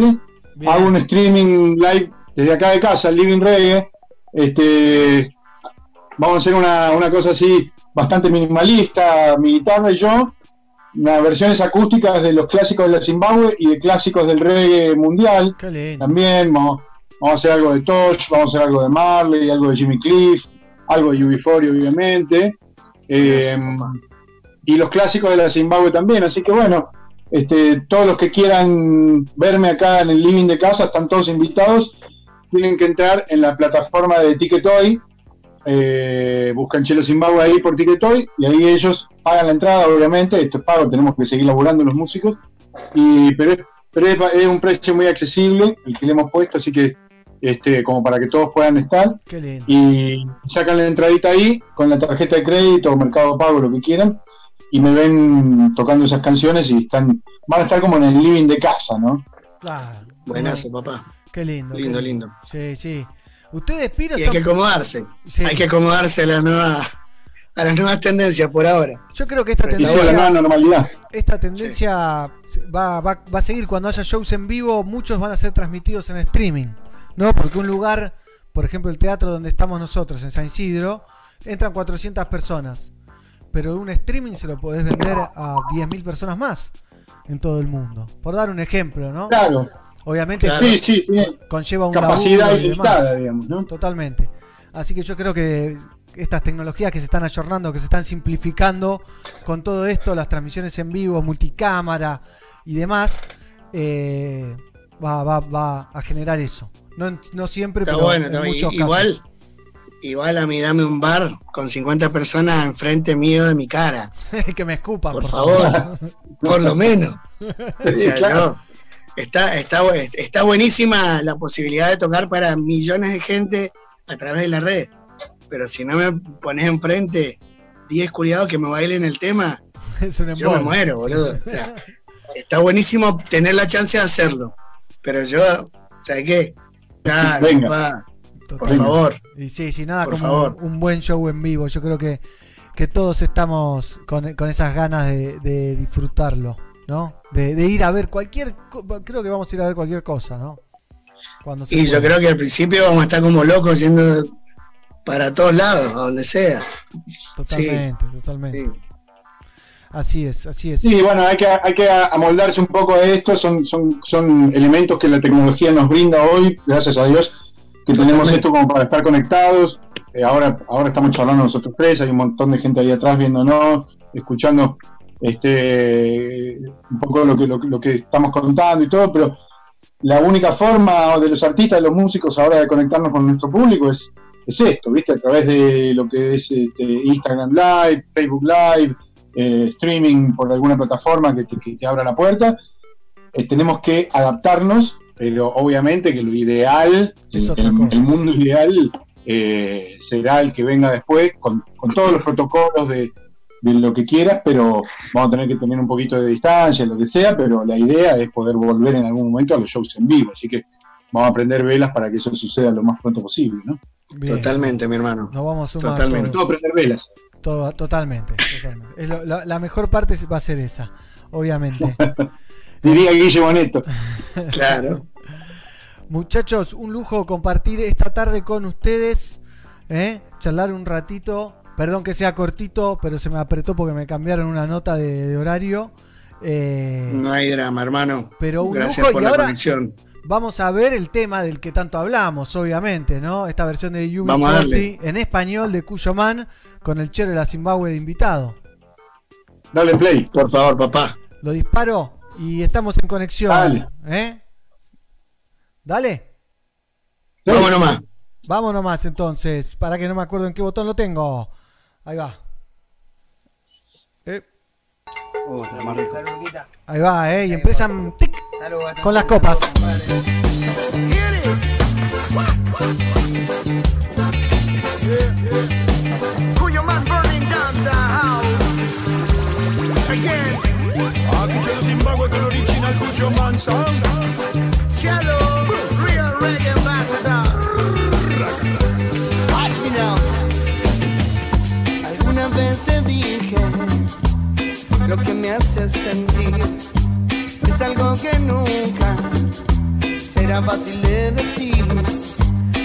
Speaker 38: hago un streaming live desde acá de casa, el Living Reggae. Este, vamos a hacer una, una cosa así bastante minimalista, mi guitarra y yo. Unas versiones acústicas de los clásicos de la Zimbabue y de clásicos del reggae mundial. También vamos, vamos a hacer algo de Tosh, vamos a hacer algo de Marley, algo de Jimmy Cliff, algo de UB40 obviamente. Eh, y los clásicos de la Zimbabue también. Así que bueno, este, todos los que quieran verme acá en el living de casa están todos invitados. Tienen que entrar en la plataforma de Ticketoy. Eh, buscan Chelo Zimbabue ahí por Ticketoy y ahí ellos pagan la entrada, obviamente. Esto es pago, tenemos que seguir laburando los músicos. Y, pero es, pero es, es un precio muy accesible el que le hemos puesto, así que este, como para que todos puedan estar.
Speaker 2: Qué lindo.
Speaker 38: Y sacan la entradita ahí con la tarjeta de crédito o mercado pago, lo que quieran, y me ven tocando esas canciones y están van a estar como en el living de casa, ¿no?
Speaker 2: Claro.
Speaker 49: Buenazo, papá.
Speaker 2: Qué lindo. qué
Speaker 49: Lindo, lindo.
Speaker 2: Sí, sí. Ustedes, Piro,
Speaker 49: Y hay que acomodarse.
Speaker 2: Sí.
Speaker 49: Hay que acomodarse a las nuevas, a las nuevas tendencias por ahora.
Speaker 2: Yo creo que esta
Speaker 49: Y
Speaker 2: tendencia,
Speaker 49: la nueva
Speaker 38: normalidad.
Speaker 2: esta tendencia va, va- va a seguir cuando haya shows en vivo, muchos van a ser transmitidos en streaming, ¿no? Porque un lugar, por ejemplo, el teatro donde estamos nosotros, en San Isidro, entran 400 personas, pero un streaming se lo podés vender a 10.000 personas más en todo el mundo. Por dar un ejemplo, ¿no?
Speaker 38: Claro.
Speaker 2: Obviamente
Speaker 38: Sí, sí, tiene
Speaker 2: conlleva un
Speaker 38: capacidad
Speaker 2: demás.
Speaker 38: digamos, ¿no?
Speaker 2: Totalmente. Así que yo creo que estas tecnologías que se están ayornando, que se están simplificando con todo esto, las transmisiones en vivo, multicámara y demás, eh, va, va- va a generar eso. No, no siempre,
Speaker 49: Está
Speaker 2: pero
Speaker 49: bueno,
Speaker 2: en muchos
Speaker 49: Igual,
Speaker 2: casos.
Speaker 49: igual a mí dame un bar con 50 personas enfrente mío de mi cara.
Speaker 2: que me escupan,
Speaker 49: por,
Speaker 2: por
Speaker 49: favor.
Speaker 2: favor.
Speaker 49: por lo menos. O sea,
Speaker 38: Claro.
Speaker 49: no, está, está, está buenísima la posibilidad de tocar para millones de gente a través de la red. Pero si no me pones enfrente 10 culiados que me bailen el tema,
Speaker 2: Es un
Speaker 49: yo me muero, boludo. O sea, está buenísimo tener la chance de hacerlo. Pero yo, ¿sabes qué? Claro,
Speaker 38: Venga.
Speaker 49: papá, por favor.
Speaker 2: Y sí, sí, nada
Speaker 49: Por
Speaker 2: como
Speaker 49: favor.
Speaker 2: Un, un buen show en vivo. Yo creo que, que todos estamos con, con esas ganas de, de disfrutarlo, ¿no? De, de ir a ver cualquier. Creo que vamos a ir a ver cualquier cosa, ¿no? Cuando se
Speaker 49: Y yo creo que al principio vamos a estar como locos yendo para todos lados, a donde sea.
Speaker 2: Totalmente, totalmente. Así es, así es.
Speaker 38: Sí, bueno, hay que, hay que amoldarse un poco a esto. Son, son, son elementos que la tecnología nos brinda hoy, gracias a Dios, que tenemos esto como para estar conectados. Eh, ahora, ahora estamos charlando nosotros tres, hay un montón de gente ahí atrás viéndonos, escuchando este un poco lo que, lo, que- lo que estamos contando y todo, pero la única forma de los artistas, de los músicos ahora de conectarnos con nuestro público es, es esto, ¿viste? A través de lo que es este, Instagram Live, Facebook Live, eh, streaming por alguna plataforma que te, que te abra la puerta. Eh, tenemos que adaptarnos, pero obviamente que lo ideal, el mundo ideal eh, será el que venga después con, con todos los protocolos de, de lo que quieras, pero vamos a tener que tener un poquito de distancia, lo que sea, pero la idea es poder volver en algún momento a los shows en vivo, así que vamos a prender velas para que eso suceda lo más pronto posible, ¿no?
Speaker 2: Bien.
Speaker 49: Totalmente, mi hermano.
Speaker 2: Nos vamos a sumar.
Speaker 49: Totalmente.
Speaker 38: Todo prender velas.
Speaker 2: Todo- totalmente, totalmente. Es lo- la, la mejor parte va a ser esa, obviamente.
Speaker 38: Diría Guille Boneto.
Speaker 49: Claro.
Speaker 2: Muchachos, un lujo compartir esta tarde con ustedes, ¿eh? charlar un ratito. Perdón que sea cortito, pero se me apretó porque me cambiaron una nota de, de horario. Eh,
Speaker 49: No hay drama, hermano.
Speaker 2: Pero un
Speaker 49: Gracias
Speaker 2: lujo
Speaker 49: por
Speaker 2: y
Speaker 49: la
Speaker 2: ahora
Speaker 49: conexión.
Speaker 2: vamos a ver el tema del que tanto hablamos, obviamente, ¿no? Esta versión de UB40
Speaker 49: Vamos a darle.
Speaker 2: en español de Cuyo Man con el chero de la Zimbabue de invitado.
Speaker 38: Dale play.
Speaker 49: Por favor, papá.
Speaker 2: Lo disparo y estamos en conexión.
Speaker 38: Dale.
Speaker 2: ¿eh? Dale.
Speaker 49: Vamos nomás.
Speaker 2: Vamos nomás entonces, para que no me acuerdo en qué botón lo tengo. Ahí va. Eh, ahí va, eh. Y empiezan tic, con las copas.
Speaker 48: Cuyo man burning down the house. Again.
Speaker 46: Zimbabwe con l'original Cujo Man Sound.
Speaker 52: Lo que me hace sentir es algo que nunca será fácil de decir.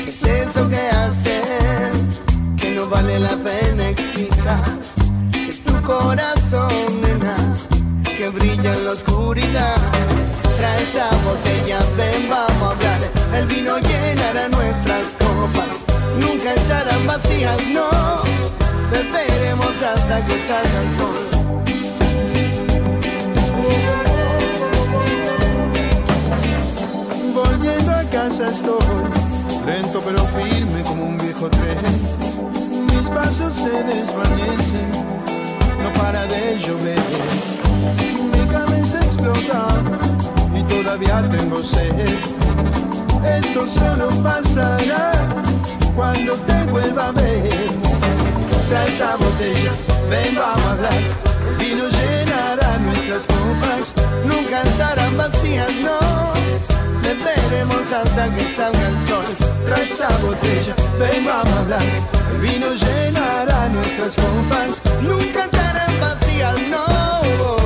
Speaker 52: Es eso que haces que no vale la pena explicar. Es tu corazón, nena, que brilla en la oscuridad. Trae esa botella, ven, vamos a hablar. El vino llenará nuestras copas. Nunca estarán vacías, no. Beberemos hasta que salga el sol.
Speaker 46: Volviendo a casa estoy, lento pero firme como un viejo tren. Mis pasos se desvanecen, no para de llover. Mi cabeza explota y todavía tengo sed. Esto solo pasará cuando te vuelva a ver. Trae esa botella, ven, vamos a hablar. El vino llenará nuestras copas, nunca estarán vacías, no. Beberemos hasta que salga el sol. Trae esta botella, ven, vamos a hablar. El vino llenará nuestras copas, nunca estarán vacías, no.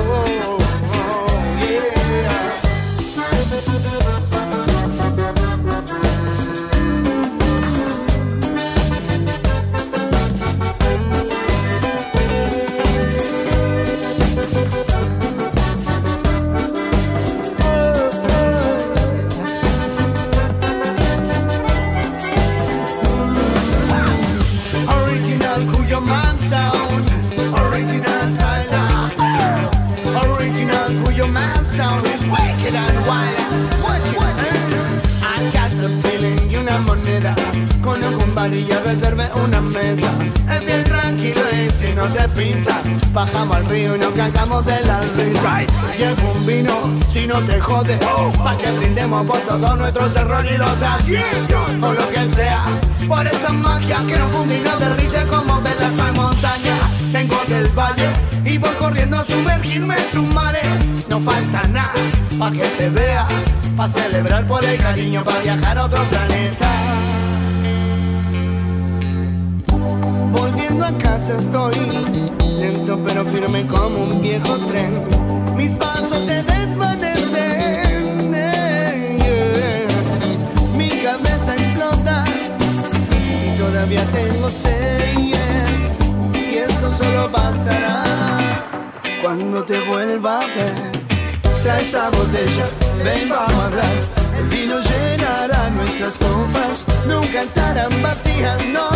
Speaker 48: No te jode. Pa' que brindemos por todos nuestros errores y los aciertos. O lo que sea. Por esa magia que nos funde y nos derrite como velas en montaña. Tengo
Speaker 49: puedo sumergirme en tu marea. No falta nada pa' que te vea, pa' celebrar por el cariño, pa' viajar a otro planeta. Volviendo a casa estoy, lento pero firme como un viejo tren. Mis pasos se desvanecen, tengo sed. yeah. Y esto solo pasará cuando te vuelva a ver. Trae esa botella, ven vamos a hablar. El vino llenará nuestras copas, nunca estarán vacías, no.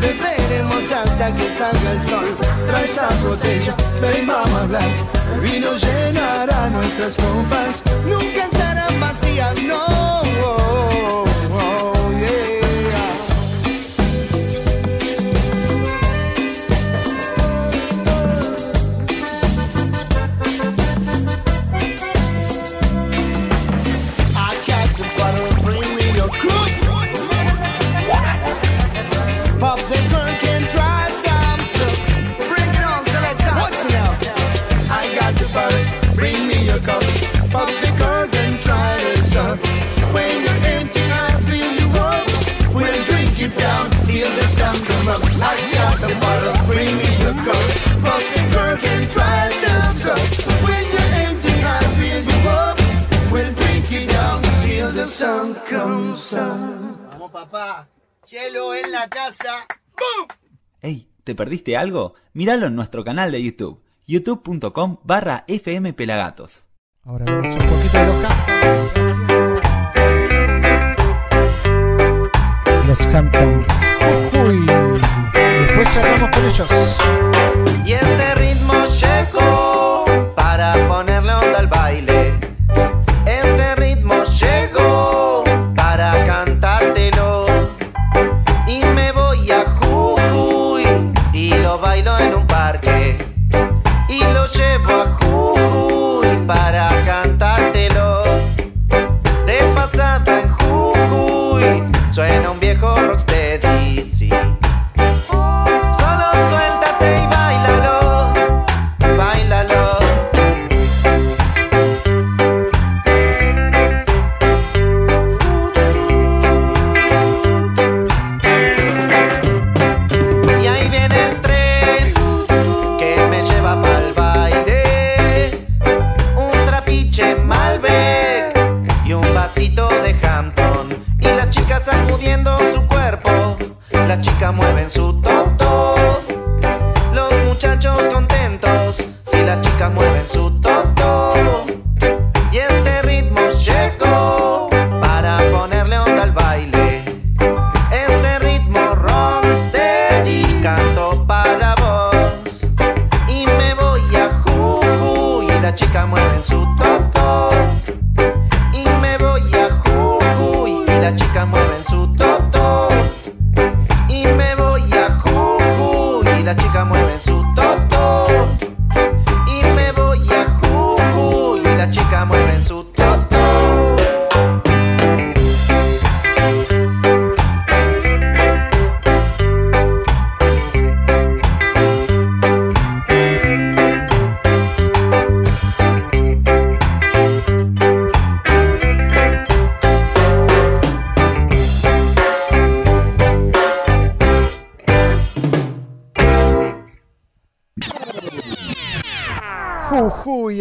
Speaker 49: Beberemos hasta que salga el sol. Trae esa botella, ven vamos a hablar. El vino llenará nuestras copas, nunca estarán vacías, no. Cielo en la casa. ¡Bum!
Speaker 1: Ey, ¿te perdiste algo? Míralo en nuestro canal de YouTube, youtube.com barra fmpelagatos.
Speaker 2: Ahora vemos un poquito de los Hamptons. Los Hamptons. Jujuy. Después charlamos con ellos.
Speaker 53: Y este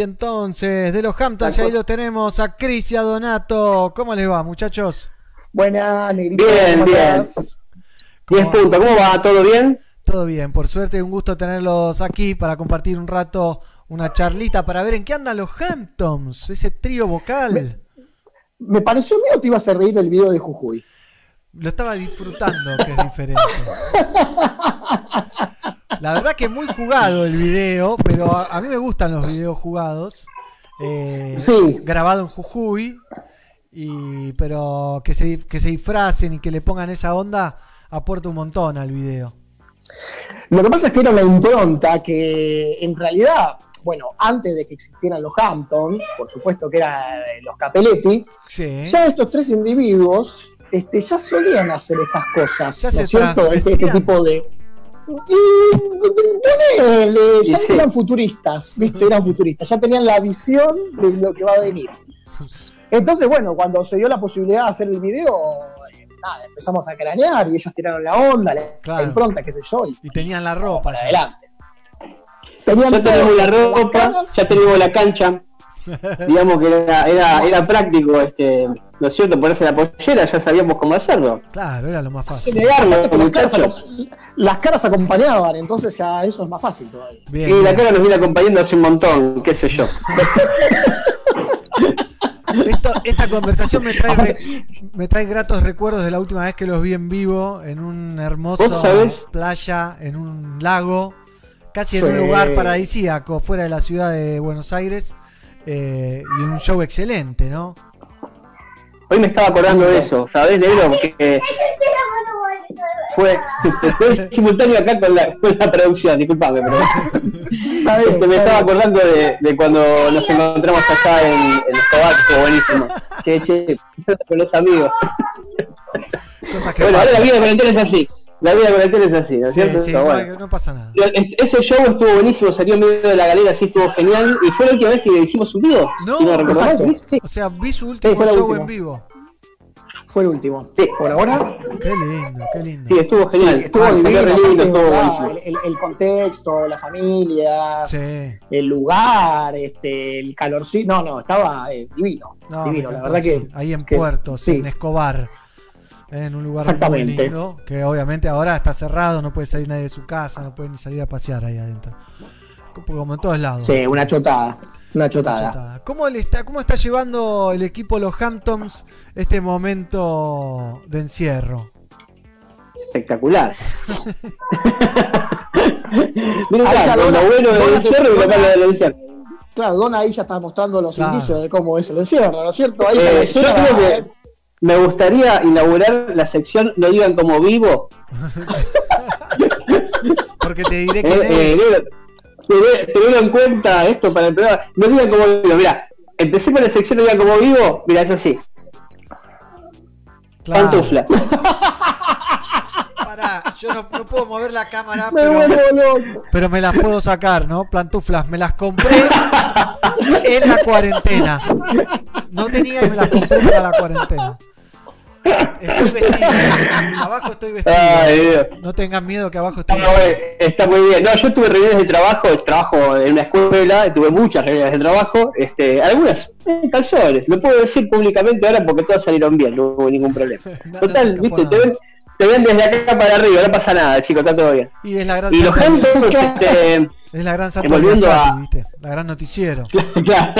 Speaker 2: entonces, de los Hamptons, y ahí lo tenemos a Cris y a Donato. ¿Cómo les va, muchachos?
Speaker 54: Buenas, negrito.
Speaker 55: Bien,
Speaker 54: ¿cómo
Speaker 55: bien.
Speaker 54: andás?
Speaker 55: 10 puntos, ¿cómo va? ¿Todo bien?
Speaker 2: Todo bien, por suerte, un gusto tenerlos aquí para compartir un rato, una charlita para ver en qué andan los Hamptons, ese trío vocal.
Speaker 54: Me pareció mío que te ibas a reír del video de Jujuy.
Speaker 2: Lo estaba disfrutando, que es diferente. La verdad que muy jugado el video, pero a, a mí me gustan los videos jugados. Eh,
Speaker 54: Sí.
Speaker 2: Grabado en Jujuy. Y, pero que se, que se disfracen y que le pongan esa onda aporta un montón al video.
Speaker 54: Lo que pasa es que era una impronta que en realidad, bueno, antes de que existieran los Hamptons, por supuesto que eran los Capelletti,
Speaker 2: Sí.
Speaker 54: ya estos tres individuos este, ya solían hacer estas cosas,
Speaker 2: Ya
Speaker 54: ¿no es cierto? Este, este tipo de... Y ponele, ya
Speaker 55: sí.
Speaker 54: eran futuristas, ¿viste? Eran futuristas, ya tenían la visión de lo que va a venir. Entonces, bueno, cuando se dio la posibilidad de hacer el video, eh, nada, empezamos a cranear y ellos tiraron la onda, la, la
Speaker 2: Claro.
Speaker 54: impronta, qué sé yo, y
Speaker 2: Y tenían la ropa. ya.
Speaker 54: adelante. Tenían
Speaker 55: Ya tenemos la ropa, ya tenemos la cancha. Digamos que era, era, era práctico, este, ¿no es cierto? Ponerse la pollera, ya sabíamos cómo hacerlo.
Speaker 2: Claro, era lo más fácil.
Speaker 54: negarlo, las, caras, las caras acompañaban, entonces ya eso es más fácil todavía.
Speaker 2: Bien,
Speaker 55: Y la cara nos viene acompañando hace un montón, qué sé yo.
Speaker 2: Esto- esta conversación me trae, re- me trae gratos recuerdos de la última vez que los vi en vivo en un hermoso playa, en un lago, casi en un lugar paradisíaco, fuera de la ciudad de Buenos Aires, eh, y un show excelente, ¿no?
Speaker 55: Hoy me estaba acordando de eso, ¿sabés, negro? Que fue, fue simultáneo acá con la, con la producción, disculpame, pero
Speaker 54: bien,
Speaker 55: Este, me estaba acordando de, de cuando nos encontramos allá en, en Escobar, buenísimo. Che, che, con los amigos.
Speaker 2: Cosas que
Speaker 55: Bueno, ahora la vida de cuarentena es así. La vida de cuarentena es así, ¿no es
Speaker 2: Sí,
Speaker 55: cierto?
Speaker 2: sí, no,
Speaker 55: bueno.
Speaker 2: no pasa nada.
Speaker 55: Ese show estuvo buenísimo, salió en medio de la galera, así estuvo genial. Y fue la última vez que hicimos un video.
Speaker 2: No,
Speaker 55: si no. ¿sí? Sí.
Speaker 2: O sea, vi su último
Speaker 54: fue la
Speaker 2: show
Speaker 54: última.
Speaker 2: en vivo.
Speaker 54: Fue el último.
Speaker 55: Sí.
Speaker 54: Por ahora,
Speaker 2: Qué lindo, qué lindo.
Speaker 55: Sí, estuvo
Speaker 54: Sí,
Speaker 55: genial.
Speaker 54: estuvo
Speaker 55: Ah,
Speaker 54: divino,
Speaker 55: lindo, estuvo
Speaker 54: ah,
Speaker 55: buenísimo.
Speaker 54: el, el- el contexto, las familias,
Speaker 2: Sí.
Speaker 54: el lugar, este, el calorcito, no, no, estaba eh, divino, divino, la verdad
Speaker 2: sí.
Speaker 54: que
Speaker 2: ahí en
Speaker 54: que-
Speaker 2: Puerto,
Speaker 54: sí.
Speaker 2: en Escobar, en un lugar muy
Speaker 54: Exactamente.
Speaker 2: lindo, que obviamente ahora está cerrado, no puede salir nadie de su casa, no puede ni salir a pasear ahí adentro. Como- en todos lados.
Speaker 54: sí, una chotada, una chotada.
Speaker 2: Chotada. ¿Cómo, le está, ¿Cómo está llevando el equipo Los Hamptons este momento de encierro?
Speaker 55: Espectacular. Mira, lo
Speaker 54: Dona-
Speaker 55: bueno del encierro y lo malo del encierro.
Speaker 54: Claro, Dona ahí ya está mostrando los
Speaker 2: Claro.
Speaker 54: indicios de cómo es el encierro, ¿no es cierto? Ahí se
Speaker 55: Eh,
Speaker 54: le
Speaker 55: yo creo
Speaker 54: eh,
Speaker 55: que me gustaría inaugurar la sección No digan como vivo.
Speaker 2: Porque te diré
Speaker 55: Eh,
Speaker 2: quién
Speaker 55: eh, tenerlo en cuenta esto para el programa. No digan como vivo. Mira, empecé con la sección No digan como vivo. Mira, es así.
Speaker 2: Claro.
Speaker 55: Pantufla.
Speaker 2: Yo no, no puedo mover la cámara,
Speaker 54: me
Speaker 2: pero,
Speaker 54: vuelvo loco.
Speaker 2: pero me las puedo sacar, ¿no? Plantuflas, me las compré en la cuarentena. No tenía y me las compré para la cuarentena. Estoy vestido. Abajo estoy vestido.
Speaker 55: Ay.
Speaker 2: No tengan miedo que abajo estoy
Speaker 55: No, eh, está muy bien. No, yo tuve reuniones de trabajo, trabajo en una escuela, tuve muchas reuniones de trabajo, este, algunas en calzones. Lo puedo decir públicamente ahora porque todas salieron bien, no hubo ningún problema.
Speaker 2: No, no
Speaker 55: Total, viste, te ven, te ven desde acá para arriba, no pasa nada, chicos, está todo bien.
Speaker 2: Y es la gran
Speaker 55: Y los Hamptons, este,
Speaker 2: Es la gran Santa
Speaker 55: volviendo a-
Speaker 2: ¿viste? La gran noticiero.
Speaker 55: claro.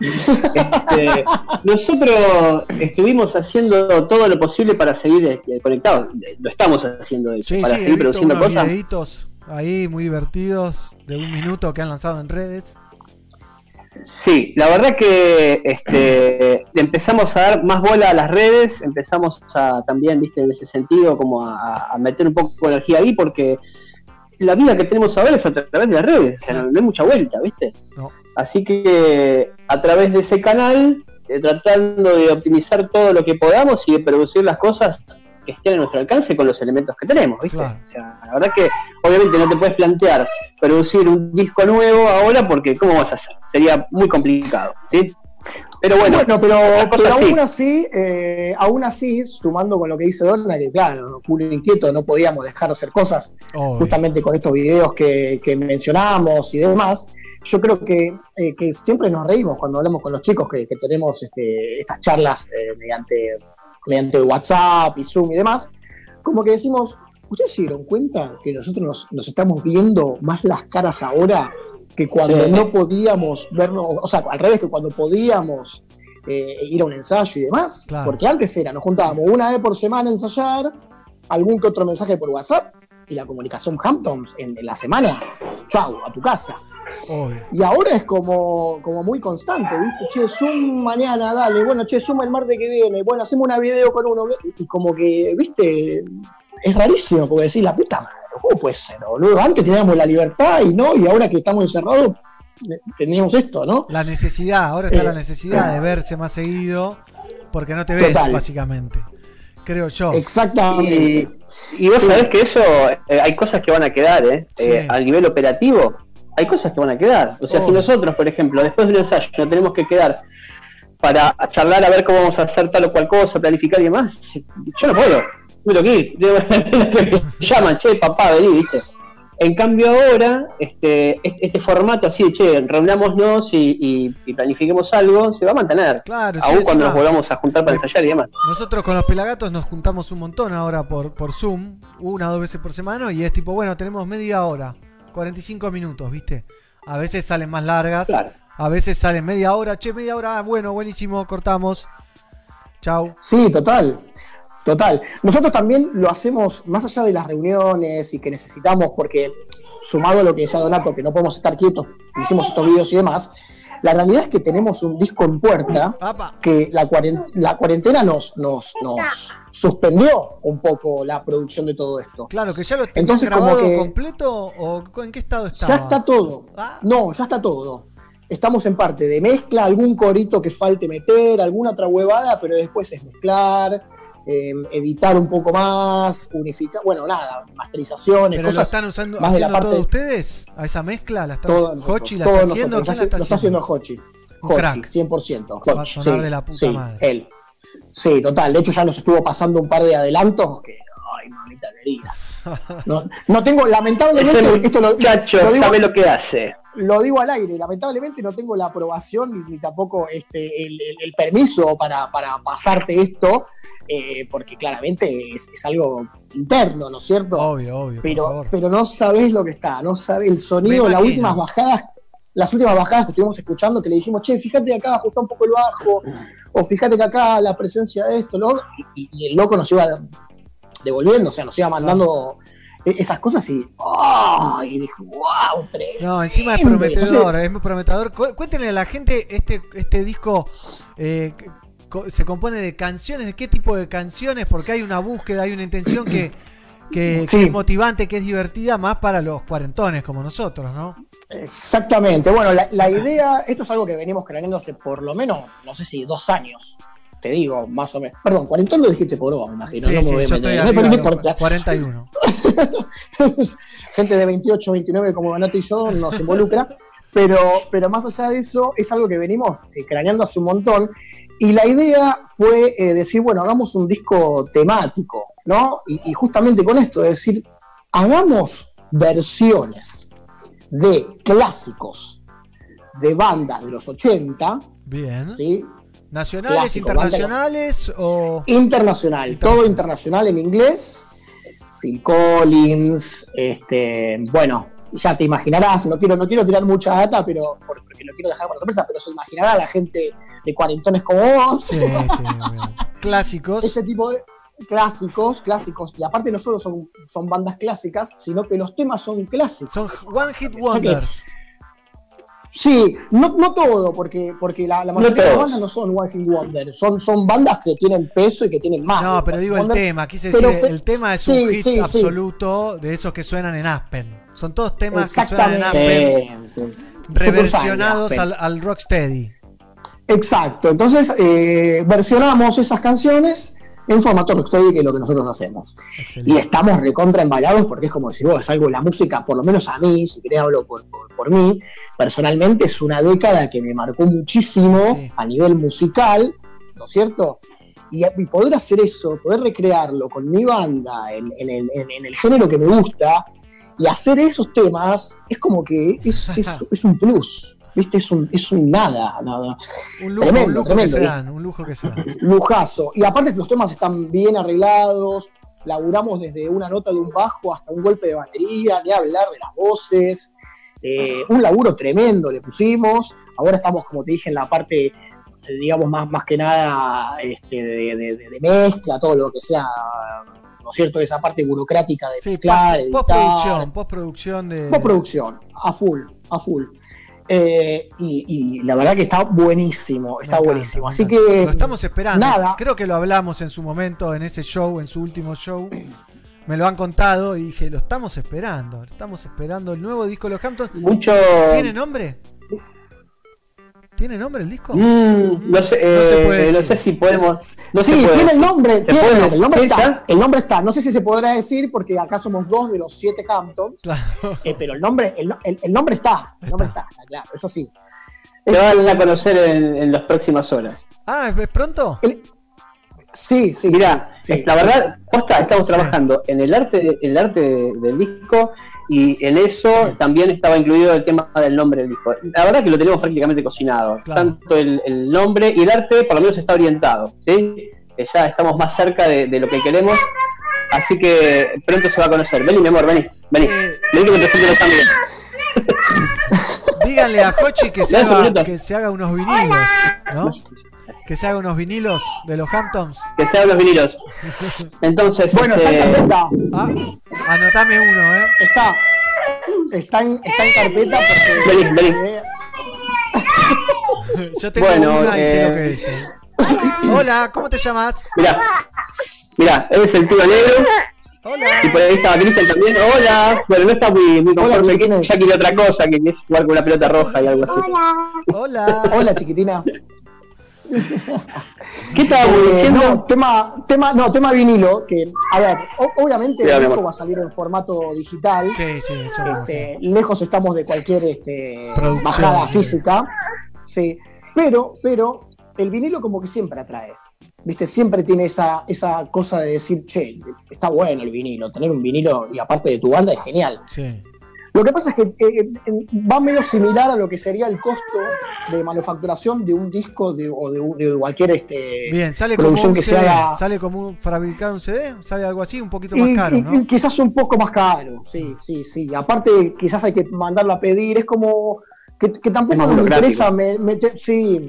Speaker 55: Este, nosotros estuvimos haciendo todo lo posible para seguir eh, conectados. Lo estamos haciendo de hecho,
Speaker 2: Sí,
Speaker 55: para
Speaker 2: sí,
Speaker 55: seguir produciendo
Speaker 2: unos
Speaker 55: cosas.
Speaker 2: videitos ahí muy divertidos de un minuto que han lanzado en redes.
Speaker 55: Sí, la verdad que este, empezamos a dar más bola a las redes, empezamos a también, viste, en ese sentido, como a, a meter un poco de energía ahí, porque la vida que tenemos ahora es a través de las redes, o sea, no, no hay mucha vuelta, viste.
Speaker 2: No.
Speaker 55: Así que a través de ese canal, eh, tratando de optimizar todo lo que podamos y de producir las cosas que estén a nuestro alcance con los elementos que tenemos, ¿viste?
Speaker 2: Claro.
Speaker 55: O sea, la verdad que obviamente no te puedes plantear producir un disco nuevo ahora porque ¿cómo vas a hacer? Sería muy complicado, ¿sí? Pero bueno,
Speaker 54: Bueno, pero,
Speaker 55: las cosas
Speaker 54: pero
Speaker 55: sí.
Speaker 54: aún así, eh, aún así, sumando con lo que dice Donna, que claro, Julio inquieto, no podíamos dejar de hacer cosas,
Speaker 2: Obvio.
Speaker 54: justamente con estos videos que, que mencionamos y demás. Yo creo que, eh, que siempre nos reímos cuando hablamos con los chicos que, que tenemos este, estas charlas eh, mediante, mediante WhatsApp y Zoom y demás, como que decimos, ¿ustedes se dieron cuenta que nosotros nos, nos estamos viendo más las caras ahora que cuando
Speaker 55: Sí.
Speaker 54: no podíamos vernos, o sea, al revés, que cuando podíamos eh, ir a un ensayo y demás?
Speaker 2: Claro.
Speaker 54: Porque antes era, nos juntábamos una vez por semana a ensayar, algún que otro mensaje por WhatsApp y la comunicación Hamptons en, en la semana, chau, a tu casa.
Speaker 2: Obvio.
Speaker 54: Y ahora es como, como muy constante, ¿viste? Che, Zoom mañana, dale, bueno, che, Zoom el martes que viene, bueno, hacemos una video con uno, y, como que, ¿viste? Es rarísimo, porque decir, la puta madre, ¿cómo puede ser, boludo? Antes teníamos la libertad y no, y ahora que estamos encerrados, eh, teníamos esto, ¿no?
Speaker 2: La necesidad, ahora está
Speaker 54: Eh,
Speaker 2: la necesidad de verse más seguido porque no te ves,
Speaker 54: Total.
Speaker 2: básicamente. Creo yo.
Speaker 54: Exactamente.
Speaker 55: Y vos
Speaker 54: Sí.
Speaker 55: sabés que eso, eh, hay cosas que van a quedar, ¿eh? Eh,
Speaker 54: Sí.
Speaker 55: A nivel operativo, hay cosas que van a quedar. O sea, si
Speaker 54: Obvio.
Speaker 55: nosotros, por ejemplo, después de un ensayo, no tenemos que quedar para charlar a ver cómo vamos a hacer tal o cual cosa, planificar y demás, yo no puedo. Tuve que ir. Me llaman, che, papá, vení, ¿viste? En cambio ahora, este, este, este formato así de, che, reunámonos y, y- y planifiquemos algo, se va a mantener.
Speaker 2: Claro, sí,
Speaker 55: Aún cuando
Speaker 2: encima-
Speaker 55: nos volvamos a juntar para ensayar y demás.
Speaker 2: Nosotros con los pelagatos nos juntamos un montón ahora por, por Zoom, una o dos veces por semana, y es tipo, bueno, tenemos media hora, 45 minutos, ¿viste? A veces salen más largas,
Speaker 54: Claro.
Speaker 2: a veces salen media hora, che, media hora, ah, bueno, buenísimo, cortamos. Chau.
Speaker 54: Sí, total. Total. Nosotros también lo hacemos más allá de las reuniones y que necesitamos, porque sumado a lo que decía Donato, que no podemos estar quietos, hicimos estos videos y demás, la realidad es que tenemos un disco en puerta que la, cuaren- la cuarentena nos, nos, nos suspendió un poco la producción de todo esto.
Speaker 2: Claro, que ya lo tenés
Speaker 54: Entonces, como
Speaker 2: grabado
Speaker 54: que-
Speaker 2: completo o en qué estado estaba.
Speaker 54: Ya está todo. No, ya está todo. Estamos en parte de mezcla, algún corito que falte meter, alguna otra huevada, pero después es mezclar, eh, editar un poco más, unificar, bueno, nada, masterizaciones,
Speaker 2: ¿Pero lo
Speaker 54: cosas
Speaker 2: están usando,
Speaker 54: más de la parte
Speaker 2: todos ustedes? ¿A esa mezcla? ¿La están
Speaker 54: todo
Speaker 2: Hochi la
Speaker 54: todos
Speaker 2: está haciendo?
Speaker 54: nosotros.
Speaker 2: ¿Quién la
Speaker 54: Lo
Speaker 2: está
Speaker 54: haciendo
Speaker 2: haciendo?
Speaker 54: Hochi. Hochi,
Speaker 2: crack.
Speaker 54: 100%.
Speaker 2: Va a
Speaker 54: Hochi,
Speaker 2: sonar
Speaker 54: sí,
Speaker 2: de la puta
Speaker 54: sí,
Speaker 2: madre.
Speaker 54: Él. Sí, total. De hecho, ya nos estuvo pasando un par de adelantos que, ay, mamita querida. No, no tengo, lamentablemente,
Speaker 55: Ese
Speaker 54: esto lo,
Speaker 55: muchacho
Speaker 54: lo digo-
Speaker 55: sabe lo que hace.
Speaker 54: Lo digo al aire, lamentablemente no tengo la aprobación ni, tampoco este, el, el- el permiso para, para pasarte esto, eh, porque claramente es, es algo interno, ¿no es cierto?
Speaker 2: Obvio, obvio.
Speaker 54: Pero, pero no sabés lo que está, no sabés el sonido, las últimas bajadas, las últimas bajadas que estuvimos escuchando, que le dijimos, che, fíjate acá, ajusta un poco el bajo, o fíjate que acá la presencia de esto, otro", y, y el loco nos iba devolviendo, o sea, nos iba mandando esas cosas y, ¡ah! y dije, wow, tremendo.
Speaker 2: No, encima es prometedor,
Speaker 54: Entonces,
Speaker 2: es muy prometedor. Cu- Cuéntenle a la gente, este, este disco eh, se compone de canciones, ¿de qué tipo de canciones? Porque hay una búsqueda, hay una intención que, que, es motivante, que es divertida, más para los cuarentones como nosotros, ¿no?
Speaker 54: Exactamente. Bueno, la, la idea, esto es algo que venimos craneando hace por lo menos, no sé si dos años. Te digo, más o menos. Perdón, cuarentón lo dijiste por vos, me imagino.
Speaker 2: Sí,
Speaker 54: no me
Speaker 2: sí,
Speaker 54: voy a meter.
Speaker 2: arriba
Speaker 54: no importa.
Speaker 2: los 41.
Speaker 54: Gente de 28, 29 como Donato y yo nos involucra. Pero, pero más allá de eso, es algo que venimos eh, craneando hace un montón. Y la idea fue eh, decir, bueno, hagamos un disco temático, ¿no? Y, y justamente con esto, es decir, hagamos versiones de clásicos de bandas de los 80,
Speaker 2: Bien.
Speaker 54: ¿sí?
Speaker 2: ¿Nacionales,
Speaker 54: Clásico,
Speaker 2: internacionales o...?
Speaker 54: Internacional, todo internacional en inglés. Phil Collins, este, bueno, ya te imaginarás, no quiero, no quiero tirar mucha data, pero por- porque lo quiero dejar para sorpresa, pero se imaginará la gente de cuarentones como vos.
Speaker 2: Sí, sí. Clásicos.
Speaker 54: Ese tipo de clásicos, clásicos, y aparte no solo son, son bandas clásicas, sino que los temas son clásicos.
Speaker 2: Son One Hit Wonders.
Speaker 54: Sí, no, no todo, porque, porque la, la mayoría de las bandas no son One Hit Wonder, son, son bandas que tienen peso y que tienen más.
Speaker 2: No, pero digo el
Speaker 54: Wonder,
Speaker 2: tema, quise decir, el tema es
Speaker 54: sí,
Speaker 2: un hit
Speaker 54: sí, sí.
Speaker 2: absoluto de esos que suenan en Aspen. Son todos temas que suenan en. Aspen, reversionados al Rocksteady.
Speaker 54: Exacto, entonces eh, versionamos esas canciones en formato rocksteady, que es lo que nosotros hacemos. Y estamos recontra embalados porque es como decir, vos, es algo, la música, por lo menos a mí, si querés hablo por, por, por mí, personalmente es una década que me marcó muchísimo a nivel musical, ¿no es cierto? Y, y poder hacer eso, poder recrearlo con mi banda en, en el, en- en el género que me gusta y hacer esos temas es como que es, es- es un plus, ¿viste? Es un, es un nada, nada.
Speaker 2: Un lujo,
Speaker 54: Tremendo,
Speaker 2: un lujo
Speaker 54: tremendo,
Speaker 2: que se dan, un lujo que se dan.
Speaker 54: Lujazo. Y aparte los temas están bien arreglados, laburamos desde una nota de un bajo hasta un golpe de batería, ni hablar de las voces. Eh, un laburo tremendo le pusimos. Ahora estamos, como te dije, en la parte, digamos, más, más que nada este, de, de- de- de mezcla, todo lo que sea, ¿no es cierto? Esa parte burocrática de mezclar, editar.
Speaker 2: Postproducción, postproducción de.
Speaker 54: Postproducción, a full, a full. Eh, y, y la verdad que está buenísimo, está buenísimo. Así que.
Speaker 2: Lo estamos esperando.
Speaker 54: Nada,
Speaker 2: Creo que lo hablamos en su momento, en ese show, en su último show. Me lo han contado y dije, lo estamos esperando. Estamos esperando el nuevo disco de los Hamptons.
Speaker 55: Mucho-
Speaker 2: ¿Tiene nombre? ¿Tiene nombre el disco?
Speaker 55: Mm, no, sé,
Speaker 2: No
Speaker 55: eh, no sé si podemos. No
Speaker 54: sí, tiene el nombre,
Speaker 55: ¿Se
Speaker 54: tiene
Speaker 55: puede
Speaker 54: el nombre, el nombre está, el nombre está. No sé si se podrá decir porque acá somos dos de los siete Camptons, eh, pero el nombre, el, el- el nombre está, el nombre está, está claro, eso sí.
Speaker 55: Se van a conocer en, en las próximas horas.
Speaker 2: Ah, ¿es pronto?
Speaker 54: Sí, sí.
Speaker 55: Mira,
Speaker 54: sí,
Speaker 55: la
Speaker 54: sí.
Speaker 55: verdad, posta, estamos
Speaker 54: Sí.
Speaker 55: trabajando en el arte, el arte de- del disco y en eso también estaba incluido el tema del nombre del disco. La verdad que lo tenemos prácticamente cocinado.
Speaker 2: Claro.
Speaker 55: Tanto el, el nombre y el arte por lo menos está orientado, ¿sí? Ya estamos más cerca de, de lo que queremos. Así que pronto se va a conocer. Vení, mi amor, vení, vení. Vení que me presento los también.
Speaker 2: Díganle a Hochi que se, haga, que se haga unos vinilos, ¿no? Que se haga unos vinilos de los Hamptons.
Speaker 55: Que se hagan los vinilos. Entonces,
Speaker 54: Bueno, está en
Speaker 55: este,
Speaker 54: carpeta.
Speaker 2: Ah, anotame uno, ¿eh?
Speaker 54: Está, está en, está en carpeta porque.
Speaker 55: Vení, vení.
Speaker 54: eh,
Speaker 2: Yo tengo
Speaker 55: Bueno,
Speaker 2: una y sé
Speaker 55: eh,
Speaker 2: lo que dice. Hola, ¿cómo te llamas?
Speaker 55: Mirá, mirá, él es el tío negro. Y por ahí estaba Cristian también. Hola. Bueno, no está muy, muy conforme. que ya quiere otra cosa, que es jugar con una pelota roja y algo así.
Speaker 2: Hola.
Speaker 54: Hola, chiquitina.
Speaker 55: ¿Qué estábamos
Speaker 54: Eh,
Speaker 55: diciendo?
Speaker 54: no, tema, tema, no, tema vinilo, que, a ver, o- obviamente
Speaker 55: Sí,
Speaker 54: el disco va a salir en formato digital.
Speaker 2: Sí, sí, eso
Speaker 54: Este, lejos estamos de cualquier este,
Speaker 2: Producción,
Speaker 54: bajada
Speaker 2: sí.
Speaker 54: física. Sí. Pero, pero, el vinilo como que siempre atrae. ¿Viste? Siempre tiene esa, esa cosa de decir, che, está bueno el vinilo, tener un vinilo y aparte de tu banda es genial.
Speaker 2: Sí.
Speaker 54: Lo que pasa es que eh, eh, va medio similar a lo que sería el costo de manufacturación de un disco de, o de, de cualquier este,
Speaker 2: Bien, sale como
Speaker 54: producción
Speaker 2: un
Speaker 54: que
Speaker 2: CD.
Speaker 54: se haga.
Speaker 2: Sale como un, fabricar un CD, sale algo así, un poquito
Speaker 54: Y-
Speaker 2: más caro,
Speaker 54: y-
Speaker 2: ¿no?
Speaker 54: y quizás un poco más caro, sí, sí, sí. Aparte, quizás hay que mandarlo a pedir, es como que, que tampoco nos interesa me- meter, sí,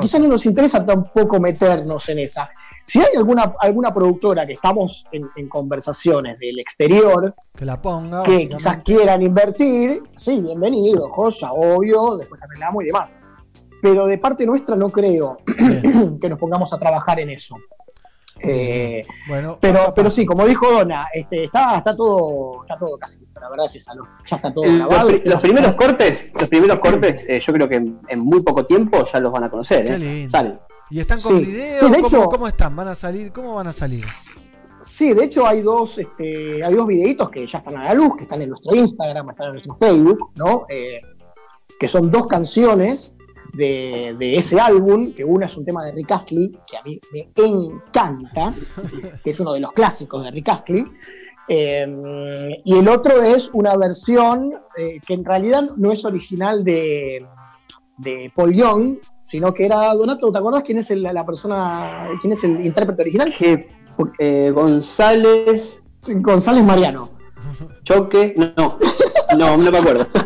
Speaker 54: quizás no nos interesa tampoco meternos en esa. Si hay alguna, alguna productora que estamos en, en conversaciones del exterior,
Speaker 2: Que la ponga.
Speaker 54: que quizás quieran invertir, sí, bienvenido, joya, obvio, después arreglamos y demás. Pero de parte nuestra no creo que nos pongamos a trabajar en eso. Eh,
Speaker 2: Bueno,
Speaker 54: pero,
Speaker 2: a
Speaker 54: pero sí, como dijo Donna, este, está, está todo, está todo casi listo, la verdad es esa, ¿no? ya está todo
Speaker 55: los,
Speaker 54: grabado.
Speaker 55: pri- los primeros cortes, los primeros cortes, eh, yo creo que en, en muy poco tiempo ya los van a conocer,
Speaker 2: Qué
Speaker 55: ¿eh?
Speaker 2: lindo.
Speaker 55: Salen.
Speaker 2: ¿Y están con
Speaker 54: Sí.
Speaker 2: video?
Speaker 54: Sí, de
Speaker 2: ¿Cómo,
Speaker 54: hecho-
Speaker 2: cómo están? ¿Van a salir? ¿Cómo van a salir?
Speaker 54: Sí, de hecho hay dos, este, hay dos videitos que ya están a la luz, que están en nuestro Instagram, están en nuestro Facebook, ¿no? Eh, que son dos canciones de, de ese álbum, que una es un tema de Rick Astley, que a mí me encanta, que es uno de los clásicos de Rick Astley, eh, y el otro es una versión eh, que en realidad no es original de, de Paul Young, sino que era Donato, ¿te acordás quién es el- la persona, quién es el intérprete original?
Speaker 55: Que eh, González.
Speaker 54: González Mariano.
Speaker 55: Choque. No, no, no me acuerdo.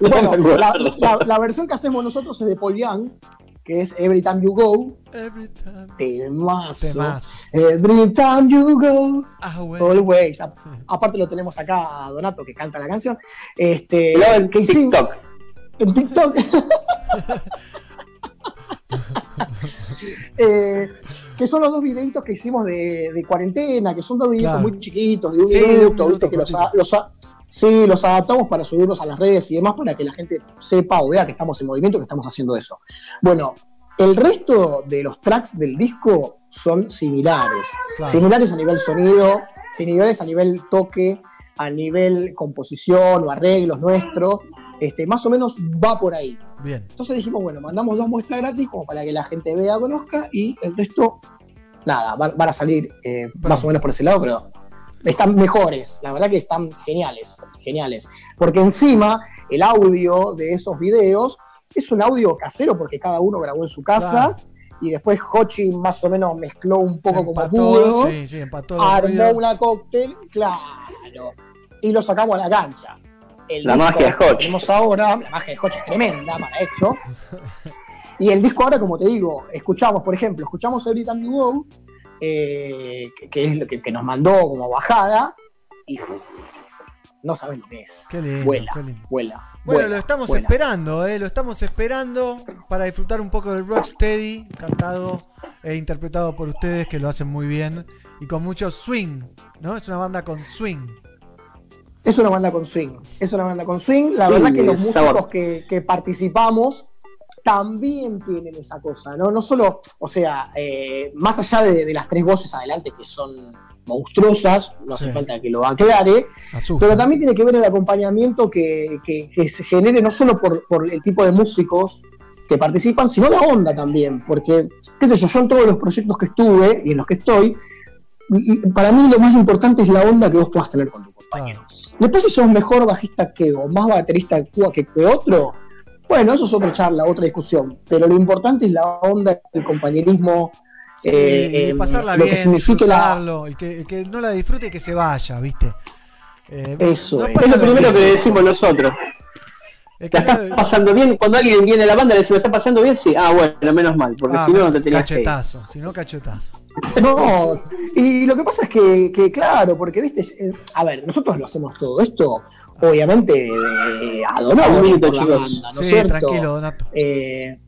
Speaker 55: No
Speaker 54: Bueno,
Speaker 55: me acuerdo.
Speaker 54: la, la- la versión que hacemos nosotros es de Paul Young, que es Every Time You Go. Temazo.
Speaker 2: Temazo.
Speaker 54: Every Time You Go.
Speaker 2: Ah, bueno.
Speaker 54: Always. A- Aparte lo tenemos acá a Donato que canta la canción. Este,
Speaker 55: en
Speaker 54: que hicimos-
Speaker 55: TikTok.
Speaker 54: En TikTok. Eh, que son los dos videitos que hicimos de, de cuarentena, que son dos videitos
Speaker 2: Claro.
Speaker 54: muy chiquitos, de un
Speaker 2: Sí,
Speaker 54: minuto, ¿viste? que los, los sí, los adaptamos para subirlos a las redes y demás para que la gente sepa o vea que estamos en movimiento, que estamos haciendo eso. Bueno, el resto de los tracks del disco son similares.
Speaker 2: Claro.
Speaker 54: Similares a nivel sonido, similares a nivel toque, a nivel composición o arreglos nuestro. Este, más o menos va por ahí.
Speaker 2: Bien.
Speaker 54: Entonces dijimos, bueno, mandamos dos muestras gratis como para que la gente vea, conozca y el resto, nada, van, van a salir eh, más o menos por ese lado, pero están mejores, la verdad que están geniales, geniales. Porque encima el audio de esos videos es un audio casero porque cada uno grabó en su casa.
Speaker 2: Claro.
Speaker 54: Y después Hochi más o menos mezcló un poco como pudo,
Speaker 2: sí, sí, empató
Speaker 54: armó una cóctel, claro, y lo sacamos a la cancha. El
Speaker 55: La
Speaker 54: disco
Speaker 55: magia de
Speaker 54: que
Speaker 55: Hochi.
Speaker 54: tenemos ahora, la magia de Hochi es tremenda para eso. Y el disco ahora, como te digo, escuchamos, por ejemplo, escuchamos Every Time You Go, eh, que, que es lo que, que nos mandó como bajada, y no sabes lo que es.
Speaker 2: Qué lindo,
Speaker 54: vuela,
Speaker 2: qué lindo.
Speaker 54: vuela.
Speaker 2: Bueno, lo estamos
Speaker 54: vuela.
Speaker 2: esperando, ¿eh? Lo estamos esperando para disfrutar un poco del Rocksteady, cantado e interpretado por ustedes que lo hacen muy bien y con mucho swing, ¿no? Es una banda con swing.
Speaker 54: Es una banda con swing. Es una banda con swing. La
Speaker 55: Sí,
Speaker 54: verdad que los músicos que, que participamos también tienen esa cosa, ¿no? No solo, o sea, eh, más allá de, de las tres voces adelante que son monstruosas, no hace
Speaker 2: Sí.
Speaker 54: falta que lo aclare,
Speaker 2: Asusta.
Speaker 54: pero también tiene que ver el acompañamiento que, que- que se genere no solo por, por el tipo de músicos que participan, sino la onda también, porque, qué sé yo, yo en todos los proyectos que estuve y en los que estoy, para mí lo más importante es la onda que vos puedas tener con tu compañero. Después si sos mejor bajista que o más baterista que, que, que otro, bueno, eso es otra charla, otra discusión, pero lo importante es la onda, el compañerismo, eh,
Speaker 2: y, y
Speaker 54: em,
Speaker 2: pasarla
Speaker 54: lo
Speaker 2: bien,
Speaker 54: que signifique la,
Speaker 2: el que, el que no la disfrute que se vaya, ¿viste? Eh,
Speaker 54: Eso
Speaker 2: no
Speaker 54: es.
Speaker 55: lo primero que decimos nosotros.
Speaker 2: Es
Speaker 55: ¿La
Speaker 2: que
Speaker 55: estás
Speaker 2: no-
Speaker 55: pasando bien? Cuando alguien viene a la banda, le dice, ¿me está pasando bien? Sí. Ah, bueno, menos mal, porque
Speaker 2: Ah,
Speaker 55: si no, no te tenías que ir.
Speaker 2: cachetazo, si no cachetazo.
Speaker 54: No, y lo que pasa es que, que, claro, porque viste, eh, a ver, nosotros lo hacemos todo esto, obviamente, eh, a por la banda, ¿no es
Speaker 2: Sí,
Speaker 54: cierto?
Speaker 2: tranquilo, Donato.
Speaker 54: Eh,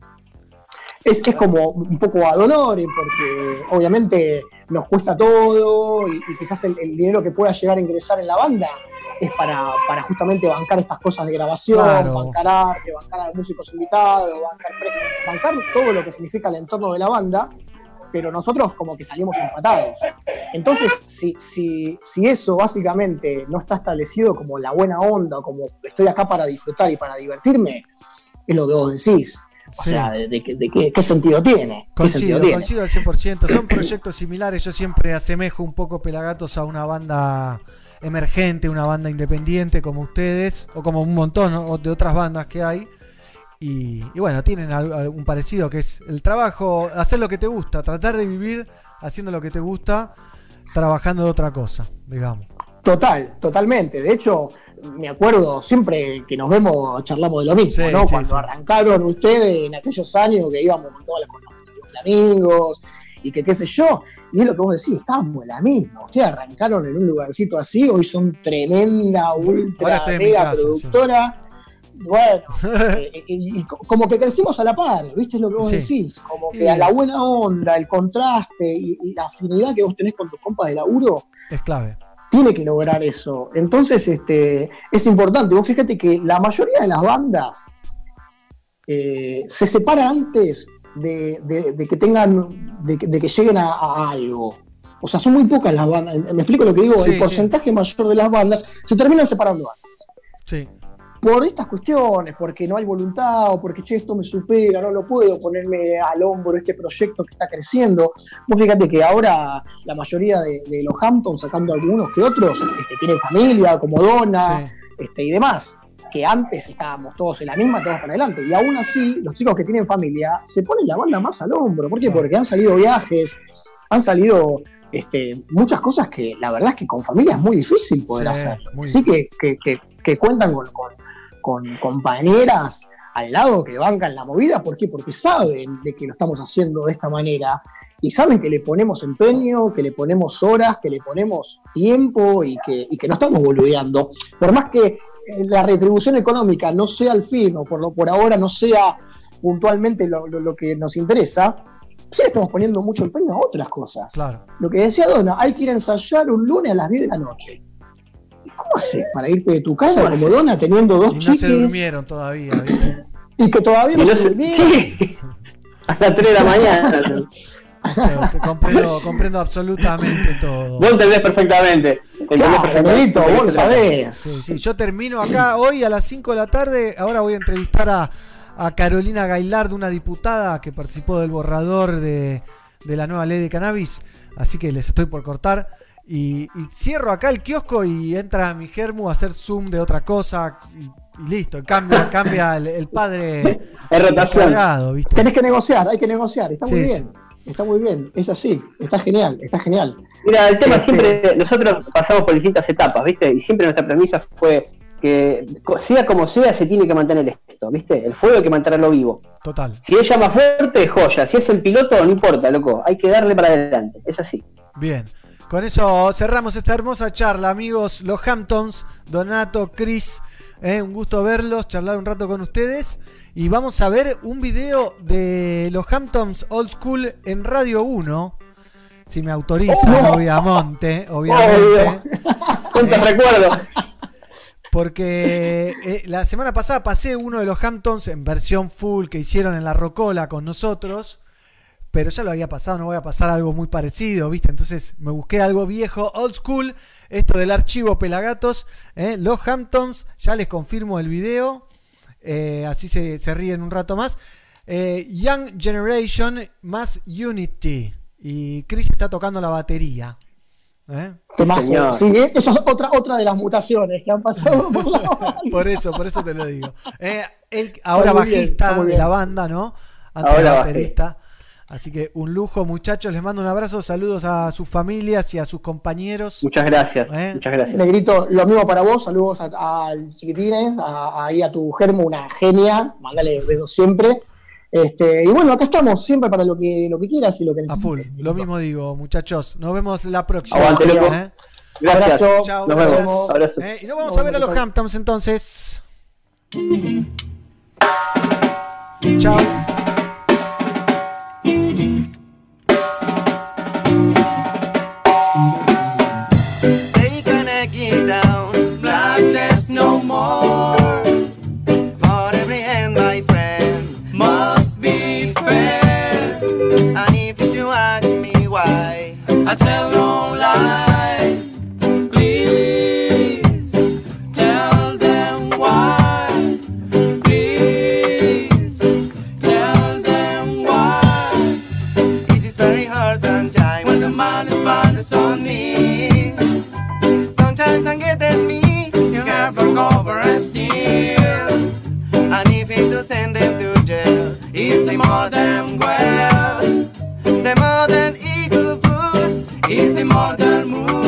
Speaker 54: es, es como un poco ad honorem, porque obviamente nos cuesta todo y, y quizás el, el dinero que pueda llegar a ingresar en la banda es para, para justamente bancar estas cosas de grabación,
Speaker 2: Claro.
Speaker 54: bancar arte, bancar a músicos invitados, bancar, bancar todo lo que significa el entorno de la banda, pero nosotros como que salimos empatados. Entonces, si, si, si eso básicamente no está establecido como la buena onda, como estoy acá para disfrutar y para divertirme, es lo que vos decís. O
Speaker 2: Sí.
Speaker 54: sea, de, de qué- de qué, qué sentido tiene. ¿Qué sentido
Speaker 2: Coincido,
Speaker 54: tiene?
Speaker 2: coincido al 100%. Son proyectos similares. Yo siempre asemejo un poco Pelagatos a una banda emergente, una banda independiente como ustedes, o como un montón de otras bandas que hay. Y, y bueno, tienen un parecido que es el trabajo, hacer lo que te gusta, tratar de vivir haciendo lo que te gusta, trabajando de otra cosa, digamos.
Speaker 54: Total, totalmente. De hecho, me acuerdo siempre que nos vemos, charlamos de lo mismo,
Speaker 2: Sí,
Speaker 54: ¿no?
Speaker 2: sí,
Speaker 54: Cuando
Speaker 2: sí.
Speaker 54: arrancaron ustedes en aquellos años que íbamos con todas las flamingos y que qué sé yo, y es lo que vos decís, estábamos en la misma. Ustedes arrancaron en un lugarcito así, hoy son tremenda, ultra, mega productora. Bueno, eh, y, y co- como que crecimos a la par, ¿viste? Es lo que vos
Speaker 2: Sí.
Speaker 54: decís. Como que a la buena onda, el contraste y, y la afinidad que vos tenés con tus compas de laburo,
Speaker 2: Es clave.
Speaker 54: tiene que lograr eso. Entonces, este, es importante. Vos fíjate que la mayoría de las bandas eh, se separan antes de, de- de que tengan, de, de que lleguen a, a algo. O sea, son muy pocas las bandas. Me explico lo que digo.
Speaker 2: Sí,
Speaker 54: el
Speaker 2: sí.
Speaker 54: porcentaje mayor de las bandas se terminan separando antes.
Speaker 2: Sí.
Speaker 54: Por estas cuestiones, porque no hay voluntad, o porque che, esto me supera, no lo puedo ponerme al hombro este proyecto que está creciendo. Vos fíjate que ahora la mayoría de, de los Hamptons, sacando algunos que otros, este, tienen familia, como Donna este, y demás. Que antes estábamos todos en la misma, todos para adelante. Y aún así, los chicos que tienen familia se ponen la banda más al hombro. ¿Por qué? Porque han salido viajes, han salido este, muchas cosas que la verdad es que con familia es muy difícil poder
Speaker 2: Sí,
Speaker 54: hacer.
Speaker 2: muy
Speaker 54: Sí que, que- que- que cuentan con, con- con compañeras al lado que bancan la movida. ¿Por qué? Porque saben de que lo estamos haciendo de esta manera y saben que le ponemos empeño, que le ponemos horas, que le ponemos tiempo y que, y que no estamos boludeando. Por más que eh, la retribución económica no sea el fin o por, lo, por ahora no sea puntualmente lo, lo- lo que nos interesa, sí le estamos poniendo mucho empeño a otras cosas.
Speaker 2: Claro.
Speaker 54: Lo que decía Donna, hay que ir a ensayar un lunes a las 10 de la noche. ¿Y ¿Cómo haces para irte de tu casa
Speaker 2: ¿Cómo
Speaker 54: como
Speaker 2: haces?
Speaker 54: Donna teniendo dos
Speaker 2: Y no
Speaker 54: chiques
Speaker 2: se durmieron todavía, ¿viste?
Speaker 54: y que todavía no,
Speaker 55: Y no
Speaker 54: se
Speaker 55: se-
Speaker 54: durmieron?
Speaker 55: Hasta 3 de la mañana.
Speaker 2: Te, te comprendo, comprendo absolutamente todo.
Speaker 55: Vos entendés perfectamente. Entendés
Speaker 54: Claro,
Speaker 55: perfectamente.
Speaker 54: Angelito, vos lo sabés.
Speaker 2: Sí, sí, yo termino acá hoy a las 5 de la tarde. Ahora voy a entrevistar a, a Carolina Gailard, una diputada que participó del borrador de, de la nueva ley de cannabis. Así que les estoy por cortar. Y, y cierro acá el kiosco y entra mi germu a hacer zoom de otra cosa. Y, y listo, cambia, cambia el, el padre
Speaker 54: Es rotación. Tenés que negociar, hay que negociar, está muy
Speaker 2: Sí,
Speaker 54: bien. Está muy bien, es así, está genial, está genial.
Speaker 55: Mira, el tema
Speaker 54: Este-
Speaker 55: siempre, nosotros pasamos por distintas etapas, ¿viste? Y siempre nuestra premisa fue que sea como sea, se tiene que mantener esto, ¿viste? El fuego hay que mantenerlo vivo.
Speaker 2: Total.
Speaker 55: Si es llama fuerte, joya. Si es el piloto, no importa, loco. Hay que darle para adelante. Es así.
Speaker 2: Bien. Con eso cerramos esta hermosa charla, amigos. Los Hamptons, Donato, Chris. eh, un gusto verlos, charlar un rato con ustedes. Y vamos a ver un video de los Hamptons Old School en Radio 1. Si me autorizan,
Speaker 55: Oh.
Speaker 2: obviamente. obviamente.
Speaker 55: Cuántos recuerdos.
Speaker 2: Porque eh, la semana pasada pasé uno de los Hamptons en versión full que hicieron en la Rocola con nosotros. Pero ya lo había pasado, no voy a pasar algo muy parecido, ¿viste? Entonces me busqué algo viejo, old school. Esto del archivo Pelagatos. ¿eh? Los Hamptons, ya les confirmo el video. eh, así se, se ríen un rato más. Eh, Young Generation más Unity. Y Chris está tocando la batería. ¿eh?
Speaker 54: Temazo. Sí, eso es otra, otra de las mutaciones que han pasado por la banda.
Speaker 2: Por eso, por eso te lo digo. Eh, él ahora
Speaker 54: bien,
Speaker 2: bajista de
Speaker 54: bien.
Speaker 2: la banda, ¿no? Antes
Speaker 54: Ahora bajé.
Speaker 2: Así que un lujo, muchachos. Les mando un abrazo, saludos a sus familias y a sus compañeros.
Speaker 55: Muchas gracias,
Speaker 2: ¿Eh?
Speaker 55: muchas gracias.
Speaker 54: Negrito, lo mismo para vos, saludos a- al chiquitines, a- ahí a tu germo, una genia, mándale besos siempre. Este, y bueno, acá estamos siempre para lo que, lo que quieras y lo que
Speaker 2: A
Speaker 54: necesites.
Speaker 2: full. Lo mismo digo, muchachos. Nos vemos la próxima.
Speaker 54: Aguante, loco.
Speaker 2: ¿eh?
Speaker 54: Gracias.
Speaker 2: Abrazo.
Speaker 54: Nos
Speaker 2: Chao,
Speaker 54: vemos.
Speaker 2: gracias.
Speaker 54: Abrazo.
Speaker 2: ¿Eh? Y nos vamos a ver a los Hamptons entonces. Chao.
Speaker 18: The modern mood.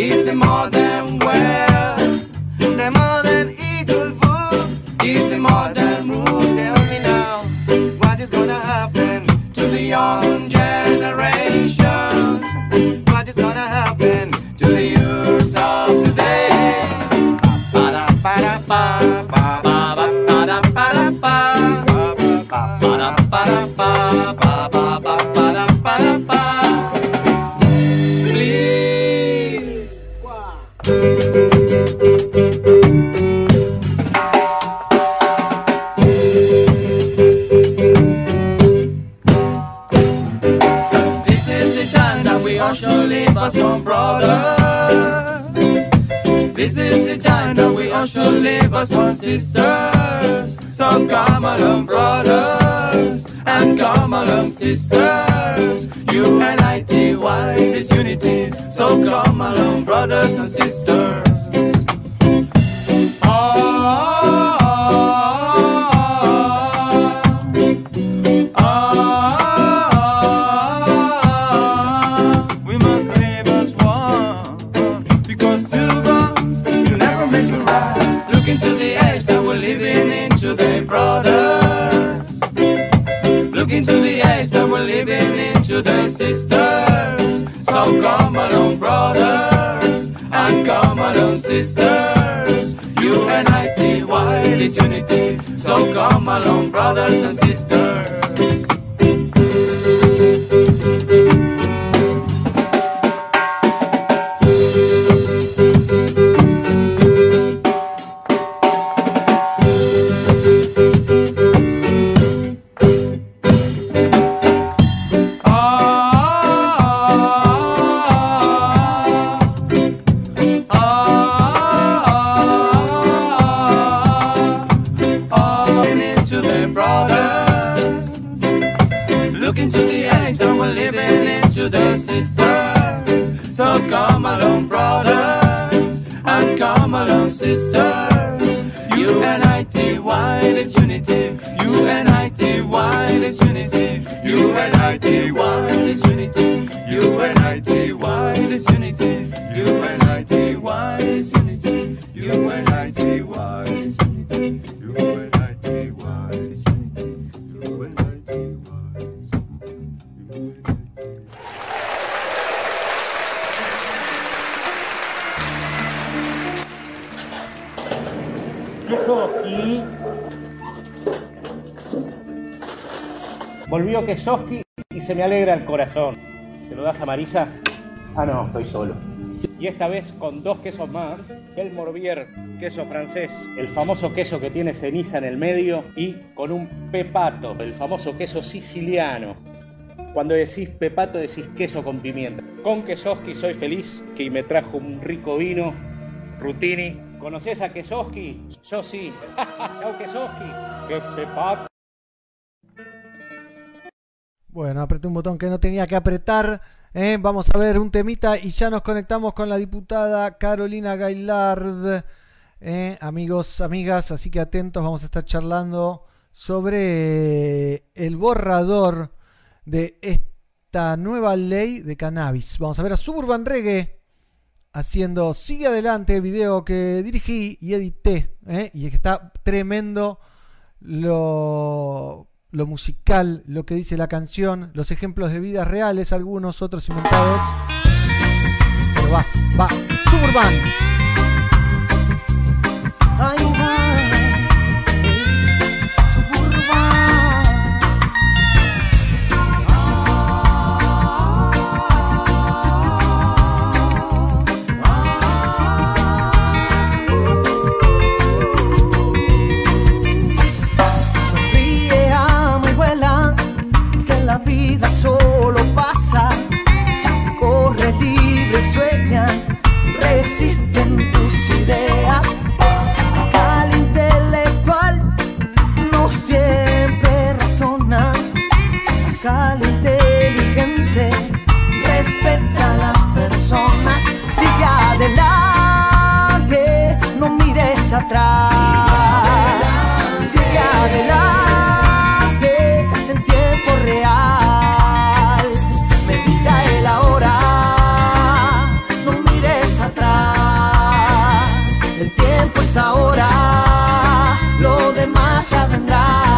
Speaker 18: Jail, it's the more than well. Brothers. This is the time that we all should live as one sisters. So come along, brothers, and come along, sisters. U-N-I-T-Y, this unity. So come along, brothers and sisters. We sisters. So come along, brothers, and come along, sisters. U-N-I-T-Y, this unity. So come along, brothers and sisters.
Speaker 56: Alegra el corazón. ¿Se lo das a Marisa? Ah, no, estoy solo. Y esta vez con dos quesos más, el Morbier, queso francés, el famoso queso que tiene ceniza en el medio, y con un pepato, el famoso queso siciliano. Cuando decís pepato decís queso con pimienta. Con Kesoski soy feliz, que me trajo un rico vino, Rutini. ¿Conoces a Kesoski? Yo sí. Chau Kesoski. ¡Qué pepato!
Speaker 2: Bueno, apreté un botón que no tenía que apretar. ¿eh? Vamos a ver un temita y ya nos conectamos con la diputada Carolina Gailard. ¿eh? Amigos, amigas, así que atentos, vamos a estar charlando sobre el borrador de esta nueva ley de cannabis. Vamos a ver a Suburban Reggae haciendo Sigue Adelante, video que dirigí y edité. ¿eh? Y está tremendo lo, lo musical, lo que dice la canción, los ejemplos de vidas reales, algunos otros inventados. Pero va, va, Suburban.
Speaker 57: Atrás. Sigue adelante en tiempo real. Medita el ahora, no mires atrás. El tiempo es ahora, lo demás ya vendrá.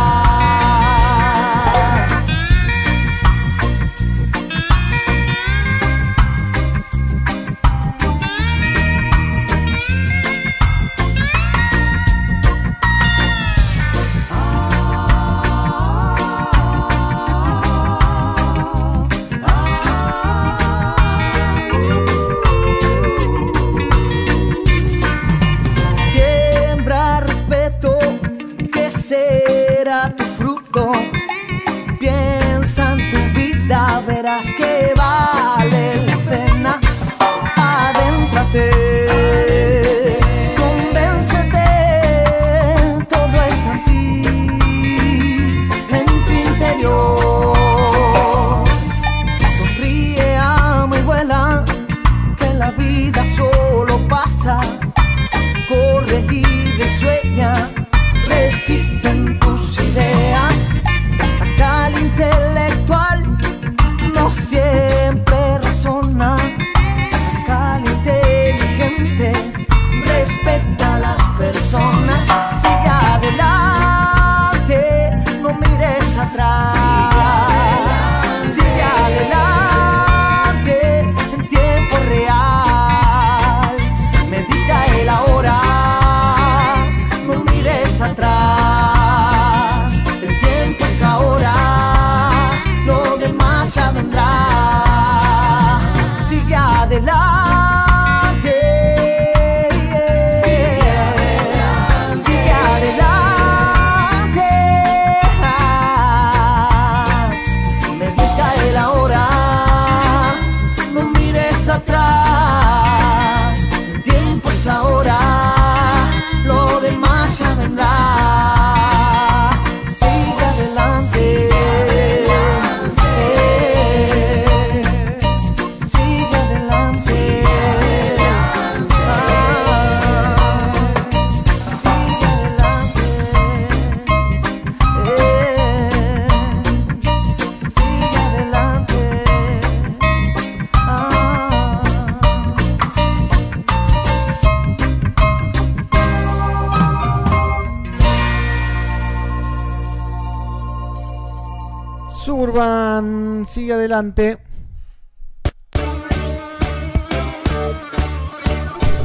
Speaker 57: Adelante.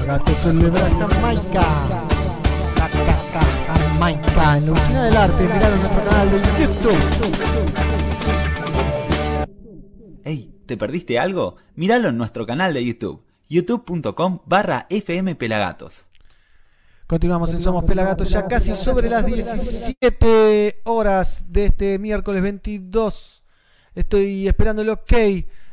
Speaker 2: Gato celebra Jamaica. Ja, ja, ja, Jamaica. En la oficina del arte, miraron nuestro canal de YouTube.
Speaker 1: Ey, ¿te perdiste algo? Míralo en nuestro canal de YouTube, youtube.com barra fmpelagatos.
Speaker 2: Continuamos en Somos Pelagatos ya casi sobre las 17 horas de este miércoles 22. Estoy esperando el ok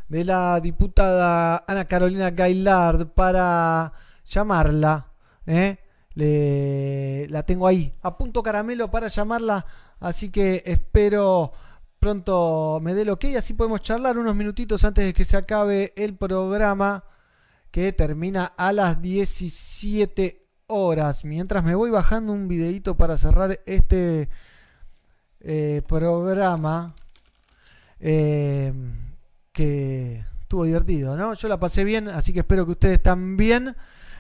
Speaker 2: de la diputada Ana Carolina Gailard para llamarla. ¿eh? Le- la tengo ahí, a punto caramelo para llamarla. Así que espero pronto me dé el ok. Así podemos charlar unos minutitos antes de que se acabe el programa que termina a las 17 horas. Mientras me voy bajando un videito para cerrar este eh, programa eh, que estuvo divertido, ¿no? Yo la pasé bien, así que espero que ustedes también.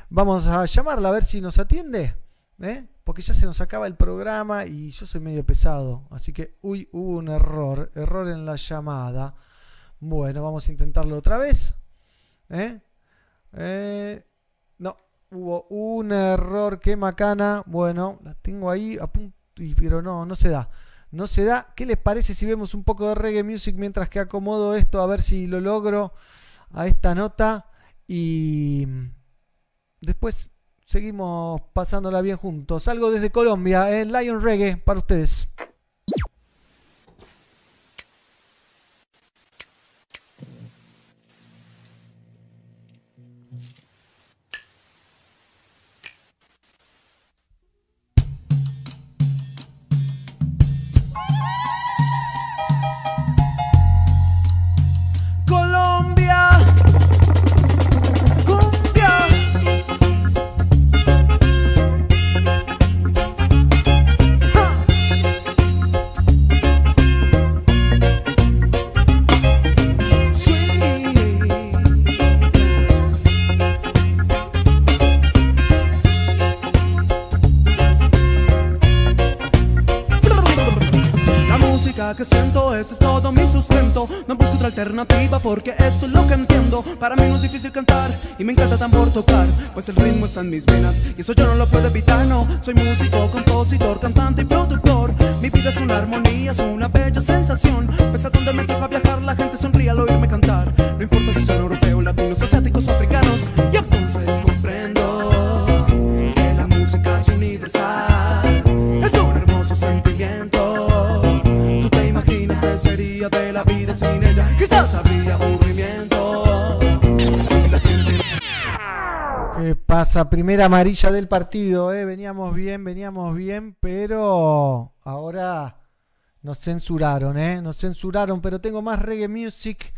Speaker 2: Vamos a llamarla a ver si nos atiende, ¿eh? porque ya se nos acaba el programa y yo soy medio pesado, así que, uy, hubo un error, error en la llamada. Bueno, vamos a intentarlo otra vez. ¿eh? Eh, no, hubo un error, qué macana. Bueno, la tengo ahí a punto, pero no, no se da. No se da. ¿Qué les parece si vemos un poco de reggae music mientras que acomodo esto a ver si lo logro a esta nota? Y después seguimos pasándola bien juntos. Algo desde Colombia, en Lion Reggae para ustedes.
Speaker 3: No busco otra alternativa porque esto es lo que entiendo. Para mí no es difícil cantar y me encanta tambor tocar, pues el ritmo está en mis venas y eso yo no lo puedo evitar. No, soy músico, compositor, cantante y productor. Mi vida es una armonía, es una bella sensación. Pese a donde me toca viajar, la gente sonríe al oírme cantar. No importa si son europeos,
Speaker 2: pasa? Primera amarilla del partido, ¿eh? Veníamos bien, veníamos bien, pero ahora nos censuraron, ¿eh? Nos censuraron, pero tengo más reggae music.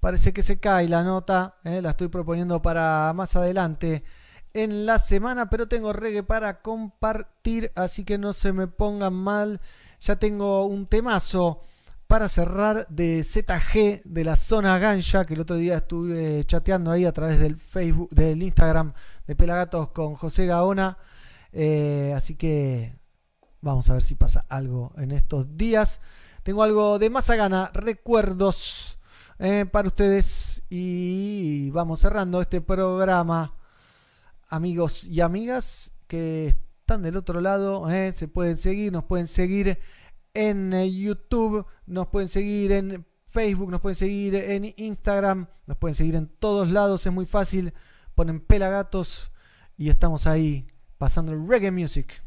Speaker 2: Parece que se cae la nota, ¿eh? La estoy proponiendo para más adelante en la semana, pero tengo reggae para compartir, así que no se me pongan mal. Ya tengo un temazo para cerrar de ZG de la zona Ganja, que el otro día estuve chateando ahí a través del Facebook, del Instagram de Pelagatos con José Gaona. Eh, así que vamos a ver si pasa algo en estos días. Tengo algo de más a gana, recuerdos eh, para ustedes. Y vamos cerrando este programa, amigos y amigas que están del otro lado. eh, se pueden seguir, nos pueden seguir en eh, YouTube, nos pueden seguir en Facebook, nos pueden seguir en Instagram, nos pueden seguir en todos lados, es muy fácil. Ponen Pelagatos y estamos ahí pasando reggae music.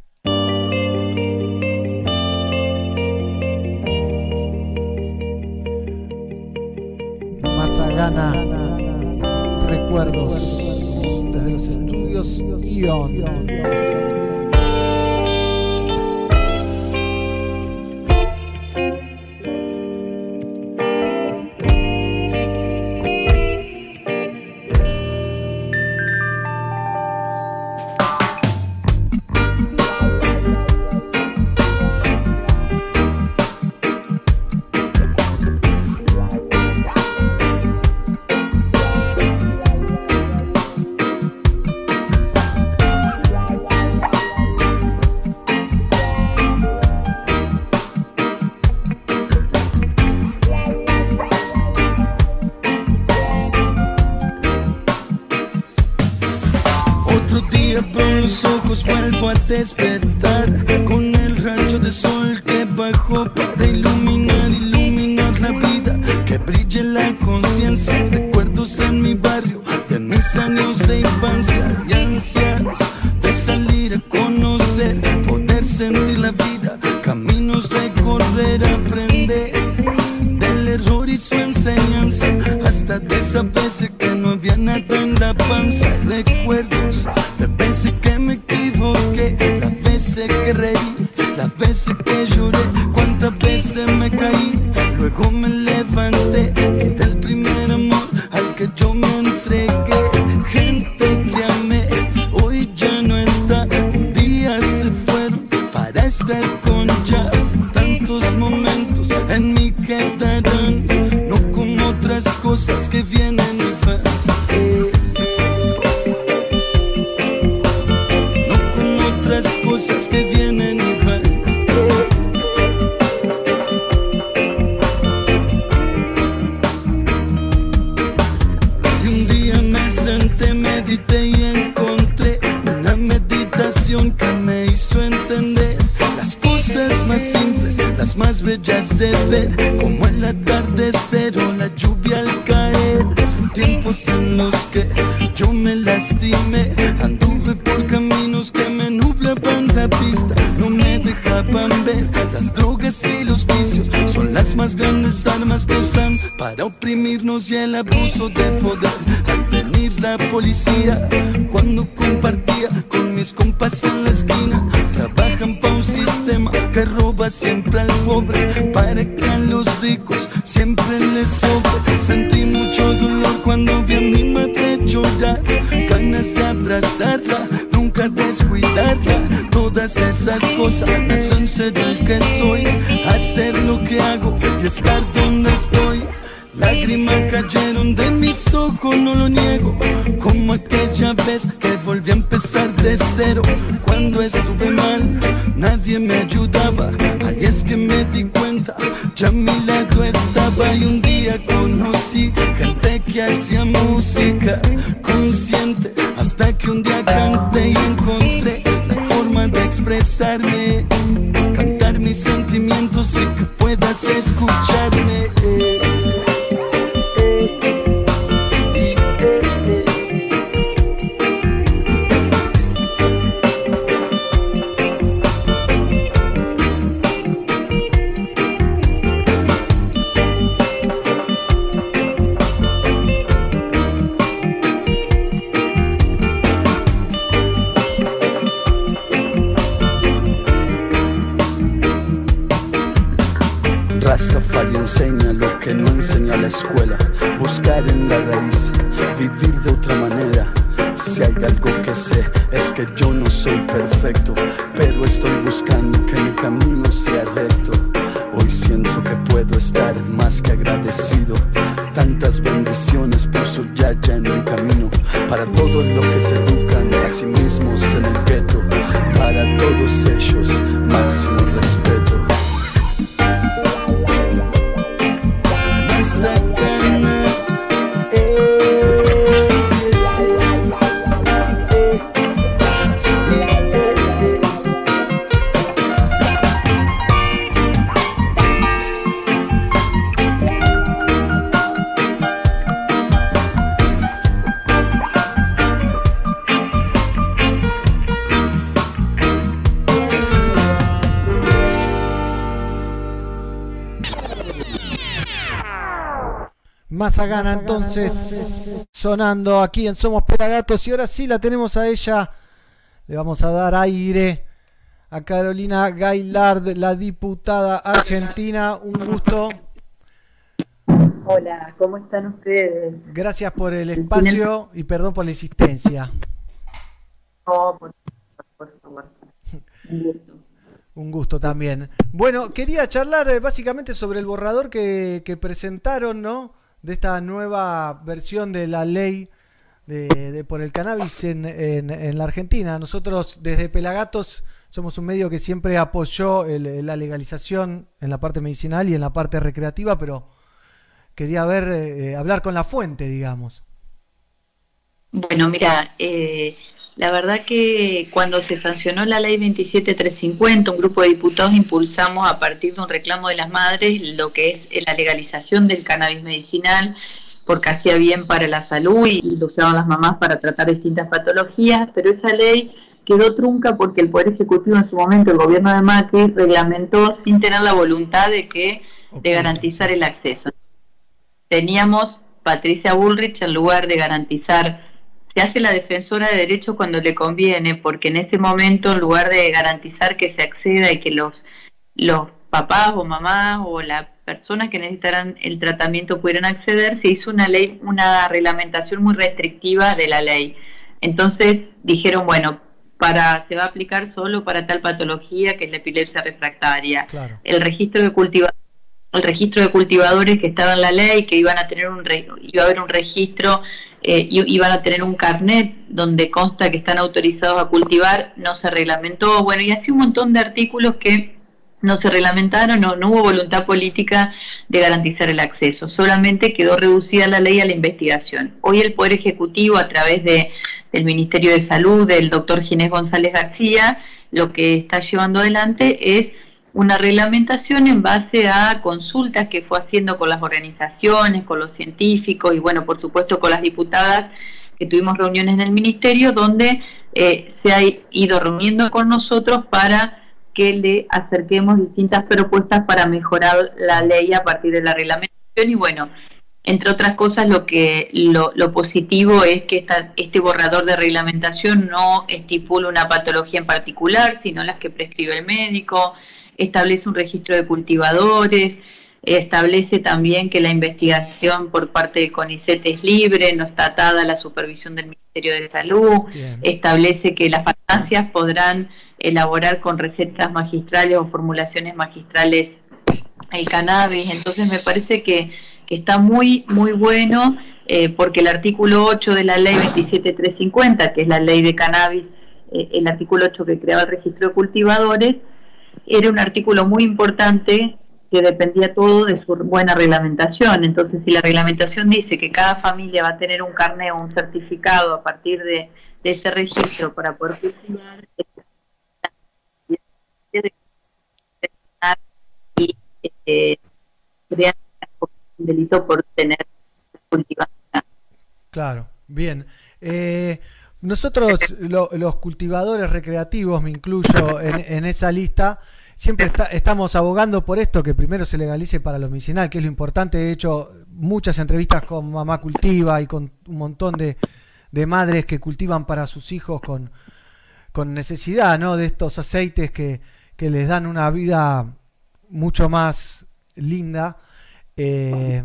Speaker 2: Más a gana recuerdos desde los estudios Ion.
Speaker 46: Despertar con el rayo de sol que bajó para iluminar, iluminar la vida, que brille la conciencia, recuerdos en mi barrio de mis años de infancia y ansias de salir a conocer, poder sentir la vida, caminos recorrer, aprender del error y su enseñanza, hasta de esa vez que no había nada en la panza, abuso de poder. Al venir la policía, cuando compartía con mis compas en la esquina, trabajan para un sistema que roba siempre al pobre, para que a los ricos siempre les sobre. Sentí mucho dolor cuando vi a mi madre llorar, ganas de abrazarla, nunca descuidarla. Todas esas cosas me hacen ser el que soy, hacer lo que hago y estar donde estoy. Lágrimas cayeron de mis ojos, no lo niego. Como aquella vez que volví a empezar de cero. Cuando estuve mal, nadie me ayudaba. Ahí es que me di cuenta, ya a mi lado estaba. Y un día conocí gente que hacía música consciente. Hasta que un día canté y encontré la forma de expresarme. Cantar mis sentimientos y que puedas escucharme. Escuela. Buscar en la raíz, vivir de otra manera. Si hay algo que sé, es que yo no soy perfecto, pero estoy buscando
Speaker 2: Gana entonces sonando aquí en Somos Pelagatos y ahora sí la tenemos a ella. Le vamos a dar aire a Carolina Gailard, la diputada argentina. Un gusto.
Speaker 58: Hola, ¿cómo están ustedes?
Speaker 2: Gracias por el espacio y perdón por la insistencia.
Speaker 58: Oh, por, por favor. Un gusto.
Speaker 2: Un gusto también. Bueno, quería charlar eh, básicamente sobre el borrador que, que presentaron, ¿no? De esta nueva versión de la ley de, por el cannabis en, en- la Argentina. Nosotros desde Pelagatos somos un medio que siempre apoyó la legalización en la parte medicinal y en la parte recreativa, pero quería ver, eh, hablar con la fuente, digamos.
Speaker 58: Bueno, mira, eh, La verdad que cuando se sancionó la ley 27350, un grupo de diputados impulsamos a partir de un reclamo de las madres lo que es la legalización del cannabis medicinal porque hacía bien para la salud y, y lo usaban las mamás para tratar distintas patologías, pero esa ley quedó trunca porque el Poder Ejecutivo en su momento, el gobierno de Macri, reglamentó sin tener la voluntad de que de garantizar el acceso. Teníamos Patricia Bullrich en lugar de garantizar, se hace la defensora de derechos cuando le conviene, porque en ese momento en lugar de garantizar que se acceda y que los, los papás o mamás o las personas que necesitaran el tratamiento pudieran acceder, se hizo una ley, una reglamentación muy restrictiva de la ley. Entonces dijeron, bueno, para se va a aplicar solo para tal patología que es la epilepsia refractaria. El registro de cultivadores el registro de cultivadores que estaba en la ley, que iban a tener un re- iba a haber un registro, eh, iban a tener un carnet donde consta que están autorizados a cultivar, no se reglamentó, bueno, y así un montón de artículos que no se reglamentaron, no, no hubo voluntad política de garantizar el acceso, solamente quedó reducida la ley a la investigación. Hoy el Poder Ejecutivo, a través de, del Ministerio de Salud, del doctor Ginés González García, lo que está llevando adelante es una reglamentación en base a consultas que fue haciendo con las organizaciones, con los científicos y bueno, por supuesto con las diputadas que tuvimos reuniones en el ministerio donde eh, se ha ido reuniendo con nosotros para que le acerquemos distintas propuestas para mejorar la ley a partir de la reglamentación. Y bueno, entre otras cosas lo que lo, lo positivo es que esta, este borrador de reglamentación no estipula una patología en particular, sino las que prescribe el médico, establece un registro de cultivadores, establece también que la investigación por parte del CONICET es libre, no está atada a la supervisión del Ministerio de Salud, establece que las farmacias podrán elaborar con recetas magistrales o formulaciones magistrales el cannabis, entonces me parece que, que está muy, muy bueno eh, porque el artículo 8 de la ley 27350, que es la ley de cannabis, eh, el artículo 8 que creaba el registro de cultivadores, era un artículo muy importante que dependía todo de su buena reglamentación. Entonces, si la reglamentación dice que cada familia va a tener un carnet o un certificado a partir de, ese registro para poder cultivar, y eh, crear un delito por tener cultivar.
Speaker 2: Claro, bien. Eh, nosotros, lo- los cultivadores recreativos, me incluyo en, esa lista, siempre estamos abogando por esto, que primero se legalice para lo medicinal, que es lo importante. He hecho muchas entrevistas con Mamá Cultiva y con un montón de, de madres que cultivan para sus hijos con, necesidad ¿no? de estos aceites que, que les dan una vida mucho más linda. Eh,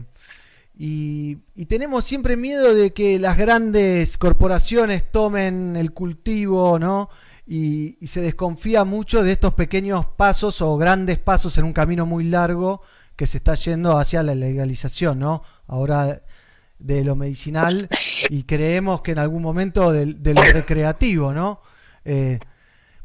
Speaker 2: y, tenemos siempre miedo de que las grandes corporaciones tomen el cultivo, ¿no? Y, se desconfía mucho de estos pequeños pasos o grandes pasos en un camino muy largo que se está yendo hacia la legalización, ¿no? Ahora de lo medicinal y creemos que en algún momento de, lo recreativo, ¿no? Eh,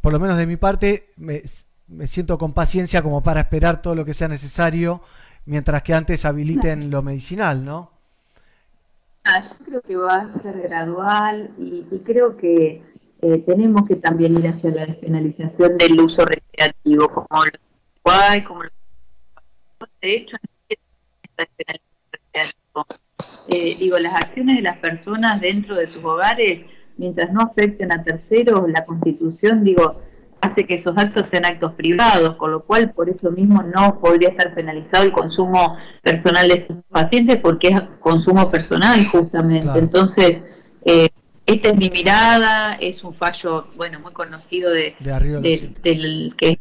Speaker 2: por lo menos de mi parte, me siento con paciencia como para esperar todo lo que sea necesario, mientras que antes habiliten lo medicinal, ¿no?
Speaker 58: Ah, yo creo que va a ser gradual y, y creo que eh, tenemos que también ir hacia la despenalización del uso recreativo, como lo hay, como lo de hecho está despenalizado. Eh, digo, las acciones de las personas dentro de sus hogares, mientras no afecten a terceros, la Constitución, digo, hace que esos actos sean actos privados, con lo cual por eso mismo no podría estar penalizado el consumo personal de sus pacientes porque es consumo personal justamente. Entonces, eh, esta es mi mirada, es un fallo, bueno, muy conocido de,
Speaker 2: De Arriola,
Speaker 58: de-
Speaker 2: sí.
Speaker 58: del que es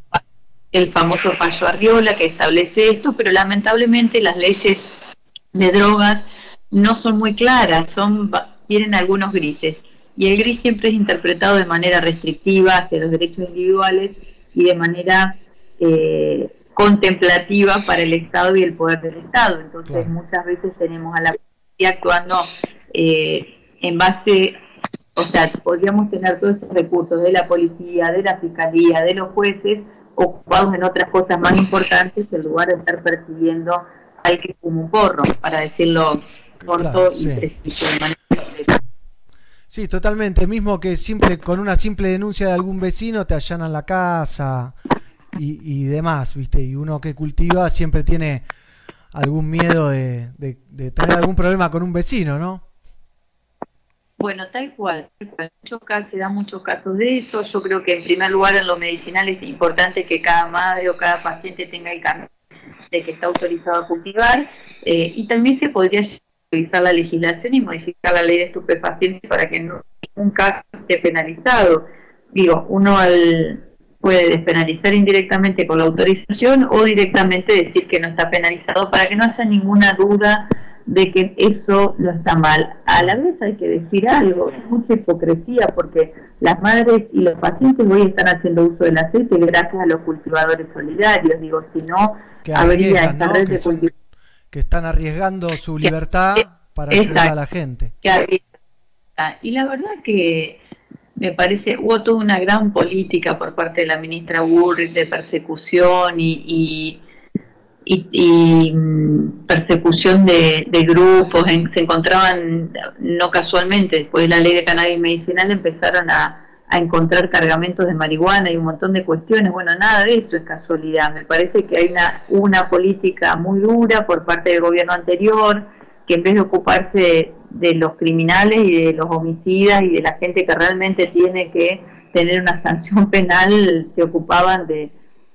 Speaker 58: el famoso fallo Arriola que establece esto, pero lamentablemente las leyes de drogas no son muy claras, son tienen algunos grises y el gris siempre es interpretado de manera restrictiva hacia los derechos individuales y de manera eh, contemplativa para el Estado y el poder del Estado. Entonces muchas veces tenemos a la policía actuando eh, en base, o sea, podríamos tener todos esos recursos de la policía, de la fiscalía, de los jueces ocupados en otras cosas más importantes en lugar de estar persiguiendo al que fuma un porro, para decirlo corto
Speaker 2: Claro,
Speaker 58: y
Speaker 2: sí.
Speaker 58: preciso de manera concreta.
Speaker 2: Sí, totalmente. Mismo que simple, con una simple denuncia de algún vecino te allanan la casa y, y demás, ¿viste? Y uno que cultiva siempre tiene algún miedo de, de- tener algún problema con un vecino, ¿no?
Speaker 58: Bueno, tal cual. se dan muchos casos de eso. Yo creo que en primer lugar en lo medicinal es importante que cada madre o cada paciente tenga el carnet de que está autorizado a cultivar. eh, y también se podría revisar la legislación y modificar la ley de estupefacientes para que no ningún caso esté penalizado. Digo, uno al- puede despenalizar indirectamente con la autorización o directamente decir que no está penalizado para que no haya ninguna duda de que eso no está mal. A la vez hay que decir algo, es mucha hipocresía porque las madres y los pacientes hoy están haciendo uso del aceite gracias a los cultivadores solidarios. Digo, si no, habría esta
Speaker 2: ¿no?
Speaker 58: red
Speaker 2: Que
Speaker 58: de
Speaker 2: son-
Speaker 58: cultivadores
Speaker 2: que están arriesgando su libertad para
Speaker 58: Exacto.
Speaker 2: ayudar a la gente.
Speaker 58: Y la verdad que me parece, hubo toda una gran política por parte de la ministra Burrick de persecución y, y, y- y, mm, persecución de, de grupos. En- se encontraban, no casualmente, después de la ley de cannabis medicinal, empezaron a, a encontrar cargamentos de marihuana y un montón de cuestiones. Bueno, nada de eso es casualidad. Me parece que hay una, una política muy dura por parte del gobierno anterior que en vez de ocuparse de los criminales y de los homicidas y de la gente que realmente tiene que tener una sanción penal, se ocupaban de,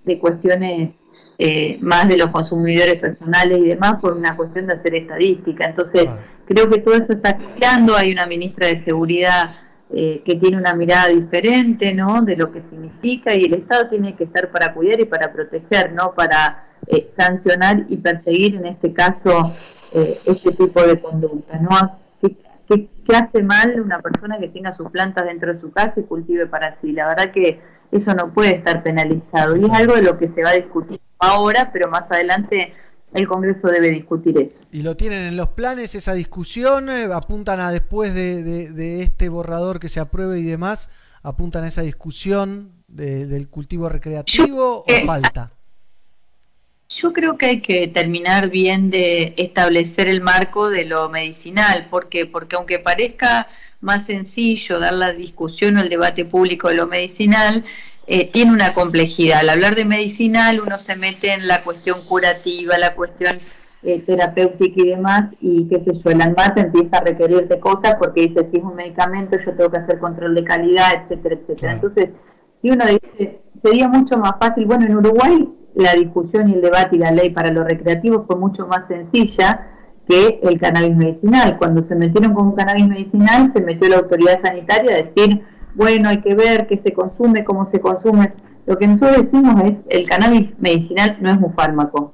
Speaker 58: de cuestiones eh, más de los consumidores personales y demás por una cuestión de hacer estadística. Entonces, creo que todo eso está cambiando. Hay una ministra de Seguridad eh, que tiene una mirada diferente, ¿no? De lo que significa y el Estado tiene que estar para cuidar y para proteger, ¿no? Para eh, sancionar y perseguir, en este caso, eh, este tipo de conducta, ¿no? ¿Qué, qué, qué hace mal una persona que tenga sus plantas dentro de su casa y cultive para sí? La verdad que eso no puede estar penalizado y es algo de lo que se va a discutir ahora, pero más adelante el Congreso debe discutir eso.
Speaker 2: Y lo tienen en los planes esa discusión, eh, apuntan a después de, de- de este borrador que se apruebe y demás, apuntan a esa discusión de- del cultivo recreativo o falta.
Speaker 58: Yo creo que hay que terminar bien de establecer el marco de lo medicinal, porque porque aunque parezca más sencillo dar la discusión o el debate público de lo medicinal, eh, tiene una complejidad. Al hablar de medicinal uno se mete en la cuestión curativa, la cuestión eh, terapéutica y demás, y qué sé yo, el ANMAT empieza a requerirte cosas porque dice, si es un medicamento yo tengo que hacer control de calidad, etcétera, etcétera. Entonces, si uno dice, sería mucho más fácil, bueno, en Uruguay la discusión y el debate y la ley para lo recreativo fue mucho más sencilla que el cannabis medicinal. Cuando se metieron con un cannabis medicinal, se metió la autoridad sanitaria a decir, bueno, hay que ver qué se consume, cómo se consume. Lo que nosotros decimos es, el cannabis medicinal no es un fármaco,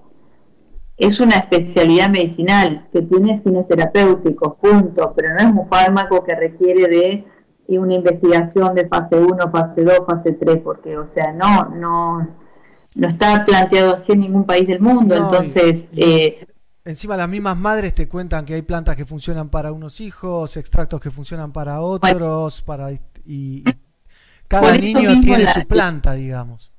Speaker 58: es una especialidad medicinal que tiene fines terapéuticos, punto, pero no es un fármaco que requiere de una investigación de fase 1, fase 2, fase 3, porque, o sea, no, no, no está planteado así en ningún país del mundo,
Speaker 2: No,
Speaker 58: entonces...
Speaker 2: y- y
Speaker 58: eh,
Speaker 2: Encima las mismas madres te cuentan que hay plantas que funcionan para unos hijos, extractos que funcionan para otros, para y, y cada niño tiene
Speaker 58: la-
Speaker 2: su planta, digamos.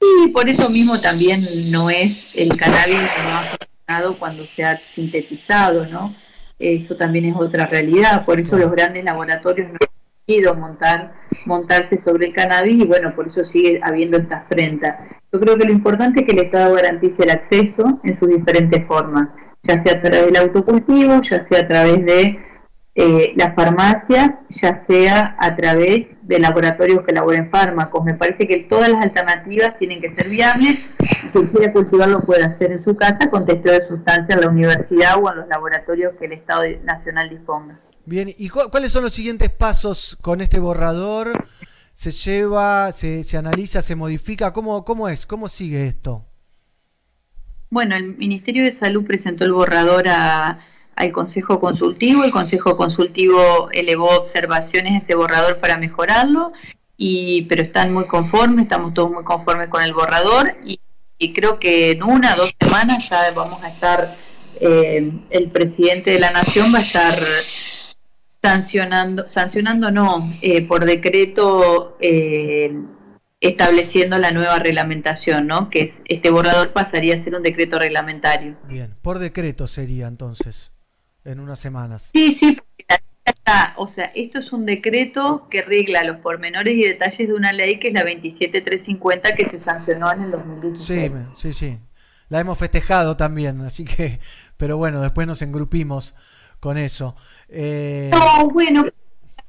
Speaker 58: Sí, por eso mismo también no es el cannabis no ha funcionado cuando se ha sintetizado, ¿no? Eso también es otra realidad, por eso los grandes laboratorios no han querido montar, montarse sobre el cannabis y bueno, por eso sigue habiendo esta afrenta. Yo creo que lo importante es que el Estado garantice el acceso en sus diferentes formas, ya sea a través del autocultivo, ya sea a través de eh, la farmacia, ya sea a través de laboratorios que elaboren fármacos. Me parece que todas las alternativas tienen que ser viables. Quien quiera cultivar lo puede hacer en su casa con testeo de sustancia en la universidad o en los laboratorios que el Estado Nacional disponga.
Speaker 2: Bien, ¿y cu- cuáles son los siguientes pasos con este borrador? ¿Se lleva, se, se analiza, se modifica? ¿Cómo, ¿Cómo es? ¿Cómo sigue esto?
Speaker 58: Bueno, el Ministerio de Salud presentó el borrador a- al Consejo Consultivo. El Consejo Consultivo elevó observaciones a este borrador para mejorarlo, y, pero están muy conformes, estamos todos muy conformes con el borrador y, y creo que en una o dos semanas ya vamos a estar, eh, el presidente de la Nación va a estar sancionando, sancionando no, eh, por decreto eh, estableciendo la nueva reglamentación, ¿no? Que es, este borrador pasaría a ser un decreto reglamentario.
Speaker 2: Bien, por decreto sería entonces, en unas semanas.
Speaker 58: Sí, sí, porque la ya está, o sea, esto es un decreto que regla los pormenores y detalles de una ley que es la 27350 que se sancionó en el 2016.
Speaker 2: Sí, sí, sí. La hemos festejado también, así que, pero bueno, después nos engrupimos con eso. Eh,
Speaker 58: No, bueno,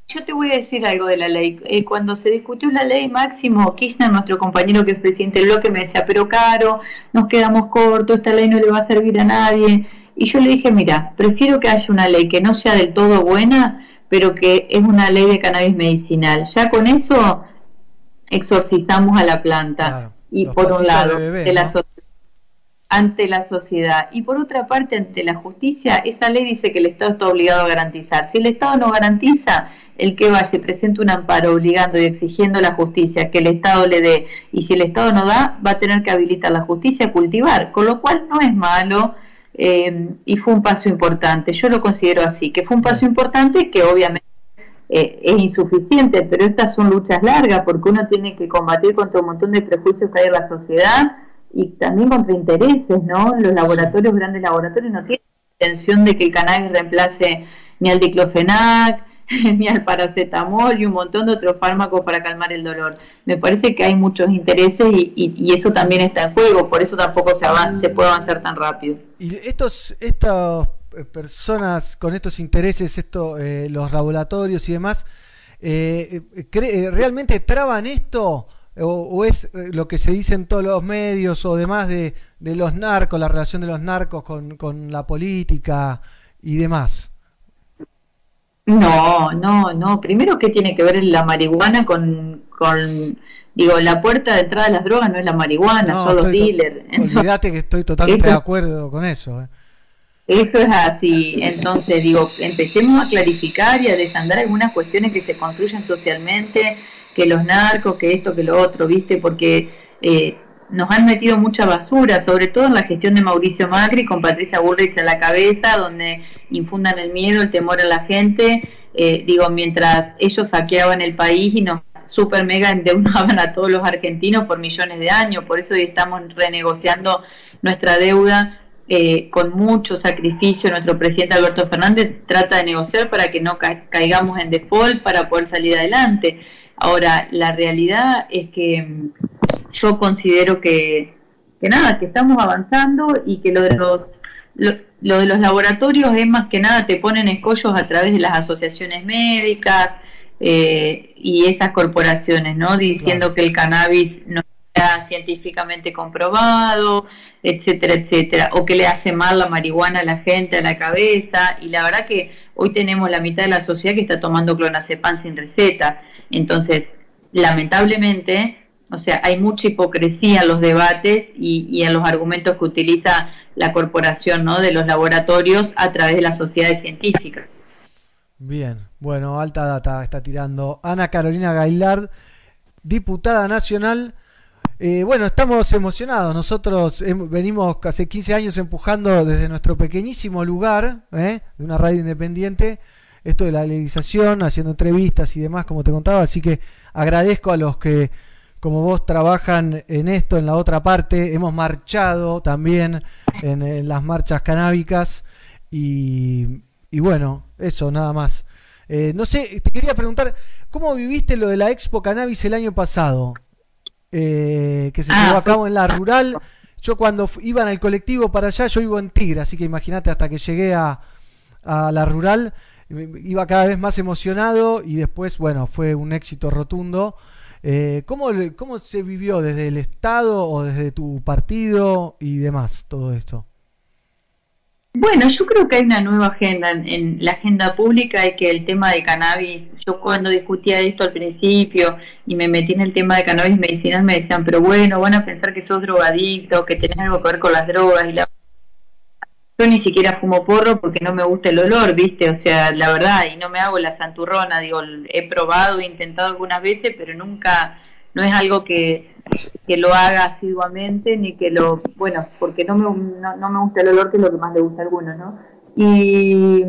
Speaker 58: yo te voy a decir algo de la ley. Eh, cuando se discutió la ley, Máximo Kirchner, nuestro compañero que es presidente del bloque, me decía, pero caro, nos quedamos cortos, esta ley no le va a servir a nadie. Y yo le dije, mira, prefiero que haya una ley que no sea del todo buena, pero que es una ley de cannabis medicinal. Ya con eso exorcizamos a la planta. y por un lado,
Speaker 2: de bebé,
Speaker 58: de la
Speaker 2: ¿no?
Speaker 58: so- ante la sociedad. Y por otra parte, ante la justicia, esa ley dice que el Estado está obligado a garantizar. Si el Estado no garantiza, el que vaya y presente un amparo obligando y exigiendo a la justicia que el Estado le dé, y si el Estado no da, va a tener que habilitar la justicia a cultivar, con lo cual no es malo. Eh, y fue un paso importante, yo lo considero así, que fue un paso importante que obviamente eh, es insuficiente, pero estas son luchas largas porque uno tiene que combatir contra un montón de prejuicios que hay en la sociedad y también contra intereses, ¿no? Los laboratorios, grandes laboratorios, no tienen intención de que el cannabis reemplace ni al diclofenac, ni al paracetamol y un montón de otros fármacos para calmar el dolor. Me parece que hay muchos intereses y, eso también está en juego, por eso tampoco se, avan- se puede avanzar tan rápido.
Speaker 2: Y estos, estas eh, personas con estos intereses, esto, eh, los laboratorios y demás, eh, ¿realmente traban esto? O, es lo que se dice en todos los medios o demás de, los narcos, la relación de los narcos con la política y demás?
Speaker 58: No, no, no. Primero, ¿qué tiene que ver la marihuana con, con digo, la puerta de entrada de las drogas no es la marihuana,
Speaker 2: No,
Speaker 58: son los dealers.
Speaker 2: Olvídate que estoy totalmente
Speaker 58: Eso-
Speaker 2: de acuerdo con eso. eh.
Speaker 58: Eso es así. Entonces, digo, empecemos a clarificar y a desandar algunas cuestiones que se construyen socialmente, que los narcos, que esto, que lo otro, ¿viste? Porque eh, nos han metido mucha basura, sobre todo en la gestión de Mauricio Macri con Patricia Bullrich a la cabeza, donde infundan el miedo, el temor a la gente. Eh, digo, mientras ellos saqueaban el país y nos super mega endeudaban a todos los argentinos por millones de años. Por eso hoy estamos renegociando nuestra deuda eh, con mucho sacrificio. Nuestro presidente Alberto Fernández trata de negociar para que no ca- caigamos en default para poder salir adelante. Ahora, la realidad es que mm, yo considero que, que nada, que estamos avanzando y que lo de los lo, lo de los laboratorios es más que nada te ponen escollos a través de las asociaciones médicas eh, y esas corporaciones, ¿no? Diciendo que el cannabis no está científicamente comprobado, etcétera, etcétera, o que le hace mal la marihuana a la gente, a la cabeza, y la verdad que hoy tenemos la mitad de la sociedad que está tomando clonazepam sin receta. Entonces, lamentablemente, o sea, hay mucha hipocresía en los debates y, en los argumentos que utiliza la corporación ¿no? de los laboratorios a través de las sociedades científicas.
Speaker 2: Bien, bueno, alta data está tirando Ana Carolina Gailard, diputada nacional. Eh, bueno, estamos emocionados. Nosotros venimos hace 15 años empujando desde nuestro pequeñísimo lugar ¿eh? de una radio independiente esto de la legalización, haciendo entrevistas y demás, como te contaba. Así que agradezco a los que, como vos, trabajan en esto, en la otra parte. Hemos marchado también en, en las marchas canábicas y, y bueno, eso, nada más. Eh, no sé, te quería preguntar, ¿cómo viviste lo de la Expo Cannabis el año pasado? Eh, que se
Speaker 58: Ah,
Speaker 2: llevó a cabo en la rural. Yo cuando f- iban al colectivo para allá, yo vivo en Tigre, así que imagínate hasta que llegué a, a la rural, iba cada vez más emocionado y después, bueno, fue un éxito rotundo. Eh, ¿cómo, ¿Cómo se vivió desde el Estado o desde tu partido y demás todo esto?
Speaker 58: Bueno, yo creo que hay una nueva agenda en, en la agenda pública y que el tema de cannabis, yo cuando discutía esto al principio y me metí en el tema de cannabis medicinal me decían, pero bueno, van a pensar que sos drogadicto, que tenés algo que ver con las drogas y la... Yo ni siquiera fumo porro porque no me gusta el olor, ¿viste? O sea, la verdad, y no me hago la santurrona, digo, he probado, he intentado algunas veces, pero nunca, no es algo que, que lo haga asiduamente, ni que lo, bueno, porque no me, no, no me gusta el olor, que es lo que más le gusta a algunos, ¿no? Y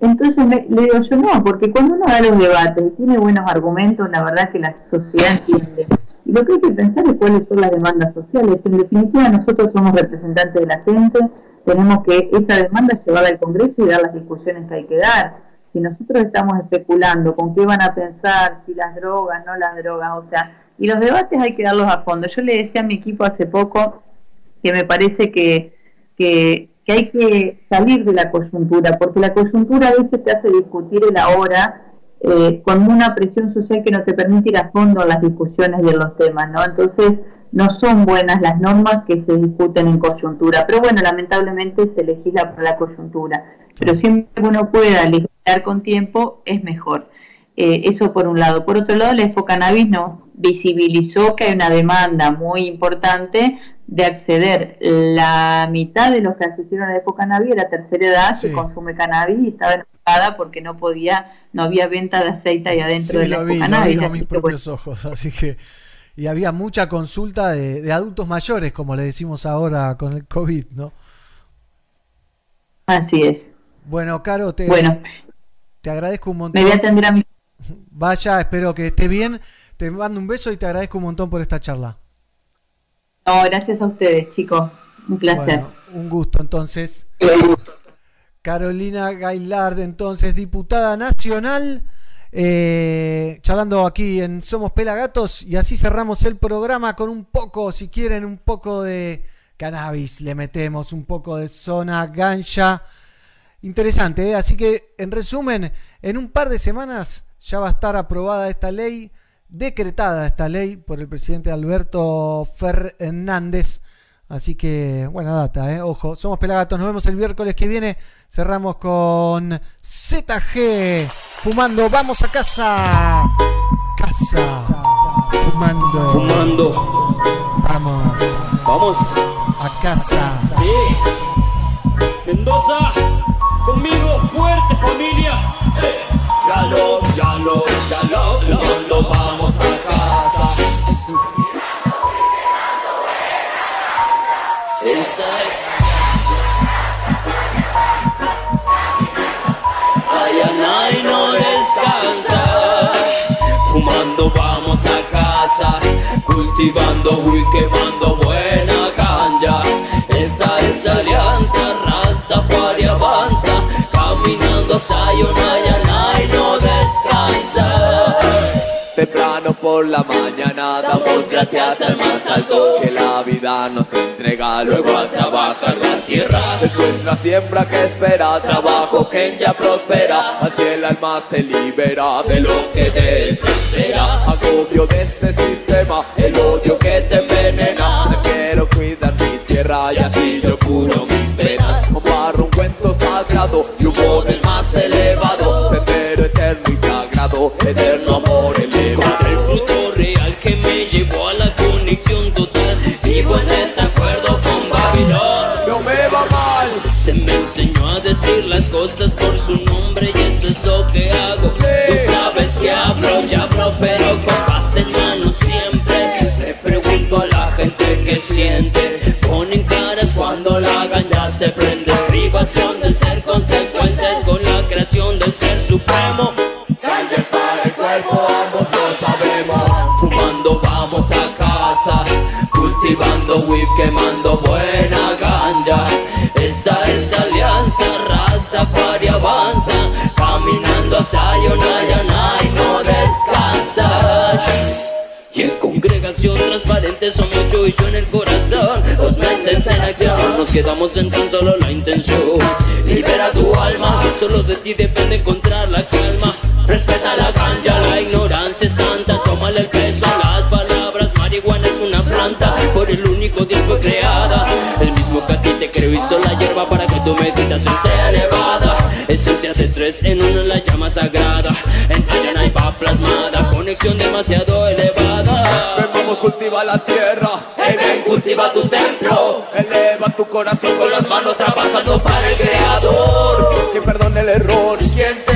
Speaker 58: entonces me- le digo yo no, porque cuando uno da los debates y tiene buenos argumentos, la verdad que la sociedad entiende. Y lo que hay que pensar es cuáles son las demandas sociales. En definitiva, nosotros somos representantes de la gente, tenemos que esa demanda llevarla al Congreso y dar las discusiones que hay que dar. Si nosotros estamos especulando con qué van a pensar, si las drogas, no las drogas, o sea, y los debates hay que darlos a fondo. Yo le decía a mi equipo hace poco que me parece que, que, que hay que salir de la coyuntura, porque la coyuntura a veces te hace discutir el ahora eh, con una presión social que no te permite ir a fondo en las discusiones y en los temas, ¿no? Entonces, no son buenas las normas que se discuten en coyuntura, pero bueno, lamentablemente se legisla por la coyuntura, pero siempre que uno pueda legislar con tiempo es mejor. Eh, eso por un lado. Por otro lado, la Expo Cannabis nos visibilizó que hay una demanda muy importante de acceder. La mitad de los que asistieron a la Expo Cannabis era tercera edad que consume cannabis y estaba enojada porque no podía, no había venta de aceite ahí adentro
Speaker 2: Sí,
Speaker 58: de la
Speaker 2: lo
Speaker 58: Expo
Speaker 2: vi, lo
Speaker 58: Cannabis.
Speaker 2: vi con mis
Speaker 58: bueno,
Speaker 2: propios ojos, así que... Y había mucha consulta de, de adultos mayores, como le decimos ahora con el COVID, ¿no?
Speaker 58: Así es.
Speaker 2: Bueno, Caro, te,
Speaker 58: Bueno.
Speaker 2: te agradezco un montón.
Speaker 58: Me voy a atender a mi...
Speaker 2: Vaya, espero que esté bien. Te mando un beso y te agradezco un montón por esta charla.
Speaker 58: No, gracias a ustedes, chicos. Un placer.
Speaker 2: Bueno, un gusto entonces. Carolina Gailard, entonces, diputada nacional, eh, charlando aquí en Somos Pelagatos y así cerramos el programa con un poco, si quieren, un poco de cannabis, le metemos un poco de zona gancha. Interesante, ¿eh? así que en resumen, en un par de semanas ya va a estar aprobada esta ley, decretada esta ley por el presidente Alberto Fernández. Así que buena data, ¿eh? ojo, somos Pelagatos, nos vemos el miércoles que viene, cerramos con ZG, fumando, vamos a casa, casa, fumando,
Speaker 59: Fumando.
Speaker 2: vamos,
Speaker 59: Vamos.
Speaker 2: a casa.
Speaker 59: Sí. Mendoza, conmigo, fuerte familia. Ya lo, ya lo, ya lo, fumando vamos a casa. Esta es- Ay, Anay no descansa. Fumando vamos a casa, cultivando y quemando buena ganja. Esta es la alianza, Rastafari avanza, caminando Sayonara
Speaker 60: Temprano por la mañana damos gracias al más alto que la vida nos entrega luego a trabajar la tierra. Es nuestra siembra que espera, trabajo que ya prospera, así el alma se libera de lo que desespera. Agobio de este sistema, el odio que te envenena. Te quiero cuidar mi tierra y así yo curo mis penas. Comparo un cuento sagrado y un modelo más elevado, sendero eterno y sagrado, eterno amor
Speaker 59: que me llevó a la conexión total. Vivo en desacuerdo con Babilón.
Speaker 60: No me va mal.
Speaker 59: Se me enseñó a decir las cosas por su nombre y eso es lo que hago. Tú sabes que hablo y hablo, pero con paz en mano siempre. Le pregunto a la gente que siente. Ponen caras cuando la ganja se prende. Es privación del ser consecuentes con la creación del ser supremo. Cultivando weed, quemando buena ganja. Esta es la alianza, Rastafari avanza, caminando a Sayonara y no descansa. Y en congregación transparente somos yo y yo en el corazón Dos mentes en acción, no nos quedamos en tan solo la intención Libera tu alma, solo de ti depende encontrar la calma Respeta la ganja, la ignorancia es tanta Tómale el peso las palabras Marihuana por el único Dios fue creada. El mismo que a ti te creó hizo la hierba para que tu meditación sea elevada. Esencia de tres en uno la llama sagrada. En Ayana hay va plasmada, conexión demasiado elevada.
Speaker 60: Ven, vamos, cultiva la tierra.
Speaker 59: Hey, ven, cultiva tu templo.
Speaker 60: Eleva tu corazón
Speaker 59: con las manos trabajando para el creador.
Speaker 60: Quien perdona el error, te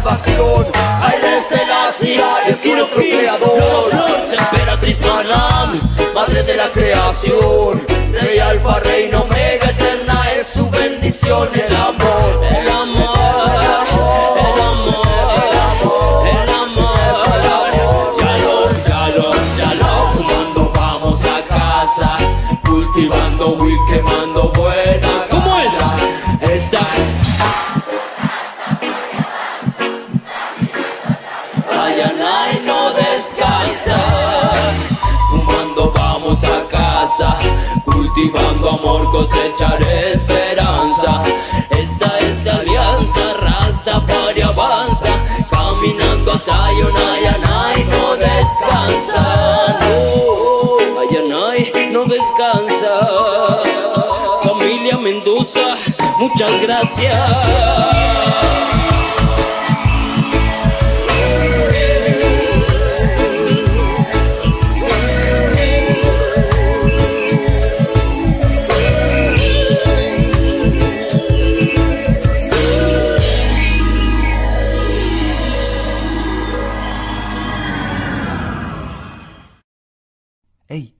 Speaker 60: salvación.
Speaker 59: Haile Selassie,
Speaker 60: es nuestro creador.
Speaker 59: Emperatriz Manam,
Speaker 60: Madre de la creación, Rey Alfa, Reino Omega, eterna es su bendición, el amor.
Speaker 59: Cultivando amor, cosechar esperanza. Esta es la alianza, Rastafari avanza. Caminando a no descansa. No, Ayanay no descansa. Familia Mendoza, muchas gracias.